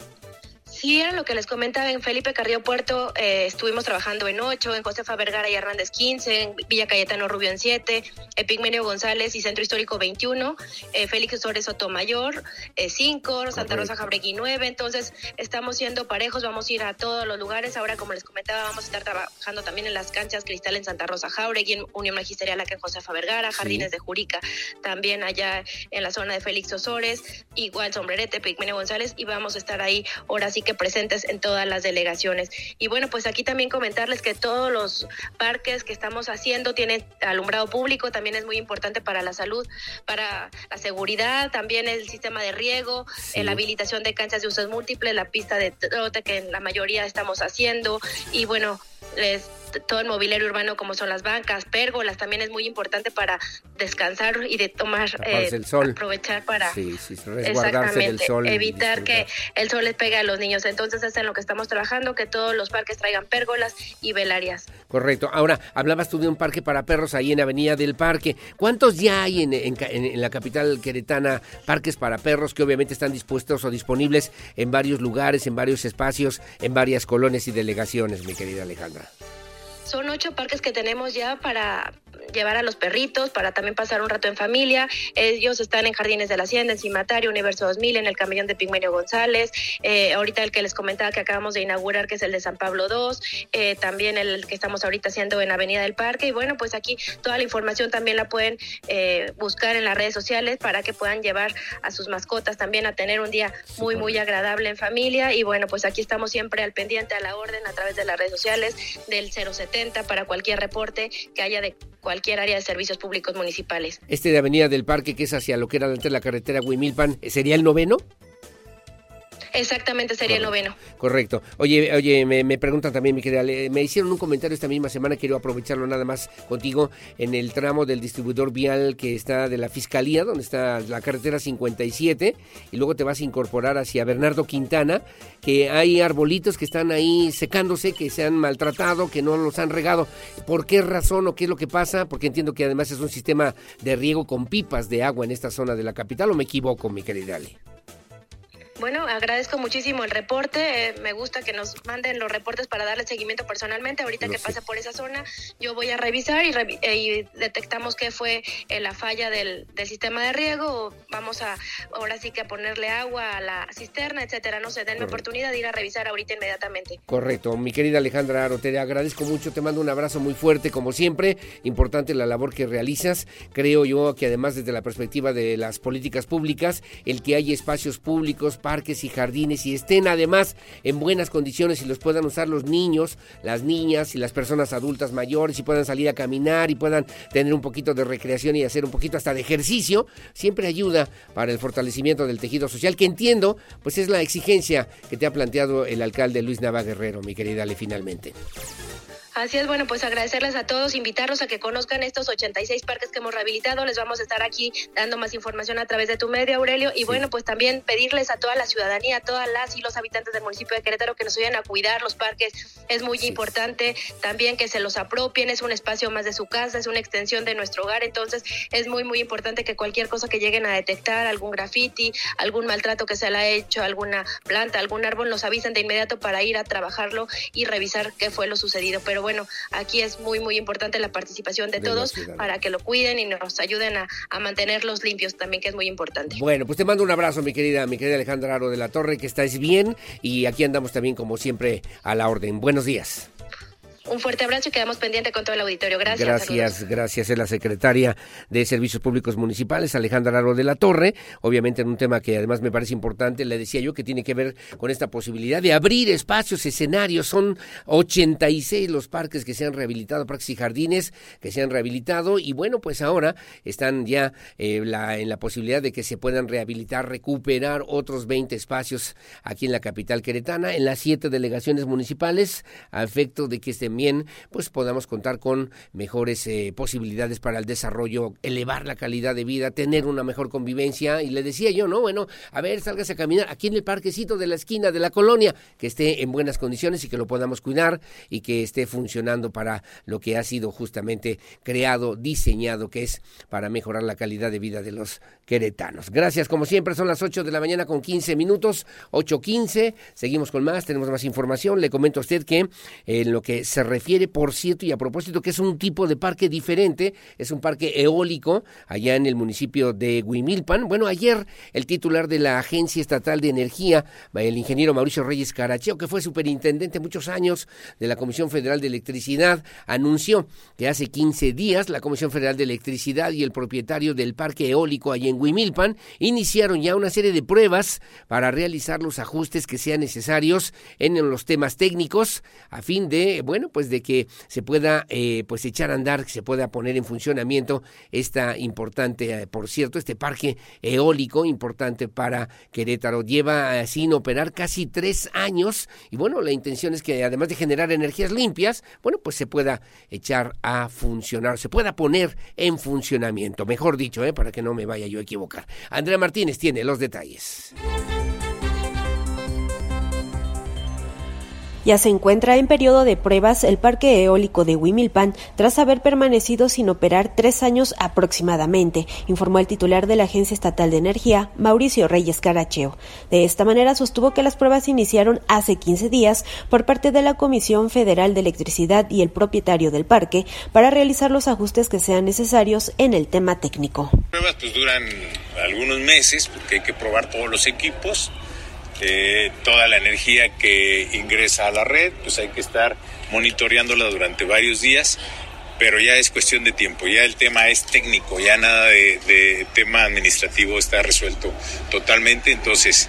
Sí, era lo que les comentaba en Felipe Carrillo Puerto, eh, estuvimos trabajando en 8, en Josefa Vergara y Hernández 15, en Villa Cayetano Rubio en 7, Epigmenio González y Centro Histórico 21, eh, Félix Torres Sotomayor 5, eh, Santa Rosa Jabregui 9, entonces estamos siendo parejos, vamos a ir a todos los lugares, ahora como les comentaba vamos a estar trabajando también en las canchas Cristal en Santa Rosa Jauregui, en Unión Magisterial acá en Josefa Vergara, Jardines de Jurica, también allá en la zona de Félix Osores, igual Sombrerete, Epigmenio González y vamos a estar ahí ahora sí que presentes en todas las delegaciones. Y bueno, pues aquí también comentarles que todos los parques que estamos haciendo tienen alumbrado público, también es muy importante para la salud, para la seguridad, también el sistema de riego, eh, la habilitación de canchas de usos múltiples, la pista de trote que en la mayoría estamos haciendo y bueno, les todo el mobiliario urbano como son las bancas, pérgolas, también es muy importante para descansar y de tomar, eh, el sol. aprovechar para sí, sí, exactamente, sol evitar que el sol les pegue a los niños. Entonces es en lo que estamos trabajando, que todos los parques traigan pérgolas y velarias. Correcto. Ahora, hablabas tú de un parque para perros ahí en Avenida del Parque. ¿Cuántos ya hay en, en la capital queretana parques para perros que obviamente están dispuestos o disponibles en varios lugares, en varios espacios, en varias colonias y delegaciones, mi querida Alejandra? Son ocho parques que tenemos ya para llevar a los perritos, para también pasar un rato en familia. Ellos están en Jardines de la Hacienda, en Cimatario, Universo 2000, en el Camellón de Pigmenio González. Eh, ahorita el que les comentaba que acabamos de inaugurar, que es el de San Pablo II. Eh, también el que estamos ahorita haciendo en Avenida del Parque. Y bueno, pues aquí toda la información también la pueden eh, buscar en las redes sociales para que puedan llevar a sus mascotas también a tener un día muy, muy agradable en familia. Y bueno, pues aquí estamos siempre al pendiente, a la orden, a través de las redes sociales del 070 para cualquier reporte que haya de cualquier área de servicios públicos municipales. Este de Avenida del Parque, que es hacia lo que era antes la carretera Huimilpan, ¿sería el noveno? Exactamente, sería el noveno. Correcto. Oye, oye, me, preguntan también, mi querida, me hicieron un comentario esta misma semana, quiero aprovecharlo nada más contigo, en el tramo del distribuidor vial que está de la Fiscalía, donde está la carretera 57, y luego te vas a incorporar hacia Bernardo Quintana, que hay arbolitos que están ahí secándose, que se han maltratado, que no los han regado. ¿Por qué razón o qué es lo que pasa? Porque entiendo que además es un sistema de riego con pipas de agua en esta zona de la capital, ¿o me equivoco, mi querida Ale? Bueno, agradezco muchísimo el reporte. Eh, me gusta que nos manden los reportes para darle seguimiento personalmente. Ahorita que pase por esa zona, yo voy a revisar y, eh, detectamos que fue eh, la falla del, sistema de riego. Vamos a ahora sí que a ponerle agua a la cisterna, etcétera. No sé, denme oportunidad de ir a revisar ahorita inmediatamente. Correcto. Mi querida Alejandra Aro, te agradezco mucho. Te mando un abrazo muy fuerte, como siempre. Importante la labor que realizas. Creo yo que además desde la perspectiva de las políticas públicas, el que haya espacios públicos parques y jardines y estén además en buenas condiciones y los puedan usar los niños, las niñas y las personas adultas mayores y puedan salir a caminar y puedan tener un poquito de recreación y hacer un poquito hasta de ejercicio, siempre ayuda para el fortalecimiento del tejido social, que entiendo, pues es la exigencia que te ha planteado el alcalde Luis Nava Guerrero, mi querida Ale, finalmente. Así es, bueno, pues agradecerles a todos, invitarlos a que conozcan estos 86 parques que hemos rehabilitado. Les vamos a estar aquí dando más información a través de tu medio, Aurelio. Y bueno, pues también pedirles a toda la ciudadanía, a todas las y los habitantes del municipio de Querétaro que nos ayuden a cuidar los parques. Es muy importante también que se los apropien. Es un espacio más de su casa, es una extensión de nuestro hogar. Entonces, es muy, muy importante que cualquier cosa que lleguen a detectar, algún graffiti, algún maltrato que se le ha hecho, alguna planta, algún árbol, nos avisen de inmediato para ir a trabajarlo y revisar qué fue lo sucedido. Pero bueno, aquí es muy, muy importante la participación de, todos para que lo cuiden y nos ayuden a, a, mantenerlos limpios también, que es muy importante. Bueno, pues te mando un abrazo, mi querida, mi querida Alejandra Aro de la Torre, que estáis bien y aquí andamos también, como siempre, a la orden. Buenos días. Un fuerte abrazo y quedamos pendientes con todo el auditorio. Gracias. Gracias, gracias. Es la secretaria de Servicios Públicos Municipales, Alejandra Laro de la Torre. Obviamente en un tema que además me parece importante, le decía yo, que tiene que ver con esta posibilidad de abrir espacios, escenarios. Son 86 los parques que se han rehabilitado, parques y jardines que se han rehabilitado. Y bueno, pues ahora están ya eh, la, en la posibilidad de que se puedan rehabilitar, recuperar otros 20 espacios aquí en la capital queretana, en las siete delegaciones municipales, a efecto de que este también pues podamos contar con mejores eh, posibilidades para el desarrollo, elevar la calidad de vida, tener una mejor convivencia. Y le decía yo, ¿no? Bueno, a ver, salgas a caminar aquí en el parquecito de la esquina de la colonia, que esté en buenas condiciones y que lo podamos cuidar y que esté funcionando para lo que ha sido justamente creado, diseñado, que es para mejorar la calidad de vida de los queretanos. Gracias, como siempre, son las 8 de la mañana con 15 minutos, 8.15. Seguimos con más, tenemos más información. Le comento a usted que en lo que se refiere, por cierto, y a propósito, que es un tipo de parque diferente, es un parque eólico allá en el municipio de Huimilpan. Bueno, ayer el titular de la Agencia Estatal de Energía, el ingeniero Mauricio Reyes Caracheo, que fue superintendente muchos años de la Comisión Federal de Electricidad, anunció que hace 15 días la Comisión Federal de Electricidad y el propietario del parque eólico allá en Huimilpan iniciaron ya una serie de pruebas para realizar los ajustes que sean necesarios en los temas técnicos a fin de, bueno, pues pues de que se pueda eh, pues echar a andar, que se pueda poner en funcionamiento esta importante, eh, por cierto, este parque eólico importante para Querétaro. Lleva eh, sin operar casi tres años y bueno, la intención es que además de generar energías limpias, bueno, pues se pueda echar a funcionar, se pueda poner en funcionamiento, mejor dicho, para que no me vaya yo a equivocar. Andrea Martínez tiene los detalles. Ya se encuentra en periodo de pruebas el parque eólico de Huimilpan tras haber permanecido sin operar tres años aproximadamente, informó el titular de la Agencia Estatal de Energía, Mauricio Reyes Caracheo. De esta manera sostuvo que las pruebas iniciaron hace 15 días por parte de la Comisión Federal de Electricidad y el propietario del parque para realizar los ajustes que sean necesarios en el tema técnico. Pruebas pues duran algunos meses porque hay que probar todos los equipos eh, toda la energía que ingresa a la red, pues hay que estar monitoreándola durante varios días, pero ya es cuestión de tiempo, ya el tema es técnico, ya nada de, tema administrativo está resuelto totalmente, entonces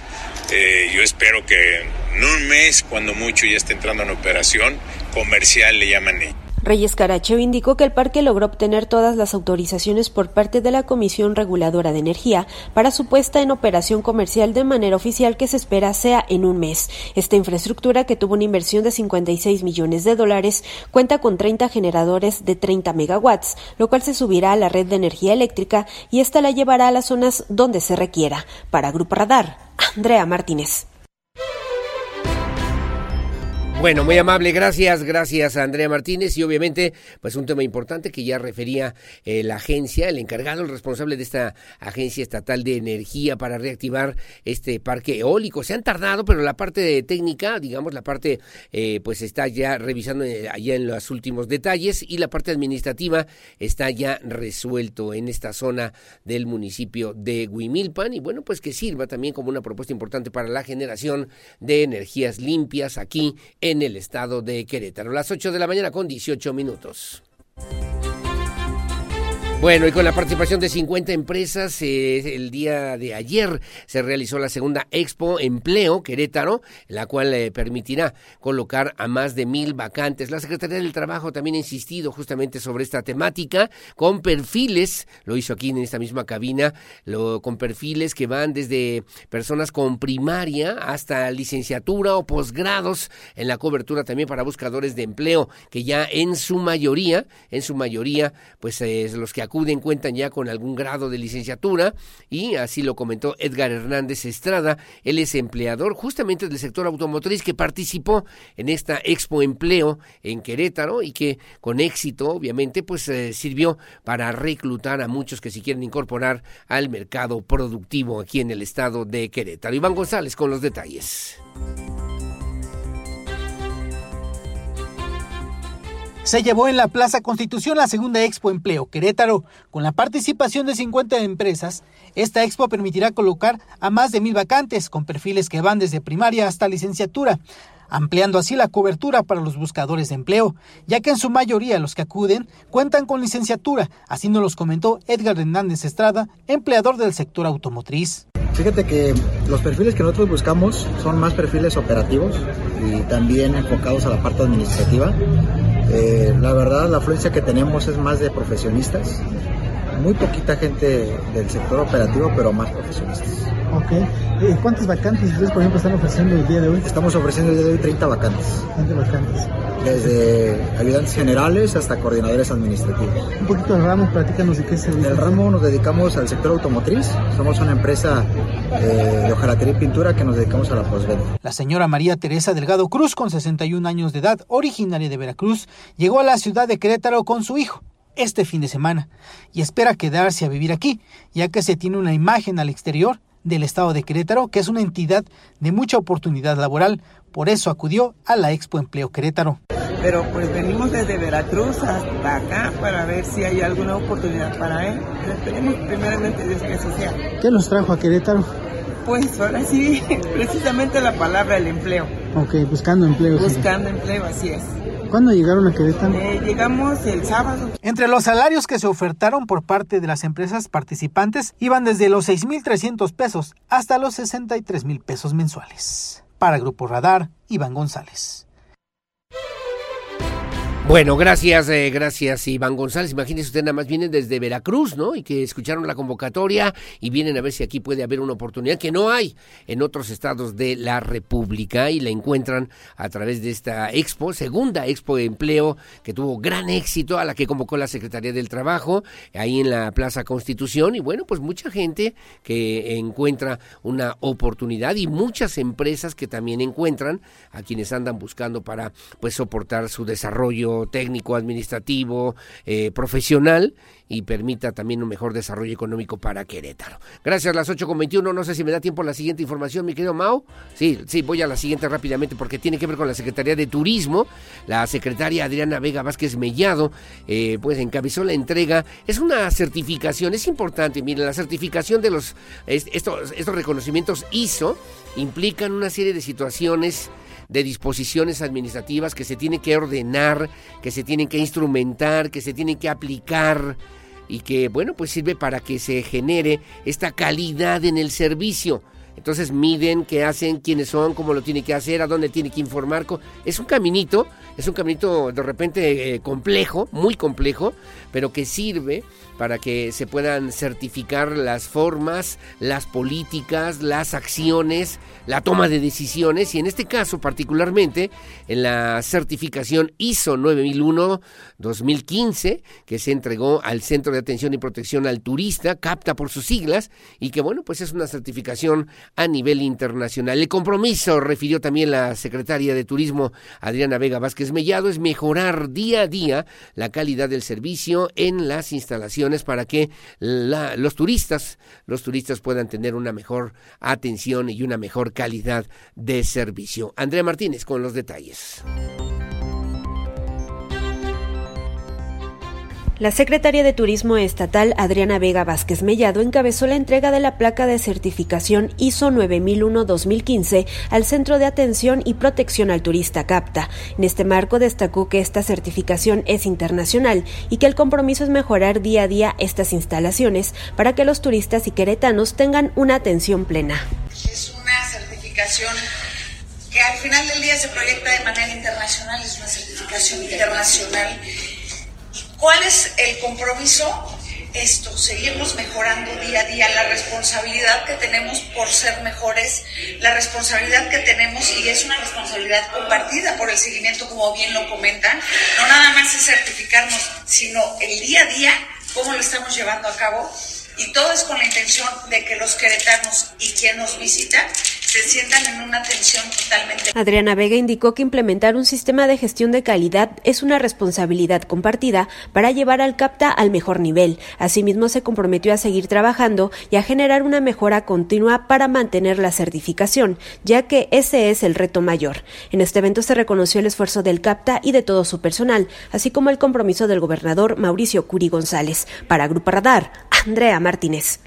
eh, yo espero que en un mes, cuando mucho, ya esté entrando en operación comercial, le llaman ellos. Reyes Caracheo indicó que el parque logró obtener todas las autorizaciones por parte de la Comisión Reguladora de Energía para su puesta en operación comercial de manera oficial que se espera sea en un mes. Esta infraestructura, que tuvo una inversión de 56 millones de dólares, cuenta con 30 generadores de 30 megawatts, lo cual se subirá a la red de energía eléctrica y esta la llevará a las zonas donde se requiera. Para Grupo Radar, Andrea Martínez. Bueno, muy amable, gracias, gracias a Andrea Martínez y obviamente pues un tema importante que ya refería eh, la agencia, el encargado, el responsable de esta agencia estatal de energía para reactivar este parque eólico. Se han tardado, pero la parte técnica, digamos, la parte eh, pues está ya revisando eh, allá en los últimos detalles y la parte administrativa está ya resuelto en esta zona del municipio de Huimilpan y bueno, pues que sirva también como una propuesta importante para la generación de energías limpias aquí en en el estado de Querétaro. Las 8 de la mañana con 18 minutos. Bueno, y con la participación de 50 empresas, eh, el día de ayer se realizó la segunda Expo Empleo Querétaro, la cual eh, permitirá colocar a más de mil vacantes. La Secretaría del Trabajo también ha insistido justamente sobre esta temática, con perfiles, lo hizo aquí en esta misma cabina, lo, con perfiles que van desde personas con primaria hasta licenciatura o posgrados en la cobertura también para buscadores de empleo, que ya en su mayoría, en su mayoría, pues es los que acuden cuentan ya con algún grado de licenciatura y así lo comentó Edgar Hernández Estrada, él es empleador justamente del sector automotriz que participó en esta Expo Empleo en Querétaro y que con éxito obviamente pues eh, sirvió para reclutar a muchos que se quieren incorporar al mercado productivo aquí en el estado de Querétaro. Iván González con los detalles. Se llevó en la Plaza Constitución la segunda Expo Empleo Querétaro. Con la participación de 50 empresas, esta expo permitirá colocar a más de mil vacantes con perfiles que van desde primaria hasta licenciatura ampliando así la cobertura para los buscadores de empleo, ya que en su mayoría los que acuden cuentan con licenciatura, así nos los comentó Edgar Hernández Estrada, empleador del sector automotriz. Fíjate que los perfiles que nosotros buscamos son más perfiles operativos y también enfocados a la parte administrativa. Eh, la verdad, la afluencia que tenemos es más de profesionistas, muy poquita gente del sector operativo, pero más profesionistas. Ok. Eh, ¿Cuántas vacantes ustedes, por ejemplo, están ofreciendo el día de hoy? Estamos ofreciendo el día de hoy 30 vacantes. 30 vacantes. Desde ayudantes generales hasta coordinadores administrativos. Un poquito del ramo, platícanos de qué se En el ramo nos dedicamos al sector automotriz. Somos una empresa eh, de hojalatería y pintura que nos dedicamos a la postventa. La señora María Teresa Delgado Cruz, con 61 años de edad, originaria de Veracruz, llegó a la ciudad de Querétaro con su hijo este fin de semana y espera quedarse a vivir aquí, ya que se tiene una imagen al exterior del estado de Querétaro, que es una entidad de mucha oportunidad laboral. Por eso acudió a la Expo Empleo Querétaro. Pero pues venimos desde Veracruz hasta acá para ver si hay alguna oportunidad para él. Esperemos primeramente Dios que eso sea. ¿Qué los trajo a Querétaro? Pues ahora sí, <laughs> precisamente la palabra el empleo. Ok, buscando empleo. Buscando empleo, así es. ¿Cuándo llegaron a Querétaro? Eh, llegamos el sábado. Entre los salarios que se ofertaron por parte de las empresas participantes iban desde los 6.300 pesos hasta los 63.000 pesos mensuales. Para Grupo Radar, Iván González. Bueno, gracias, eh, gracias Iván González. Imagínese usted nada más vienen desde Veracruz, ¿no? Y que escucharon la convocatoria y vienen a ver si aquí puede haber una oportunidad que no hay en otros estados de la República y la encuentran a través de esta expo, segunda expo de empleo que tuvo gran éxito a la que convocó la Secretaría del Trabajo ahí en la Plaza Constitución y bueno, pues mucha gente que encuentra una oportunidad y muchas empresas que también encuentran a quienes andan buscando para pues soportar su desarrollo técnico, administrativo, eh, profesional y permita también un mejor desarrollo económico para Querétaro. Gracias, las 8.21. No sé si me da tiempo la siguiente información, mi querido Mao. Sí, sí, voy a la siguiente rápidamente porque tiene que ver con la Secretaría de Turismo. La secretaria Adriana Vega Vázquez Mellado, eh, pues encabezó la entrega. Es una certificación, es importante. Miren, la certificación de los, estos, estos reconocimientos ISO implican una serie de situaciones de disposiciones administrativas que se tienen que ordenar, que se tienen que instrumentar, que se tienen que aplicar y que, bueno, pues sirve para que se genere esta calidad en el servicio. Entonces miden qué hacen, quiénes son, cómo lo tiene que hacer, a dónde tiene que informar. Es un caminito, es un caminito de repente eh, complejo, muy complejo, pero que sirve para que se puedan certificar las formas, las políticas, las acciones, la toma de decisiones y en este caso particularmente en la certificación ISO 9001-2015 que se entregó al Centro de Atención y Protección al Turista, CAPTA por sus siglas, y que bueno, pues es una certificación a nivel internacional. El compromiso, refirió también la secretaria de Turismo Adriana Vega Vázquez Mellado, es mejorar día a día la calidad del servicio en las instalaciones para que los turistas, los turistas puedan tener una mejor atención y una mejor calidad de servicio. Andrea Martínez con los detalles. La secretaria de Turismo Estatal, Adriana Vega Vázquez Mellado, encabezó la entrega de la placa de certificación ISO 9001-2015 al Centro de Atención y Protección al Turista CAPTA. En este marco destacó que esta certificación es internacional y que el compromiso es mejorar día a día estas instalaciones para que los turistas y queretanos tengan una atención plena. Es una certificación que al final del día se proyecta de manera internacional, es una certificación internacional ¿Cuál es el compromiso? Esto, seguimos mejorando día a día la responsabilidad que tenemos por ser mejores, la responsabilidad que tenemos, y es una responsabilidad compartida por el seguimiento, como bien lo comentan, no nada más es certificarnos, sino el día a día, cómo lo estamos llevando a cabo, y todo es con la intención de que los queretanos y quien nos visita se sientan en una atención totalmente. Adriana Vega indicó que implementar un sistema de gestión de calidad es una responsabilidad compartida para llevar al CAPTA al mejor nivel. Asimismo, se comprometió a seguir trabajando y a generar una mejora continua para mantener la certificación, ya que ese es el reto mayor. En este evento se reconoció el esfuerzo del CAPTA y de todo su personal, así como el compromiso del gobernador Mauricio Curi González. Para Grupo Radar, Andrea Martínez.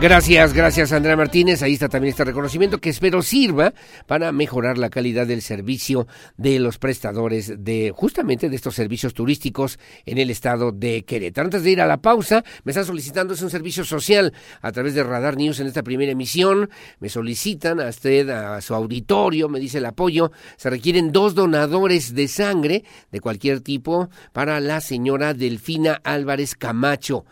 Gracias, gracias Andrea Martínez. Ahí está también este reconocimiento que espero sirva para mejorar la calidad del servicio de los prestadores de justamente de estos servicios turísticos en el estado de Querétaro. Antes de ir a la pausa, me están solicitando un servicio social a través de Radar News en esta primera emisión. Me solicitan a usted, a su auditorio, me dice el apoyo. Se requieren dos donadores de sangre de cualquier tipo para la señora Delfina Álvarez Camacho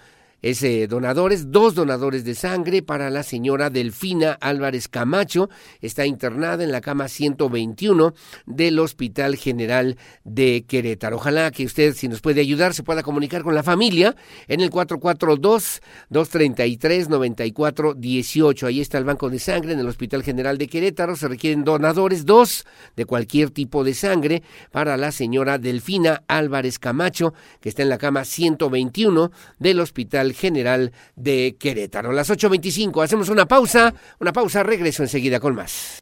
es donadores, dos donadores de sangre para la señora Delfina Álvarez Camacho. Está internada en la cama 121 del Hospital General de Querétaro. Ojalá que usted, si nos puede ayudar, se pueda comunicar con la familia en el 442-233-9418. Ahí está el banco de sangre en el Hospital General de Querétaro. Se requieren donadores, dos de cualquier tipo de sangre para la señora Delfina Álvarez Camacho, que está en la cama 121 del Hospital General de Querétaro. Las 8.25, hacemos una pausa, una pausa, regreso enseguida con más.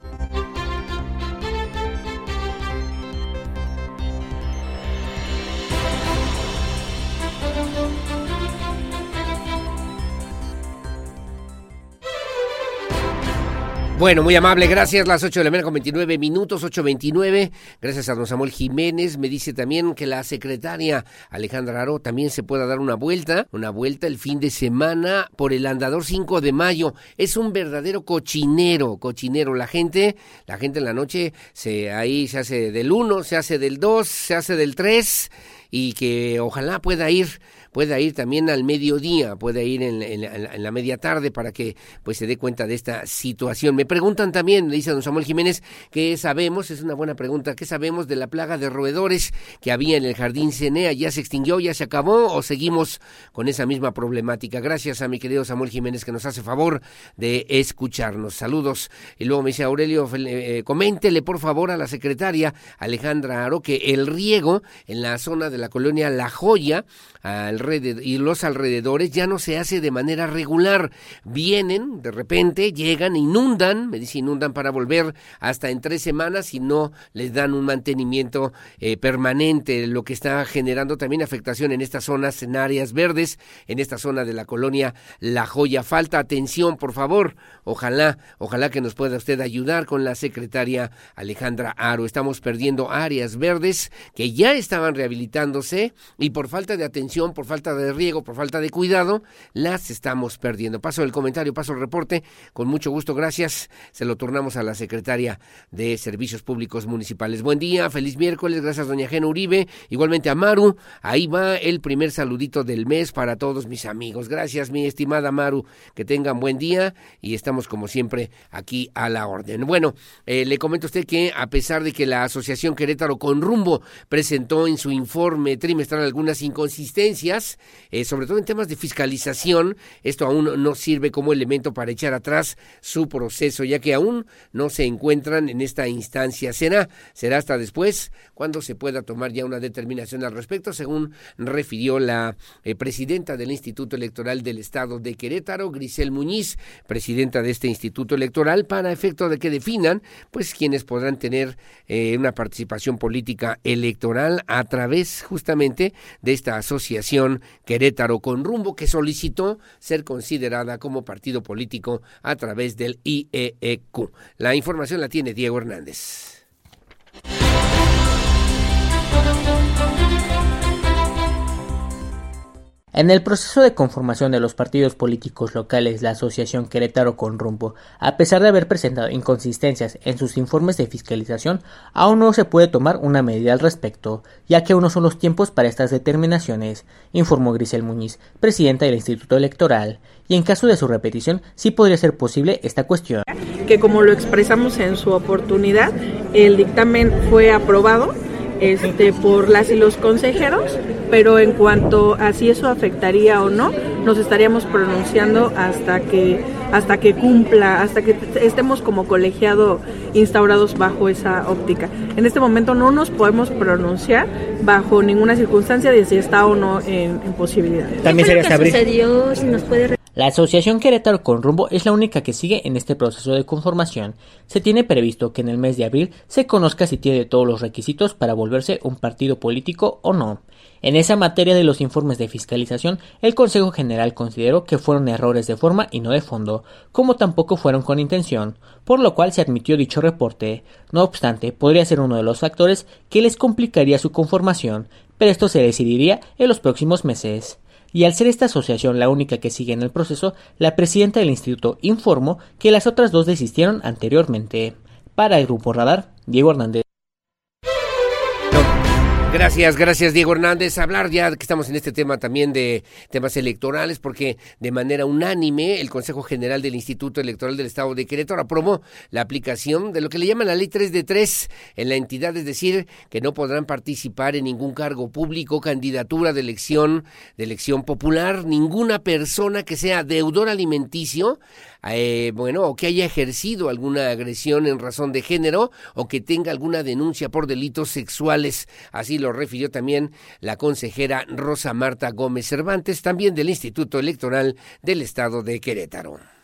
Bueno, muy amable, gracias. Las 8 de la mañana con 29 minutos, 8.29. Gracias a don Samuel Jiménez. Me dice también que la secretaria Alejandra Aro también se pueda dar una vuelta, una vuelta el fin de semana por el andador 5 de mayo. Es un verdadero cochinero, cochinero. La gente, la gente en la noche se ahí se hace del 1, se hace del 2, se hace del 3 y que ojalá pueda ir pueda ir también al mediodía, puede ir en, la media tarde para que pues se dé cuenta de esta situación. Me preguntan también, dice don Samuel Jiménez, ¿qué sabemos? Es una buena pregunta, ¿qué sabemos de la plaga de roedores que había en el jardín Cenea? ¿Ya se extinguió, ya se acabó o seguimos con esa misma problemática? Gracias a mi querido Samuel Jiménez que nos hace favor de escucharnos. Saludos. Y luego me dice Aurelio, eh, coméntele por favor a la secretaria Alejandra Aro que el riego en la zona de la colonia La Joya y los alrededores ya no se hace de manera regular. Vienen, de repente, llegan, inundan, me dice inundan para volver hasta en tres semanas y no les dan un mantenimiento eh, permanente, lo que está generando también afectación en estas zonas, en áreas verdes, en esta zona de la colonia La Joya. Falta atención, por favor. Ojalá, ojalá que nos pueda usted ayudar con la secretaria Alejandra Aro. Estamos perdiendo áreas verdes que ya estaban rehabilitándose y por falta de atención por falta de riego, por falta de cuidado, las estamos perdiendo. Paso el comentario, paso el reporte. Con mucho gusto, gracias. Se lo turnamos a la secretaria de Servicios Públicos Municipales. Buen día, feliz miércoles. Gracias, doña Gena Uribe. Igualmente a Maru. Ahí va el primer saludito del mes para todos mis amigos. Gracias, mi estimada Maru. Que tengan buen día y estamos, como siempre, aquí a la orden. Bueno, eh, le comento a usted que a pesar de que la Asociación Querétaro con Rumbo presentó en su informe trimestral algunas inconsistencias, eh, sobre todo en temas de fiscalización. Esto aún no sirve como elemento para echar atrás su proceso, ya que aún no se encuentran en esta instancia. Será, será hasta después cuando se pueda tomar ya una determinación al respecto, según refirió la eh, presidenta del Instituto Electoral del Estado de Querétaro, Grisel Muñiz, presidenta de este Instituto Electoral, para efecto de que definan, pues, quienes podrán tener eh, una participación política electoral a través justamente de esta asociación Asociación Querétaro con Rumbo, que solicitó ser considerada como partido político a través del IEEQ. La información la tiene Diego Hernández. En el proceso de conformación de los partidos políticos locales, la Asociación Querétaro con Rumbo, a pesar de haber presentado inconsistencias en sus informes de fiscalización, aún no se puede tomar una medida al respecto, ya que aún no son los tiempos para estas determinaciones, informó Grisel Muñiz, presidenta del Instituto Electoral, y en caso de su repetición sí podría ser posible esta cuestión. Que como lo expresamos en su oportunidad, el dictamen fue aprobado este, por las y los consejeros, pero en cuanto a si eso afectaría o no, nos estaríamos pronunciando hasta que hasta que cumpla, hasta que estemos como colegiado instaurados bajo esa óptica. En este momento no nos podemos pronunciar bajo ninguna circunstancia de si está o no en, posibilidad. También sería ¿Qué sucedió? Si nos puede la Asociación Querétaro con Rumbo es la única que sigue en este proceso de conformación. Se tiene previsto que en el mes de abril se conozca si tiene todos los requisitos para volverse un partido político o no. En esa materia de los informes de fiscalización, el Consejo General consideró que fueron errores de forma y no de fondo, como tampoco fueron con intención, por lo cual se admitió dicho reporte. No obstante, podría ser uno de los factores que les complicaría su conformación, pero esto se decidiría en los próximos meses y al ser esta asociación la única que sigue en el proceso, la presidenta del instituto informó que las otras dos desistieron anteriormente. Para el Grupo Radar, Diego Hernández. Gracias, gracias Diego Hernández. Hablar ya que estamos en este tema también de temas electorales, porque de manera unánime el Consejo General del Instituto Electoral del Estado de Querétaro aprobó la aplicación de lo que le llaman la ley 3 de 3 en la entidad, es decir, que no podrán participar en ningún cargo público, candidatura de elección, de elección popular, ninguna persona que sea deudor alimenticio eh, bueno, o que haya ejercido alguna agresión en razón de género o que tenga alguna denuncia por delitos sexuales. Así lo refirió también la consejera Rosa Marta Gómez Cervantes, también del Instituto Electoral del Estado de Querétaro.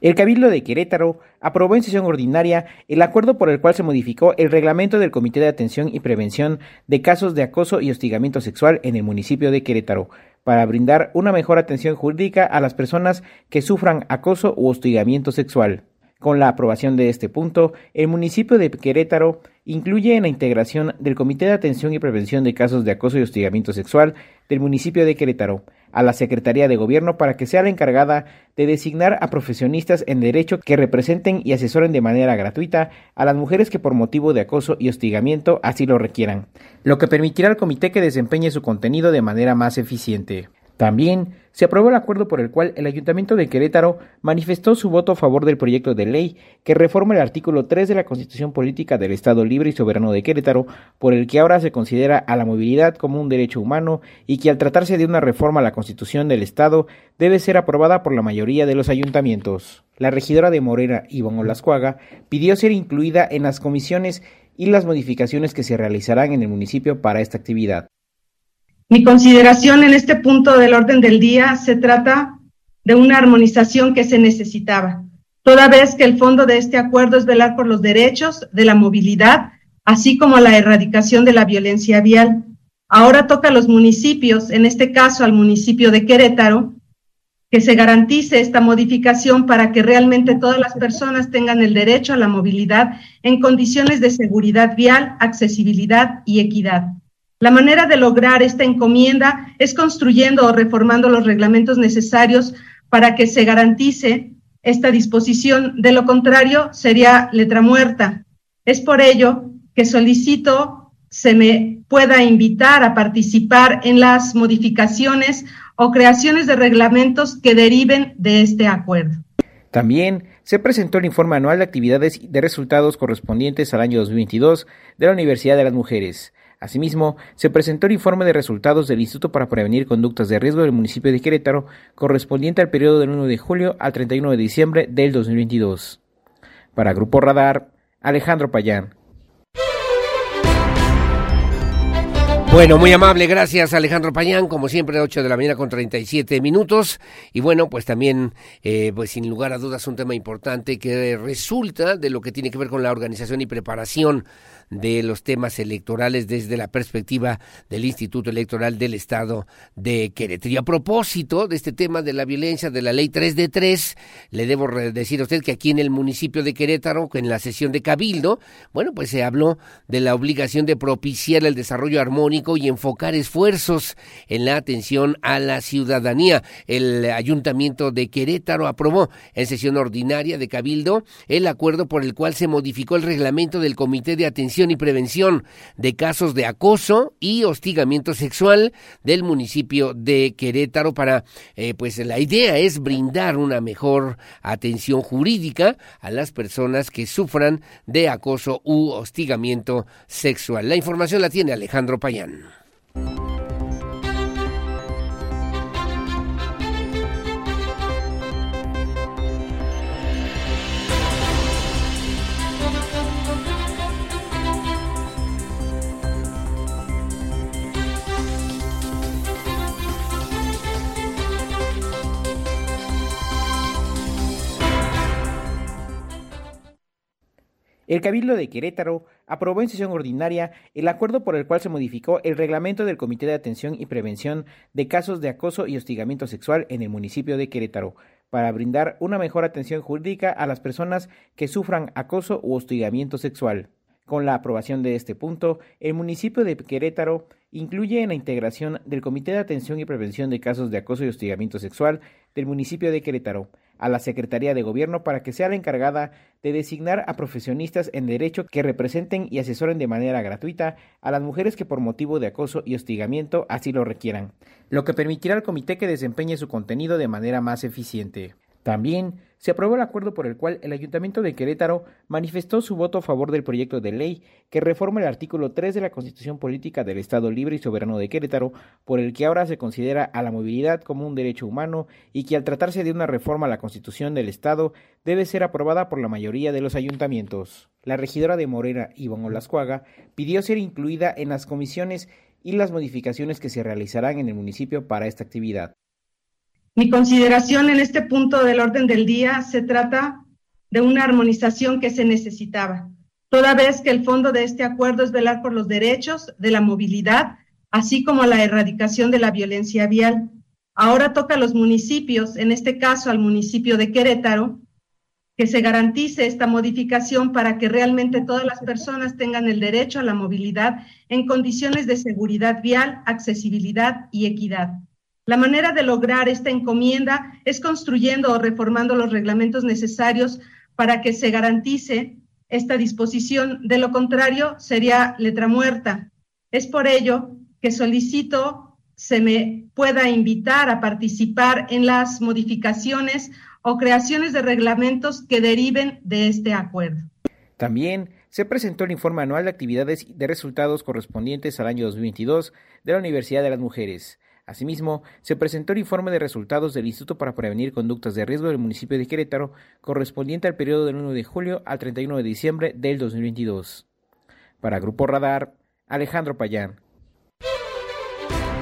El Cabildo de Querétaro aprobó en sesión ordinaria el acuerdo por el cual se modificó el reglamento del Comité de Atención y Prevención de Casos de Acoso y Hostigamiento Sexual en el municipio de Querétaro, para brindar una mejor atención jurídica a las personas que sufran acoso u hostigamiento sexual. Con la aprobación de este punto, el municipio de Querétaro incluye en la integración del Comité de Atención y Prevención de Casos de Acoso y Hostigamiento Sexual del municipio de Querétaro a la Secretaría de Gobierno para que sea la encargada de designar a profesionistas en derecho que representen y asesoren de manera gratuita a las mujeres que por motivo de acoso y hostigamiento así lo requieran, lo que permitirá al comité que desempeñe su contenido de manera más eficiente. También se aprobó el acuerdo por el cual el Ayuntamiento de Querétaro manifestó su voto a favor del proyecto de ley que reforma el artículo 3 de la Constitución Política del Estado Libre y Soberano de Querétaro, por el que ahora se considera a la movilidad como un derecho humano y que al tratarse de una reforma a la Constitución del Estado debe ser aprobada por la mayoría de los ayuntamientos. La regidora de Morena, Ivonne Olascuaga, pidió ser incluida en las comisiones y las modificaciones que se realizarán en el municipio para esta actividad. Mi consideración en este punto del orden del día se trata de una armonización que se necesitaba, toda vez que el fondo de este acuerdo es velar por los derechos de la movilidad, así como la erradicación de la violencia vial. Ahora toca a los municipios, en este caso al municipio de Querétaro, que se garantice esta modificación para que realmente todas las personas tengan el derecho a la movilidad en condiciones de seguridad vial, accesibilidad y equidad. La manera de lograr esta encomienda es construyendo o reformando los reglamentos necesarios para que se garantice esta disposición. De lo contrario, sería letra muerta. Es por ello que solicito se me pueda invitar a participar en las modificaciones o creaciones de reglamentos que deriven de este acuerdo. También se presentó el informe anual de actividades y de resultados correspondientes al año 2022 de la Universidad de las Mujeres. Asimismo, se presentó el informe de resultados del Instituto para Prevenir Conductas de Riesgo del municipio de Querétaro, correspondiente al periodo del 1 de julio al 31 de diciembre del 2022. Para Grupo Radar, Alejandro Payán. Bueno, muy amable, gracias Alejandro Pañán, como siempre, 8 de la mañana con 37 minutos. Y bueno, pues también, eh, pues sin lugar a dudas, un tema importante que resulta de lo que tiene que ver con la organización y preparación de los temas electorales desde la perspectiva del Instituto Electoral del Estado de Querétaro. Y a propósito de este tema de la violencia de la ley 3 de 3, le debo decir a usted que aquí en el municipio de Querétaro, en la sesión de Cabildo, bueno, pues se habló de la obligación de propiciar el desarrollo armónico y enfocar esfuerzos en la atención a la ciudadanía. El Ayuntamiento de Querétaro aprobó en sesión ordinaria de Cabildo el acuerdo por el cual se modificó el reglamento del Comité de Atención y prevención de casos de acoso y hostigamiento sexual del municipio de Querétaro para, eh, pues la idea es brindar una mejor atención jurídica a las personas que sufran de acoso u hostigamiento sexual. La información la tiene Alejandro Payán. El Cabildo de Querétaro aprobó en sesión ordinaria el acuerdo por el cual se modificó el reglamento del Comité de Atención y Prevención de Casos de Acoso y Hostigamiento Sexual en el municipio de Querétaro, para brindar una mejor atención jurídica a las personas que sufran acoso u hostigamiento sexual. Con la aprobación de este punto, el municipio de Querétaro incluye en la integración del Comité de Atención y Prevención de Casos de Acoso y Hostigamiento Sexual del municipio de Querétaro a la Secretaría de Gobierno para que sea la encargada de designar a profesionistas en derecho que representen y asesoren de manera gratuita a las mujeres que por motivo de acoso y hostigamiento así lo requieran, lo que permitirá al comité que desempeñe su contenido de manera más eficiente. También se aprobó el acuerdo por el cual el Ayuntamiento de Querétaro manifestó su voto a favor del proyecto de ley que reforma el artículo 3 de la Constitución Política del Estado Libre y Soberano de Querétaro, por el que ahora se considera a la movilidad como un derecho humano y que al tratarse de una reforma a la Constitución del Estado debe ser aprobada por la mayoría de los ayuntamientos. La regidora de Morena, Iván Olascuaga, pidió ser incluida en las comisiones y las modificaciones que se realizarán en el municipio para esta actividad. Mi consideración en este punto del orden del día se trata de una armonización que se necesitaba, toda vez que el fondo de este acuerdo es velar por los derechos de la movilidad, así como la erradicación de la violencia vial. Ahora toca a los municipios, en este caso al municipio de Querétaro, que se garantice esta modificación para que realmente todas las personas tengan el derecho a la movilidad en condiciones de seguridad vial, accesibilidad y equidad. La manera de lograr esta encomienda es construyendo o reformando los reglamentos necesarios para que se garantice esta disposición. De lo contrario, sería letra muerta. Es por ello que solicito se me pueda invitar a participar en las modificaciones o creaciones de reglamentos que deriven de este acuerdo. También se presentó el informe anual de actividades y de resultados correspondientes al año 2022 de la Universidad de las Mujeres. Asimismo, se presentó el informe de resultados del Instituto para Prevenir Conductas de Riesgo del municipio de Querétaro, correspondiente al periodo del 1 de julio al 31 de diciembre del 2022. Para Grupo Radar, Alejandro Payán.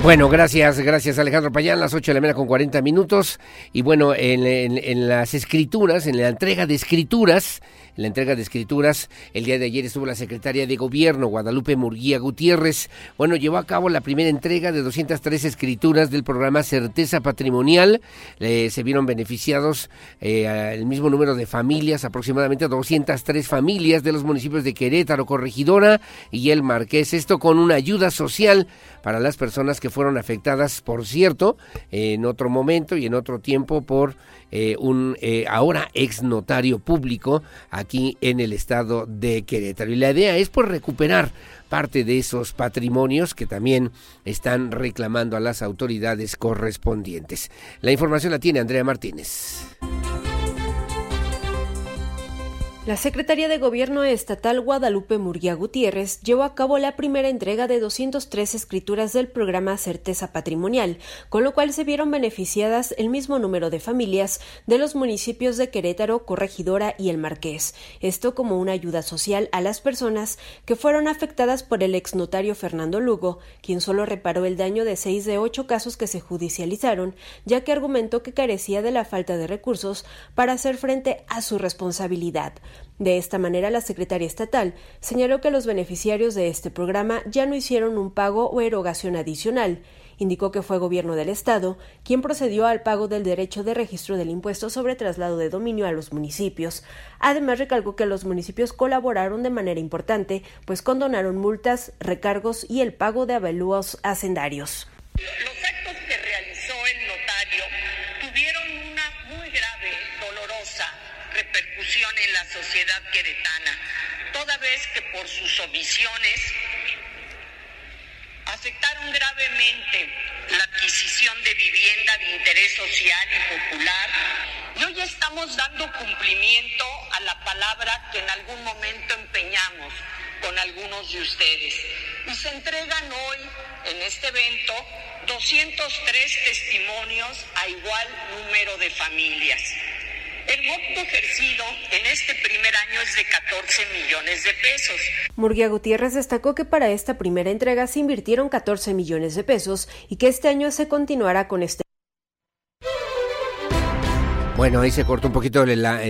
Bueno, gracias, gracias Alejandro Payán, las 8 de la mañana con 40 minutos. Y bueno, en, en las escrituras, en la entrega de escrituras, la entrega de escrituras. El día de ayer estuvo la secretaria de Gobierno, Guadalupe Murguía Gutiérrez. Bueno, llevó a cabo la primera entrega de 203 escrituras del programa Certeza Patrimonial. se vieron beneficiados eh, el mismo número de familias, aproximadamente 203 familias de los municipios de Querétaro, Corregidora y El Marqués. Esto con una ayuda social para las personas que fueron afectadas, por cierto, en otro momento y en otro tiempo por eh, un eh, ahora ex notario público aquí en el estado de Querétaro. Y la idea es por recuperar parte de esos patrimonios que también están reclamando a las autoridades correspondientes. La información la tiene Andrea Martínez. La Secretaría de Gobierno Estatal Guadalupe Murguía Gutiérrez llevó a cabo la primera entrega de 203 escrituras del programa Certeza Patrimonial, con lo cual se vieron beneficiadas el mismo número de familias de los municipios de Querétaro, Corregidora y El Marqués. Esto como una ayuda social a las personas que fueron afectadas por el exnotario Fernando Lugo, quien solo reparó el daño de seis de ocho casos que se judicializaron, ya que argumentó que carecía de la falta de recursos para hacer frente a su responsabilidad. De esta manera, la secretaria estatal señaló que los beneficiarios de este programa ya no hicieron un pago o erogación adicional. Indicó que fue gobierno del Estado quien procedió al pago del derecho de registro del impuesto sobre traslado de dominio a los municipios. Además, recalcó que los municipios colaboraron de manera importante, pues condonaron multas, recargos y el pago de avalúos hacendarios. en sociedad queretana, toda vez que por sus omisiones afectaron gravemente la adquisición de vivienda de interés social y popular. Y hoy estamos dando cumplimiento a la palabra que en algún momento empeñamos con algunos de ustedes. Y se entregan hoy en este evento 203 testimonios a igual número de familias. El monto ejercido en este primer año es de 14 millones de pesos. Murguía Gutiérrez destacó que para esta primera entrega se invirtieron 14 millones de pesos y que este año se continuará con este Bueno, ahí se cortó un poquito la,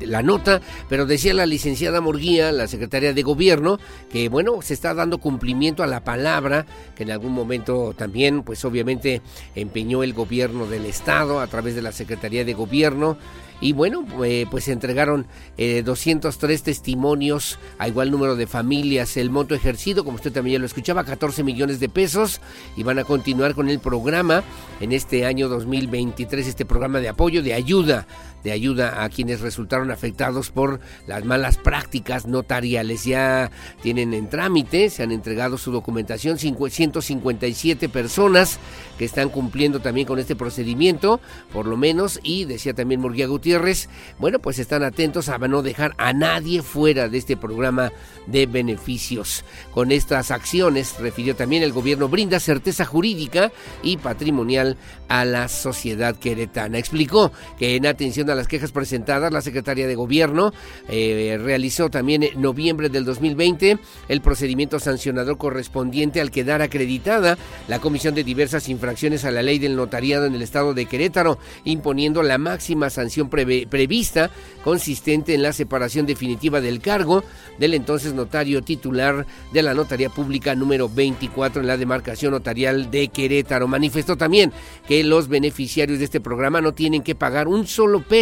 la, nota, pero decía la licenciada Murguía, la secretaria de Gobierno, que bueno, se está dando cumplimiento a la palabra que en algún momento también, pues obviamente empeñó el gobierno del Estado a través de la Secretaría de Gobierno y bueno, eh, pues se entregaron 203 eh, testimonios a igual número de familias. El monto ejercido, como usted también ya lo escuchaba, 14 millones de pesos. Y van a continuar con el programa en este año 2023, este programa de apoyo, de ayuda de ayuda a quienes resultaron afectados por las malas prácticas notariales. Ya tienen en trámite, se han entregado su documentación 157 personas que están cumpliendo también con este procedimiento, por lo menos, y decía también Murguía Gutiérrez, bueno, pues están atentos a no dejar a nadie fuera de este programa de beneficios. Con estas acciones, refirió también el gobierno, brinda certeza jurídica y patrimonial a la sociedad queretana. Explicó que en atención a las quejas presentadas, la Secretaría de Gobierno eh, realizó también en noviembre del 2020 el procedimiento sancionador correspondiente al quedar acreditada la comisión de diversas infracciones a la ley del notariado en el estado de Querétaro, imponiendo la máxima sanción prevista consistente en la separación definitiva del cargo del entonces notario titular de la Notaría Pública número 24 en la demarcación notarial de Querétaro. Manifestó también que los beneficiarios de este programa no tienen que pagar un solo peso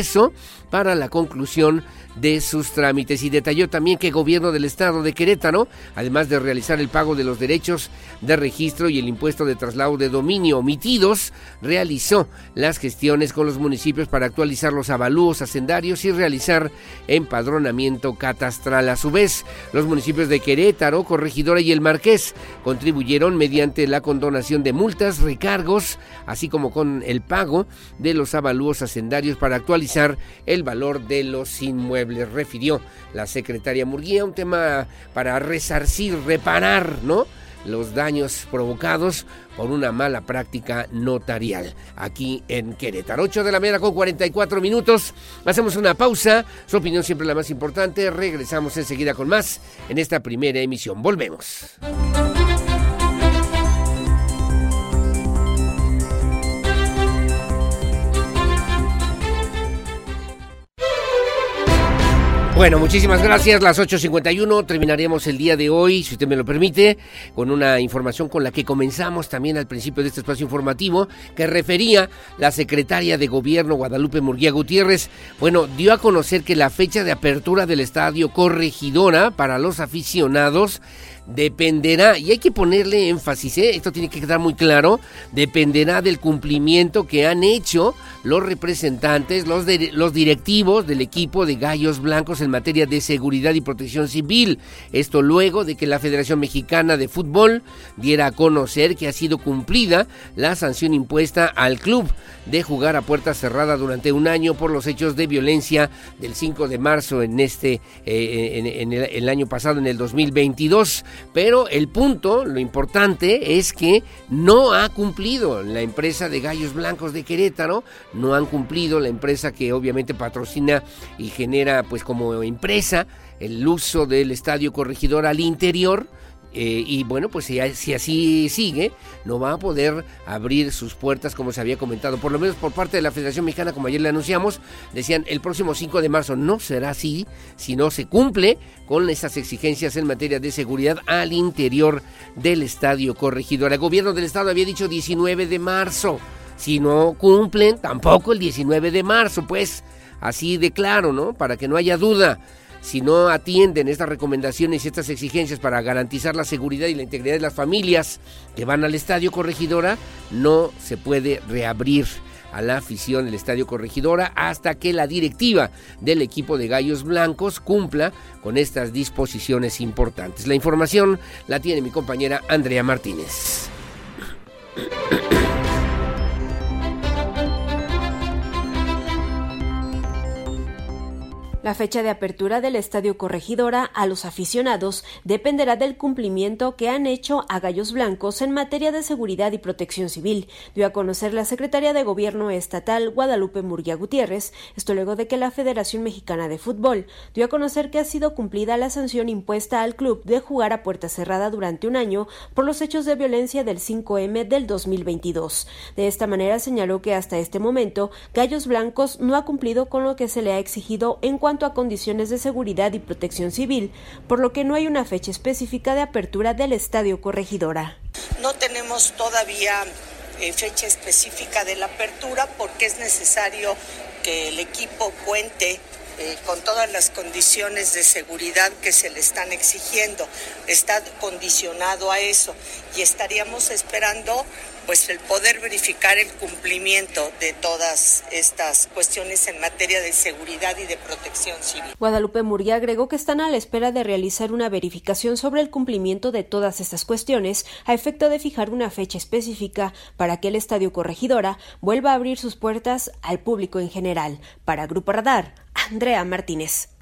para la conclusión de sus trámites y detalló también que el gobierno del estado de Querétaro, además de realizar el pago de los derechos de registro y el impuesto de traslado de dominio omitidos, realizó las gestiones con los municipios para actualizar los avalúos hacendarios y realizar empadronamiento catastral. A su vez, los municipios de Querétaro, Corregidora y El Marqués contribuyeron mediante la condonación de multas, recargos, así como con el pago de los avalúos hacendarios para actualizar el valor de los inmuebles le refirió la secretaria Murguía, un tema para resarcir, reparar, ¿no? los daños provocados por una mala práctica notarial aquí en Querétaro. 8 de la mañana con 44 minutos. Hacemos una pausa. Su opinión siempre la más importante. Regresamos enseguida con más en esta primera emisión. Volvemos. Bueno, muchísimas gracias. Las 8.51 terminaremos el día de hoy, si usted me lo permite, con una información con la que comenzamos también al principio de este espacio informativo, que refería la secretaria de Gobierno Guadalupe Murguía Gutiérrez. Bueno, dio a conocer que la fecha de apertura del estadio Corregidora para los aficionados dependerá, y hay que ponerle énfasis, ¿eh? esto tiene que quedar muy claro, dependerá del cumplimiento que han hecho los representantes, los, los directivos del equipo de Gallos Blancos en materia de seguridad y protección civil. Esto luego de que la Federación Mexicana de Fútbol diera a conocer que ha sido cumplida la sanción impuesta al club de jugar a puerta cerrada durante un año por los hechos de violencia del 5 de marzo en este eh, en, el, año pasado en el 2022 pero el punto lo importante es que no ha cumplido. La empresa de Gallos Blancos de Querétaro no han cumplido la empresa que obviamente patrocina y genera pues como empresa el uso del estadio corregidor al interior eh, y bueno, pues si, así sigue, no va a poder abrir sus puertas como se había comentado, por lo menos por parte de la Federación Mexicana, como ayer le anunciamos, decían el próximo 5 de marzo no será así si no se cumple con esas exigencias en materia de seguridad al interior del estadio corregidor. El gobierno del estado había dicho 19 de marzo, si no cumplen, tampoco el 19 de marzo, pues así de claro, ¿no? Para que no haya duda si no atienden estas recomendaciones y estas exigencias para garantizar la seguridad y la integridad de las familias que van al estadio Corregidora, no se puede reabrir a la afición del Estadio Corregidora hasta que la directiva del equipo de Gallos Blancos cumpla con estas disposiciones importantes. La información la tiene mi compañera Andrea Martínez. La fecha de apertura del Estadio Corregidora a los aficionados dependerá del cumplimiento que han hecho a Gallos Blancos en materia de seguridad y protección civil, dio a conocer la secretaria de Gobierno Estatal Guadalupe Murguía Gutiérrez, esto luego de que la Federación Mexicana de Fútbol dio a conocer que ha sido cumplida la sanción impuesta al club de jugar a puerta cerrada durante un año por los hechos de violencia del 5M del 2022. De esta manera señaló que hasta este momento Gallos Blancos no ha cumplido con lo que se le ha exigido en cuanto a condiciones de seguridad y protección civil, por lo que no hay una fecha específica de apertura del Estadio Corregidora. No tenemos todavía eh, fecha específica de la apertura porque es necesario que el equipo cuente eh, con todas las condiciones de seguridad que se le están exigiendo. Está condicionado a eso y estaríamos esperando pues el poder verificar el cumplimiento de todas estas cuestiones en materia de seguridad y de protección civil. Guadalupe Murguía agregó que están a la espera de realizar una verificación sobre el cumplimiento de todas estas cuestiones a efecto de fijar una fecha específica para que el Estadio Corregidora vuelva a abrir sus puertas al público en general. Para Grupo Radar, Andrea Martínez.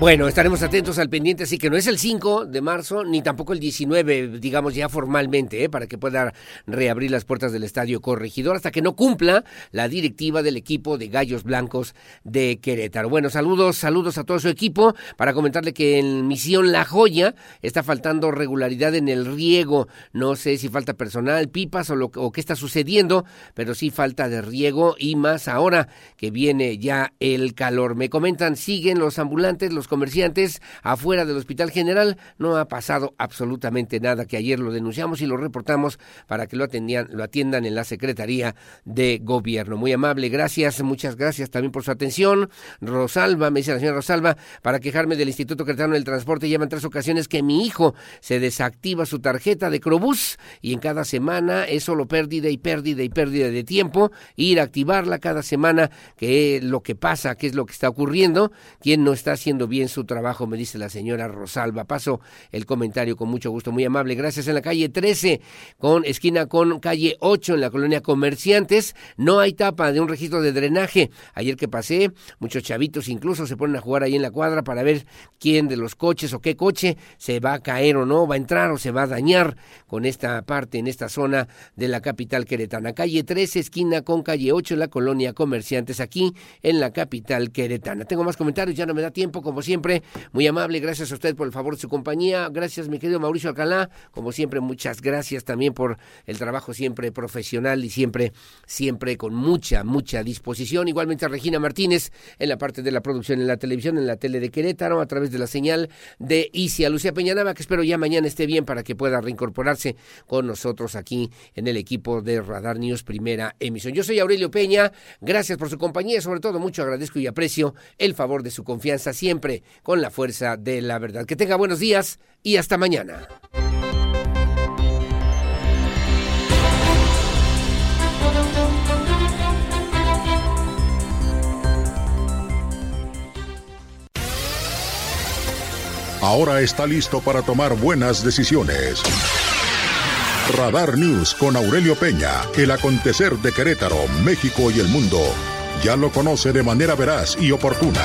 Bueno, estaremos atentos al pendiente, así que no es el 5 de marzo, ni tampoco el 19, digamos ya formalmente, ¿eh? para que pueda reabrir las puertas del Estadio Corregidor hasta que no cumpla la directiva del equipo de Gallos Blancos de Querétaro. Bueno, saludos, saludos a todo su equipo para comentarle que en Misión La Joya está faltando regularidad en el riego. No sé si falta personal, pipas o, lo, o qué está sucediendo, pero sí falta de riego y más ahora que viene ya el calor. Me comentan, siguen los ambulantes, los comerciantes afuera del Hospital General. No ha pasado absolutamente nada, que ayer lo denunciamos y lo reportamos para que lo, atendían, lo atiendan en la Secretaría de Gobierno. Muy amable, gracias, muchas gracias también por su atención. Rosalba, me dice la señora Rosalba, para quejarme del Instituto Cretano del Transporte, llevan tres ocasiones que mi hijo se desactiva su tarjeta de Crobús y en cada semana es solo pérdida y pérdida y pérdida de tiempo. Ir a activarla cada semana, que es lo que pasa, qué es lo que está ocurriendo, quién no está haciendo bien en su trabajo, me dice la señora Rosalba. Paso el comentario con mucho gusto, muy amable. Gracias en la calle 13, con esquina con calle 8 en la colonia Comerciantes. No hay tapa de un registro de drenaje. Ayer que pasé, muchos chavitos incluso se ponen a jugar ahí en la cuadra para ver quién de los coches o qué coche se va a caer o no, va a entrar o se va a dañar con esta parte, en esta zona de la capital queretana. Calle 13, esquina con calle 8 en la colonia Comerciantes, aquí en la capital queretana. Tengo más comentarios, ya no me da tiempo, como siempre, muy amable, gracias a usted por el favor de su compañía, gracias mi querido Mauricio Alcalá, como siempre, muchas gracias también por el trabajo siempre profesional y siempre, siempre con mucha, mucha disposición. Igualmente a Regina Martínez en la parte de la producción en la televisión, en la tele de Querétaro, a través de la señal de Isia. Lucía Peñanaba, que espero ya mañana esté bien para que pueda reincorporarse con nosotros aquí en el equipo de Radar News Primera Emisión. Yo soy Aurelio Peña, gracias por su compañía sobre todo mucho agradezco y aprecio el favor de su confianza con la fuerza de la verdad. Que tenga buenos días y hasta mañana. Ahora está listo para tomar buenas decisiones. Radar News con Aurelio Peña, el acontecer de Querétaro, México y el mundo. Ya lo conoce de manera veraz y oportuna.